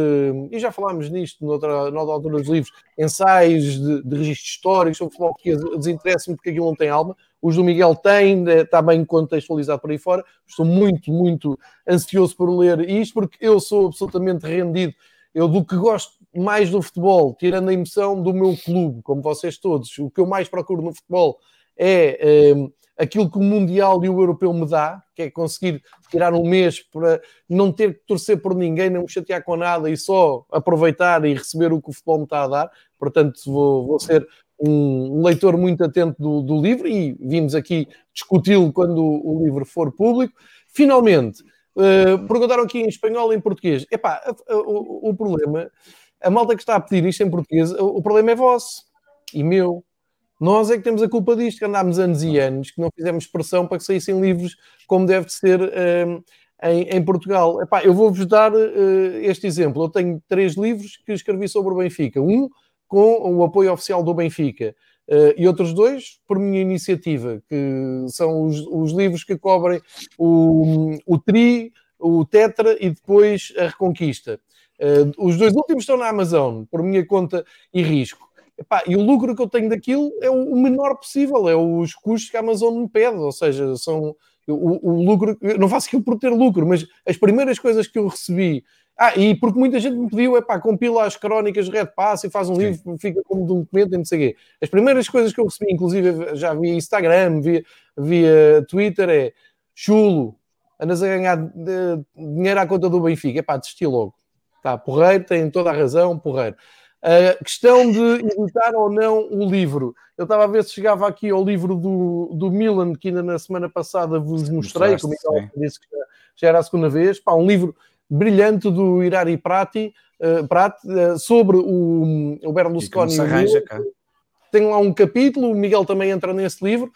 S1: e já falámos nisto noutra, noutra altura dos livros, ensaios de, de registros históricos sobre futebol que desinteressa-me porque aquilo não tem alma. Os do Miguel têm, está bem contextualizado por aí fora. Estou muito, muito ansioso por ler isto, porque eu sou absolutamente rendido. Eu do que gosto mais do futebol, tirando a emoção do meu clube, como vocês todos, o que eu mais procuro no futebol é. Eh, aquilo que o Mundial e o Europeu me dá, que é conseguir tirar um mês para não ter que torcer por ninguém, não me chatear com nada e só aproveitar e receber o que o futebol me está a dar. Portanto, vou, vou ser um leitor muito atento do, do livro e vimos aqui discuti-lo quando o, livro for público. Finalmente, uh, perguntaram aqui em espanhol e em português. Epá, o, o problema, a malta que está a pedir isto em português, o problema é vosso e meu. Nós é que temos a culpa disto, que andámos anos e anos, que não fizemos pressão para que saíssem livros como deve ser um, em, em, Portugal. Epá, eu vou-vos dar uh, este exemplo. Eu tenho três livros que escrevi sobre o Benfica. Um com o apoio oficial do Benfica. Uh, e outros dois por minha iniciativa, que são os, os livros que cobrem o, o Tri, o Tetra e depois a Reconquista. Uh, os dois últimos estão na Amazon, por minha conta e risco. Epá, e o lucro que eu tenho daquilo é o menor possível, é os custos que a Amazon me pede, ou seja, são o, o lucro, não faço aquilo por ter lucro, mas as primeiras coisas que eu recebi, ah, e porque muita gente me pediu, é pá, compila as crónicas Red Pass e faz um Sim. livro, fica como documento e não sei o quê. As primeiras coisas que eu recebi, inclusive já via Instagram, via, via Twitter, é chulo, andas a ganhar de, dinheiro à conta do Benfica, é pá, desisti logo. Tá, porreiro, tem toda a razão, porreiro. A questão de editar ou não o livro. Eu estava a ver se chegava aqui ao livro do, do Milan, que ainda na semana passada vos mostrei, como Miguel disse que já, já, era a segunda vez. Pá, um livro brilhante do Irari Prati, uh, Prati uh, sobre o, o Berlusconi. Arranja, Tem lá um capítulo, o Miguel também entra nesse livro.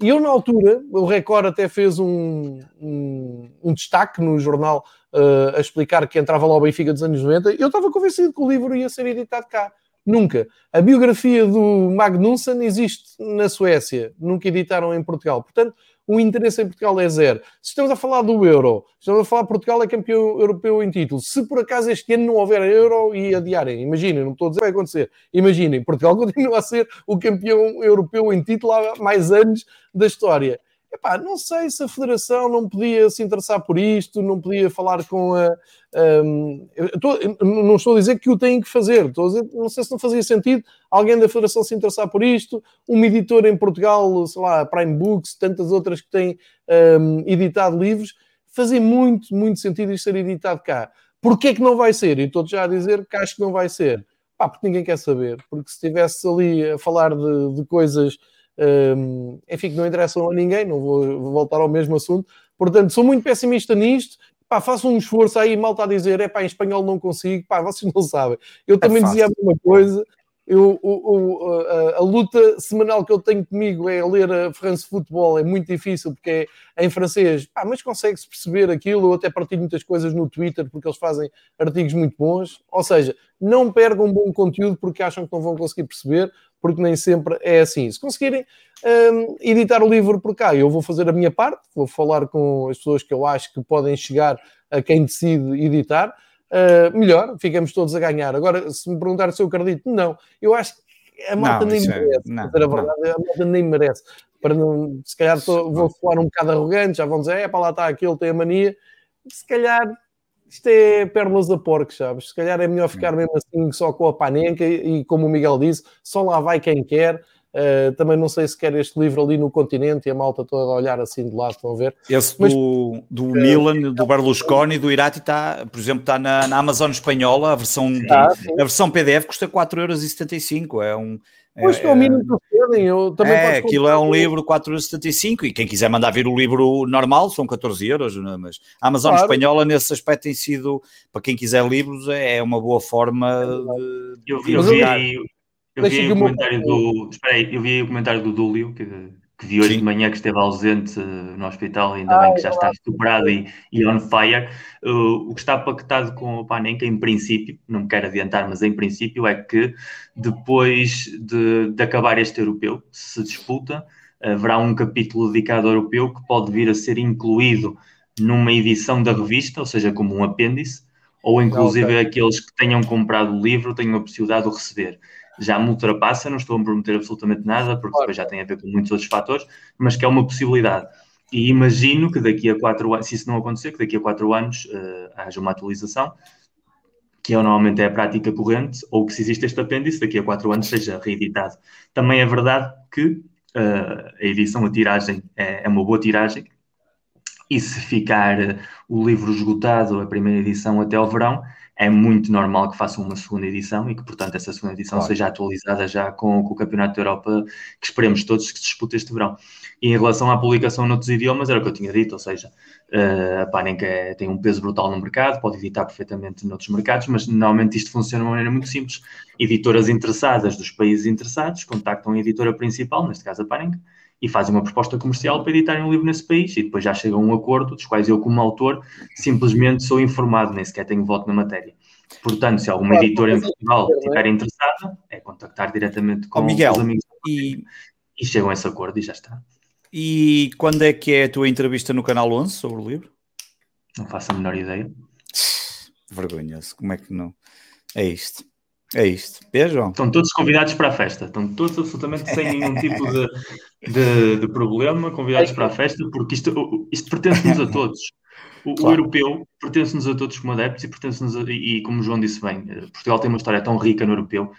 S1: E eu, na altura, o Record até fez um, um, um destaque no jornal uh, a explicar que entrava lá o Benfica dos anos 90. Eu estava convencido que o livro ia ser editado cá. Nunca. A biografia do Magnussen existe na Suécia, nunca editaram em Portugal. Portanto, o interesse em Portugal é zero. Se estamos a falar do Euro, estamos a falar que Portugal é campeão europeu em título. Se por acaso este ano não houver Euro e adiarem, imaginem, não estou a dizer que vai acontecer, imaginem, Portugal continua a ser o campeão europeu em título há mais anos da história. Epá, não sei se a Federação não podia se interessar por isto, não podia falar com a. Um, não estou a dizer que o têm que fazer, estou a dizer, não sei se não fazia sentido alguém da Federação se interessar por isto, uma editora em Portugal, sei lá, Prime Books, tantas outras que têm um, editado livros, fazia muito, muito sentido isto ser editado cá. Porquê que não vai ser? E estou já a dizer que acho que não vai ser. Pá, porque ninguém quer saber. Porque se estivesse ali a falar de, de coisas um, enfim, que não interessam a ninguém, não vou voltar ao mesmo assunto. Portanto, sou muito pessimista nisto. Pá, faço um esforço aí, mal está a dizer, é pá, em espanhol não consigo. Pá, vocês não sabem. Eu é também fácil. dizia a mesma coisa. Eu, o, o, a, a, luta semanal que eu tenho comigo é ler a France Football, é muito difícil porque é em francês, pá, mas consegue-se perceber aquilo. Eu até partilho muitas coisas no Twitter porque eles fazem artigos muito bons. Ou seja, não percam bom conteúdo porque acham que não vão conseguir perceber porque nem sempre é assim. Se conseguirem um, editar o livro por cá, eu vou fazer a minha parte, vou falar com as pessoas que eu acho que podem chegar a quem decide editar. Uh, melhor, ficamos todos a ganhar. Agora, se me perguntar se eu acredito, não. Eu acho que a malta nem é- merece. É, não, a verdade, a malta nem merece. Para não, se calhar tô, vou falar um bocado arrogante, já vão dizer, é para lá está aquele, tem a mania. Se calhar isto é pérolas a porcos, sabes? Se calhar é melhor ficar mesmo assim só com a panenca e, como o Miguel disse, só lá vai quem quer. Uh, também não sei se quer este livro ali no continente e a malta toda a olhar assim de lado, estão a ver.
S2: Esse Mas, do, do uh, Milan, do Berlusconi, do Irati, está, por exemplo, está na, na Amazon espanhola, a versão, ah, a versão PDF custa 4,75€. É um,
S1: Pois que é o mínimo que pedem. Eu também
S2: é, aquilo é um livro 4,75 e quem quiser mandar vir o livro normal são 14 euros, é? mas a Amazon claro. Espanhola nesse aspecto tem sido, para quem quiser livros, é uma boa forma
S3: de. Eu, eu, vi, eu vi o comentário do. Espera aí, eu vi o comentário do Dúlio, que que vi hoje Sim. de manhã que esteve ausente uh, no hospital, ainda ah, bem que já está superado e, e on fire. Uh, o que está pactado com o Panenka, em princípio, não me quero adiantar, mas em princípio é que depois de, de acabar este europeu, se disputa, haverá um capítulo dedicado ao europeu que pode vir a ser incluído numa edição da revista, ou seja, como um apêndice, ou inclusive okay. aqueles que tenham comprado o livro tenham a possibilidade de o receber. Já me ultrapassa, não estou a prometer absolutamente nada, porque depois já tem a ver com muitos outros fatores, mas que é uma possibilidade. E imagino que daqui a quatro anos, se isso não acontecer, que daqui a quatro anos uh, haja uma atualização, que é, normalmente é a prática corrente, ou que se existe este apêndice, daqui a quatro anos seja reeditado. Também é verdade que uh, a edição, a tiragem, é, é, uma boa tiragem, e se ficar uh, o livro esgotado, a primeira edição até ao verão, é muito normal que façam uma segunda edição e que, portanto, essa segunda edição claro. seja atualizada já com, com, o Campeonato da Europa, que esperemos todos que se dispute este verão. E em relação à publicação noutros idiomas, era o que eu tinha dito, ou seja, uh, a Panenka é, tem um peso brutal no mercado, pode editar perfeitamente noutros mercados, mas normalmente isto funciona de uma maneira muito simples. Editoras interessadas dos países interessados contactam a editora principal, neste caso a Panenka, e fazem uma proposta comercial para editarem um livro nesse país e depois já chega a um acordo, dos quais eu, como autor, simplesmente sou informado, nem sequer tenho voto na matéria. Portanto, se alguma claro, editora em Portugal é? estiver interessada, é contactar diretamente com oh, Miguel, os amigos e... e chegam a esse acordo e já está.
S2: E quando é que é a tua entrevista no Canal 11 sobre o livro?
S3: Não faço a menor ideia.
S2: Vergonhoso, como é que não? É isto. É isto. João?
S3: Estão todos convidados para a festa. Estão todos absolutamente sem nenhum tipo de, de, de problema, convidados para a festa, porque isto, isto pertence-nos a todos. O, claro. o europeu pertence-nos a todos como adeptos e pertence-nos e, como o João disse bem, eh, Portugal tem uma história tão rica no europeu.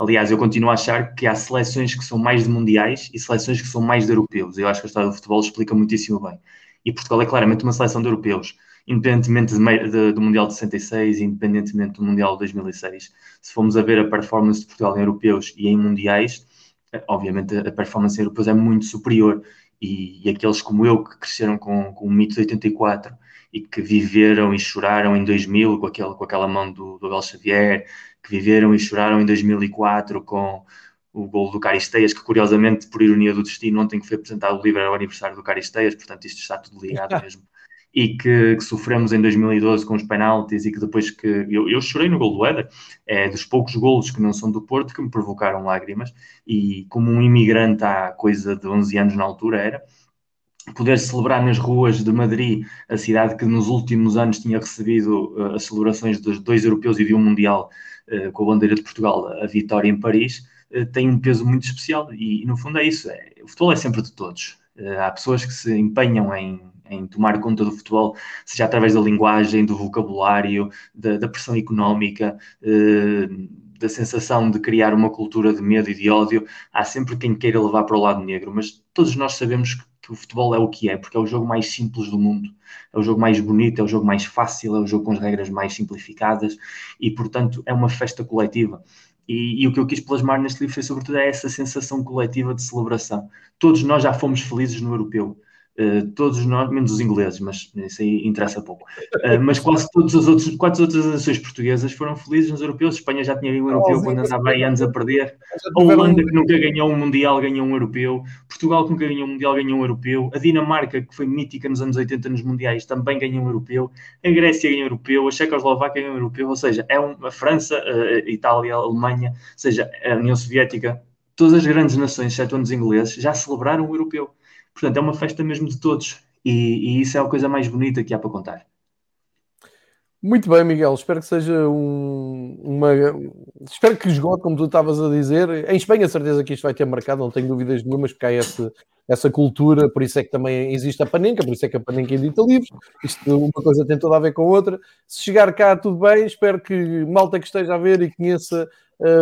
S3: Aliás, eu continuo a achar que há seleções que são mais de mundiais e seleções que são mais de europeus. Eu acho que a história do futebol explica muitíssimo bem. E Portugal é claramente uma seleção de europeus independentemente de, de, do Mundial de 66, independentemente do Mundial de 2006, se formos a ver a performance de Portugal em europeus e em mundiais, eh, obviamente a performance em europeus é muito superior. E, e aqueles como eu que cresceram com, com o mito de 84 e que viveram e choraram em 2000 com, aquele, com aquela mão do, do Abel Xavier, que viveram e choraram em 2004 com o gol do Caristeias, que curiosamente, por ironia do destino, ontem que foi apresentado o livro era o aniversário do Caristeias, portanto isto está tudo ligado mesmo e que, que, sofremos em 2012 com os penaltis e que depois que eu, eu chorei no gol do Éder, é dos poucos golos que não são do Porto que me provocaram lágrimas e como um imigrante há coisa de 11 anos na altura era, poder celebrar nas ruas de Madrid, a cidade que nos últimos anos tinha recebido uh, as celebrações dos dois europeus e de um mundial uh, com a bandeira de Portugal, a vitória em Paris, uh, tem um peso muito especial e, e, no fundo é isso, é, o futebol é sempre de todos. há pessoas que se empenham em em tomar conta do futebol, seja através da linguagem, do vocabulário, da, da pressão económica, eh, da sensação de criar uma cultura de medo e de ódio. Há sempre quem queira levar para o lado negro, mas todos nós sabemos que, que o futebol é o que é, porque é o jogo mais simples do mundo, é o jogo mais bonito, é o jogo mais fácil, é o jogo com as regras mais simplificadas e, portanto, é uma festa coletiva. E, e, o que eu quis plasmar neste livro foi, sobretudo, é essa sensação coletiva de celebração. Todos nós já fomos felizes no europeu. Uh, todos nós, menos os ingleses, mas isso aí interessa pouco. Uh, mas quase todas as outras, quase todas as nações portuguesas foram felizes nos europeus. Espanha já tinha um europeu quando andava aí anos a perder. A Holanda, que nunca ganhou um Mundial, ganhou um europeu. Portugal, que nunca ganhou um Mundial, ganhou um europeu. A Dinamarca, que foi mítica nos anos 80 nos Mundiais, também ganhou um europeu. A Grécia ganhou um europeu. A Checoslováquia ganhou um europeu. Ou seja, é um, a França, a Itália, a Alemanha, ou seja, a União Soviética, todas as grandes nações, exceto os ingleses, já celebraram o europeu. Portanto, é uma festa mesmo de todos. E, e, isso é a coisa mais bonita que há para contar.
S1: Muito bem, Miguel. Espero que seja um, uma. Espero que esgote, como tu estavas a dizer. Em Espanha, certeza que isto vai ter marcado, não tenho dúvidas nenhumas, porque há esse, essa cultura, por isso é que também existe a Panenca, por isso é que a Panenca edita livros. Isto, uma coisa tem toda a ver com a outra. Se chegar cá, tudo bem. Espero que malta que esteja a ver e conheça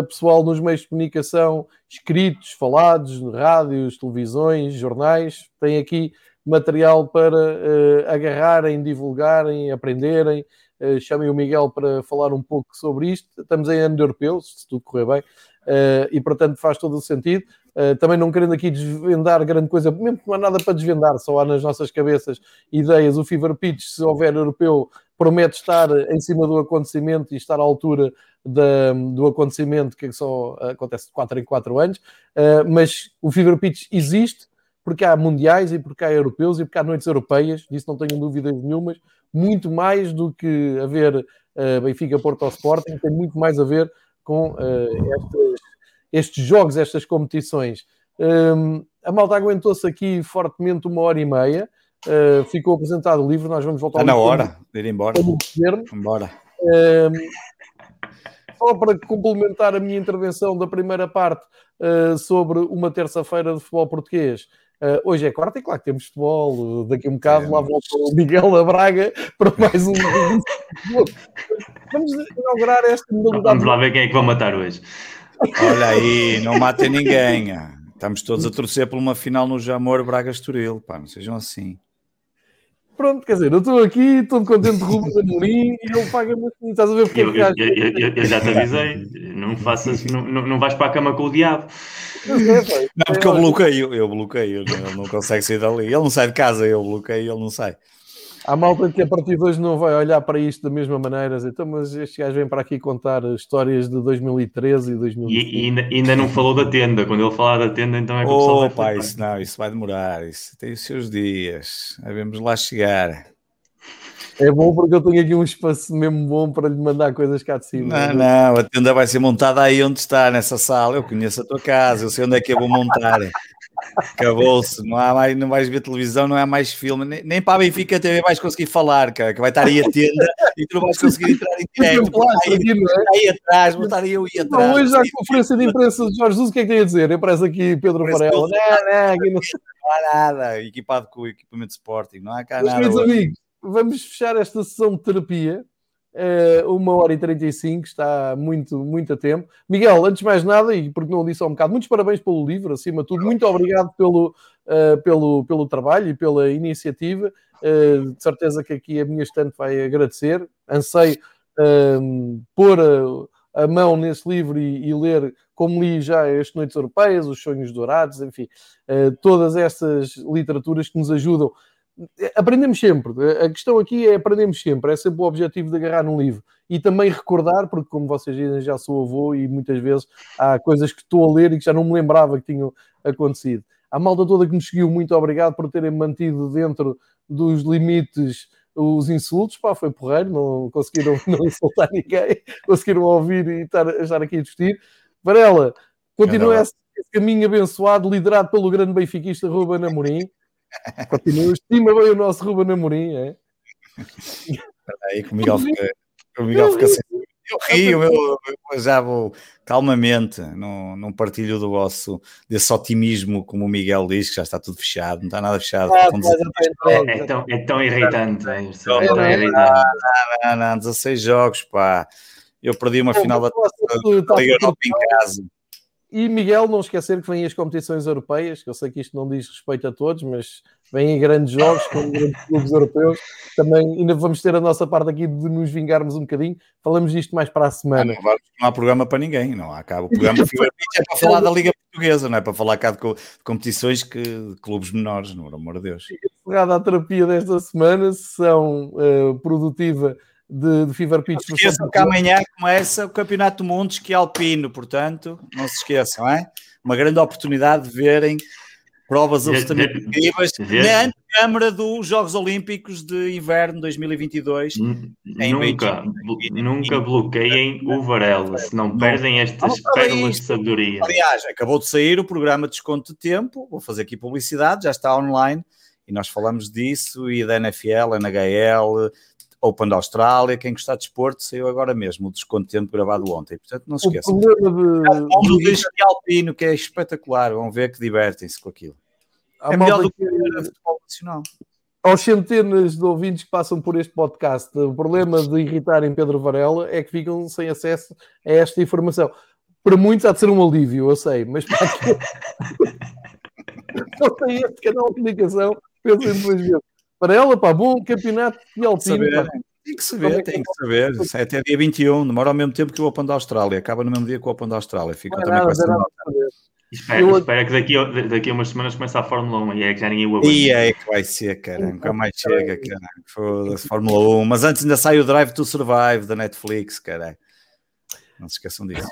S1: pessoal nos meios de comunicação, escritos, falados, rádios, televisões, jornais, tem aqui material para uh, agarrarem, divulgarem, aprenderem. Uh, chamem o Miguel para falar um pouco sobre isto. Estamos em ano europeu, se tudo correr bem, e portanto faz todo o sentido. Uh, também não querendo aqui desvendar grande coisa, mesmo que não há nada para desvendar, só há nas nossas cabeças ideias. O Fever Pitch, se houver europeu, promete estar em cima do acontecimento e estar à altura da, do acontecimento que só acontece de 4 em 4 anos, uh, mas o Fever Pitch existe porque há mundiais e porque há europeus e porque há noites europeias, disso não tenho dúvidas nenhumas, muito mais do que haver uh, Benfica, Porto ou Sporting, tem muito mais a ver com uh, estes, estes, jogos, estas competições. Um, a malta aguentou-se aqui fortemente uma hora e meia, uh, ficou apresentado o livro, nós vamos voltar
S2: Está na hora de ir embora. Embora.
S1: Um, só para complementar a minha intervenção da primeira parte uh, sobre uma terça-feira de futebol português. Uh, hoje é quarta e claro que temos futebol. Daqui a um bocado é, lá volta o Miguel da Braga para mais um. Vamos inaugurar esta
S3: modalidade. Vamos lá ver quem é que vai matar hoje.
S2: Olha aí, não matem ninguém. Estamos todos a torcer por uma final no Jamor Braga-Estoril. Pá, não sejam assim.
S1: Pronto, quer dizer, eu estou aqui, todo contente de Rubens Amorim e ele paga-me assim, estás a ver porque
S3: eu, é que eu, eu, eu, já te avisei, não faças, não, não, não vais para a cama com o diabo.
S2: Não, porque eu bloqueio, eu bloqueio, ele não consegue sair dali, ele não sai de casa, eu bloqueio, ele não sai.
S1: Há malta que a partir de hoje não vai olhar para isto da mesma maneira, então, mas este gajo vem para aqui contar histórias de 2013 e 2015.
S3: E, e ainda, ainda, não falou da tenda, quando ele falar da tenda, então é que o
S2: pessoal oh, pá, isso não, isso vai demorar, isso tem os seus dias, vamos lá chegar.
S1: É bom porque eu tenho aqui um espaço mesmo bom para lhe mandar coisas cá de cima.
S2: Não, não, a tenda vai ser montada aí onde está, nessa sala. Eu conheço a tua casa, eu sei onde é que eu vou montar. Acabou-se, não, há mais, não vais ver televisão, não há mais filme, nem, nem para a Benfica TV vais conseguir falar, cara, que vai estar aí a tenda e tu não vais conseguir entrar em direto. Aí, é? aí atrás, vou estar eu aí atrás.
S1: Não, hoje a conferência de imprensa de Jorge Jesus, o que é que tem a dizer? Aparece aqui Pedro Varela. Não,
S2: não, aqui não... não há nada, equipado com o equipamento de Sporting, não há cá Mas, nada. Meus
S1: amigos, vamos fechar esta sessão de terapia uh, uma hora e 35, está muito, muito a tempo. Miguel, antes de mais nada, e porque não disse há um bocado, muitos parabéns pelo livro, acima de tudo, muito obrigado pelo, uh, pelo, pelo trabalho e pela iniciativa. Uh, de certeza que aqui a minha estante vai agradecer. Anseio uh, pôr a, a, mão nesse livro e, e, ler, como li já as Noites Europeias, Os Sonhos Dourados, enfim, todas essas literaturas que nos ajudam aprendemos sempre. A questão aqui é aprendemos sempre. É sempre o objetivo de agarrar num livro. E também recordar, porque como vocês dizem, já sou avô e muitas vezes há coisas que estou a ler e que já não me lembrava que tinham acontecido. A malta toda que nos seguiu, muito obrigado por terem mantido dentro dos limites os insultos, pá, foi porreiro, não conseguiram não insultar ninguém, conseguiram ouvir e estar, estar aqui a discutir. Varela, continua esse, esse caminho abençoado, liderado pelo grande benfiquista Ruben Amorim. Continua, estima bem o nosso Ruben Amorim, é?
S2: Aí que o Miguel fica, o Miguel fica sem. Eu rio, eu, eu, já vou calmamente, não, não partilho do vosso desse otimismo, como o Miguel diz, que já está tudo fechado, não está nada fechado. Ah,
S3: é, é, tão, é tão irritante, é, é tão irritante.
S2: Não, não, não, 16 jogos, pá. Eu perdi uma final da, da Liga Europa em casa.
S1: E Miguel, não esquecer que vêm as competições europeias, que eu sei que isto não diz respeito a todos, mas vêm grandes jogos com grandes clubes europeus. Também ainda vamos ter a nossa parte aqui de nos vingarmos um bocadinho. Falamos disto mais para a semana.
S2: Não, não há programa para ninguém, não acaba. O programa é para falar da Liga Portuguesa, não é para falar cá de competições que, de clubes menores, no amor de Deus.
S1: A terapia desta semana, sessão uh, produtiva de, de Fever Pitch.
S2: Não se esqueçam que amanhã começa o Campeonato do Mundo Esqui Alpino, portanto, não se esqueçam, é? Uma grande oportunidade de verem provas absolutamente incríveis na antecâmara dos Jogos Olímpicos de Inverno 2022.
S3: Nunca, nunca bloqueiem o Varela, se não perdem estas pérolas de sabedoria.
S2: Aliás, acabou de sair o programa de desconto de tempo, vou fazer aqui publicidade, já está online, e nós falamos disso, e da NFL, NHL, Open da Austrália, quem gostar de esporte, saiu agora mesmo o desconto tempo gravado ontem. Portanto, não se esqueçam. O de... de Alpino, que é espetacular, vão ver que divertem-se com aquilo.
S1: é melhor do que o futebol nacional. Aos centenas de ouvintes que passam por este podcast, o problema de irritarem Pedro Varela é que ficam sem acesso a esta informação. Para muitos há de ser um alívio, eu sei, mas para aqui... não tem este canal de comunicação, pensem duas vezes. Para ela, pá, bom campeonato de alpino.
S2: Tem que saber, tem que saber. É até dia 21, demora ao mesmo tempo que o Open da Austrália. Acaba no mesmo dia que o Open da Austrália. Fica também nada, com essa nota.
S3: Espera, eu... espera que daqui, a, daqui a umas semanas começa a Fórmula 1 e é que já ninguém o aguenta.
S2: E é que vai ser, cara. Nunca mais chega, cara. Foda-se, Fórmula 1. Mas antes ainda sai o Drive to Survive da Netflix, cara. Não se esqueçam disso.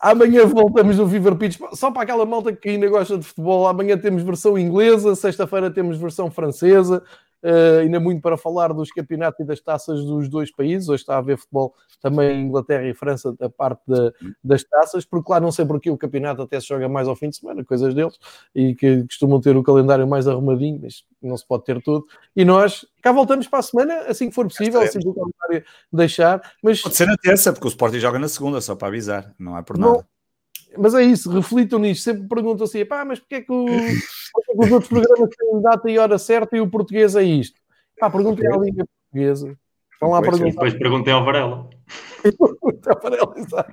S1: Amanhã voltamos no Fever Pitch. Só para aquela malta que ainda gosta de futebol, amanhã temos versão inglesa, sexta-feira temos versão francesa. Uh, ainda muito para falar dos campeonatos e das taças dos dois países. Hoje está a haver futebol também em Inglaterra e França, a parte de, das taças, porque lá não sei porque o campeonato até se joga mais ao fim de semana, coisas deles, e que costumam ter o calendário mais arrumadinho, mas não se pode ter tudo. E nós cá voltamos para a semana, assim que for possível, assim que o calendário deixar. Mas...
S2: Pode ser na terça, porque o Sporting joga na segunda, só para avisar, não é por nada. Não
S1: mas é isso, reflitam nisto. Sempre perguntam assim: pá, mas porquê é que, o, porquê é que os outros programas têm data e hora certa e o português é isto? Pá, perguntem à Liga Portuguesa.
S3: Vão lá perguntar. Depois perguntem ao Varela.
S1: Ao Varela, exato.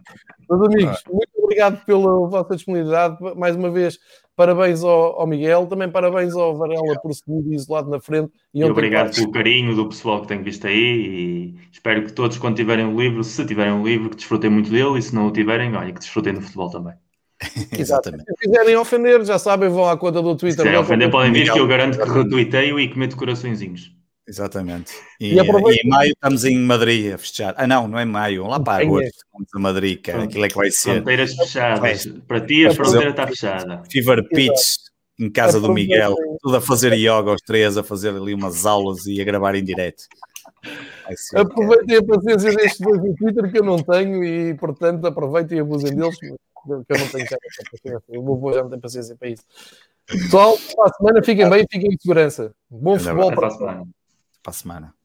S1: Meus amigos, ah. muito obrigado pela vossa disponibilidade. Mais uma vez, parabéns ao, ao Miguel, também parabéns ao Varela por seguir isolado na frente.
S3: E, e obrigado pelo carinho do pessoal que tem visto aí e espero que todos, quando tiverem um livro, se tiverem um livro, que desfrutem muito dele e se não o tiverem, olha, que desfrutem do futebol também.
S1: Exatamente. Se quiserem ofender, já sabem, vão à conta do Twitter.
S3: Se ofender, podem vir que eu garanto que retuiteio e cometo coraçõezinhos.
S2: Exatamente. E, e, e, em maio estamos em Madrid a fechar. Ah, não, não é maio, lá para agosto estamos a Madrid, cara. Aquilo é que vai ser.
S3: Fronteiras fechadas. Para ti a fronteira está fechada.
S2: Fever Pitch em casa do Miguel, tudo a fazer yoga aos três, a fazer ali umas aulas e a gravar em direto.
S1: Aproveitem a paciência destes dois no Twitter que eu não tenho e, portanto, aproveitem e abusem deles, que eu não tenho paciência. O meu avô já não tem paciência para isso. Pessoal, para a semana, fiquem bem, fiquem em segurança. Bom futebol para a semana
S2: para a semana.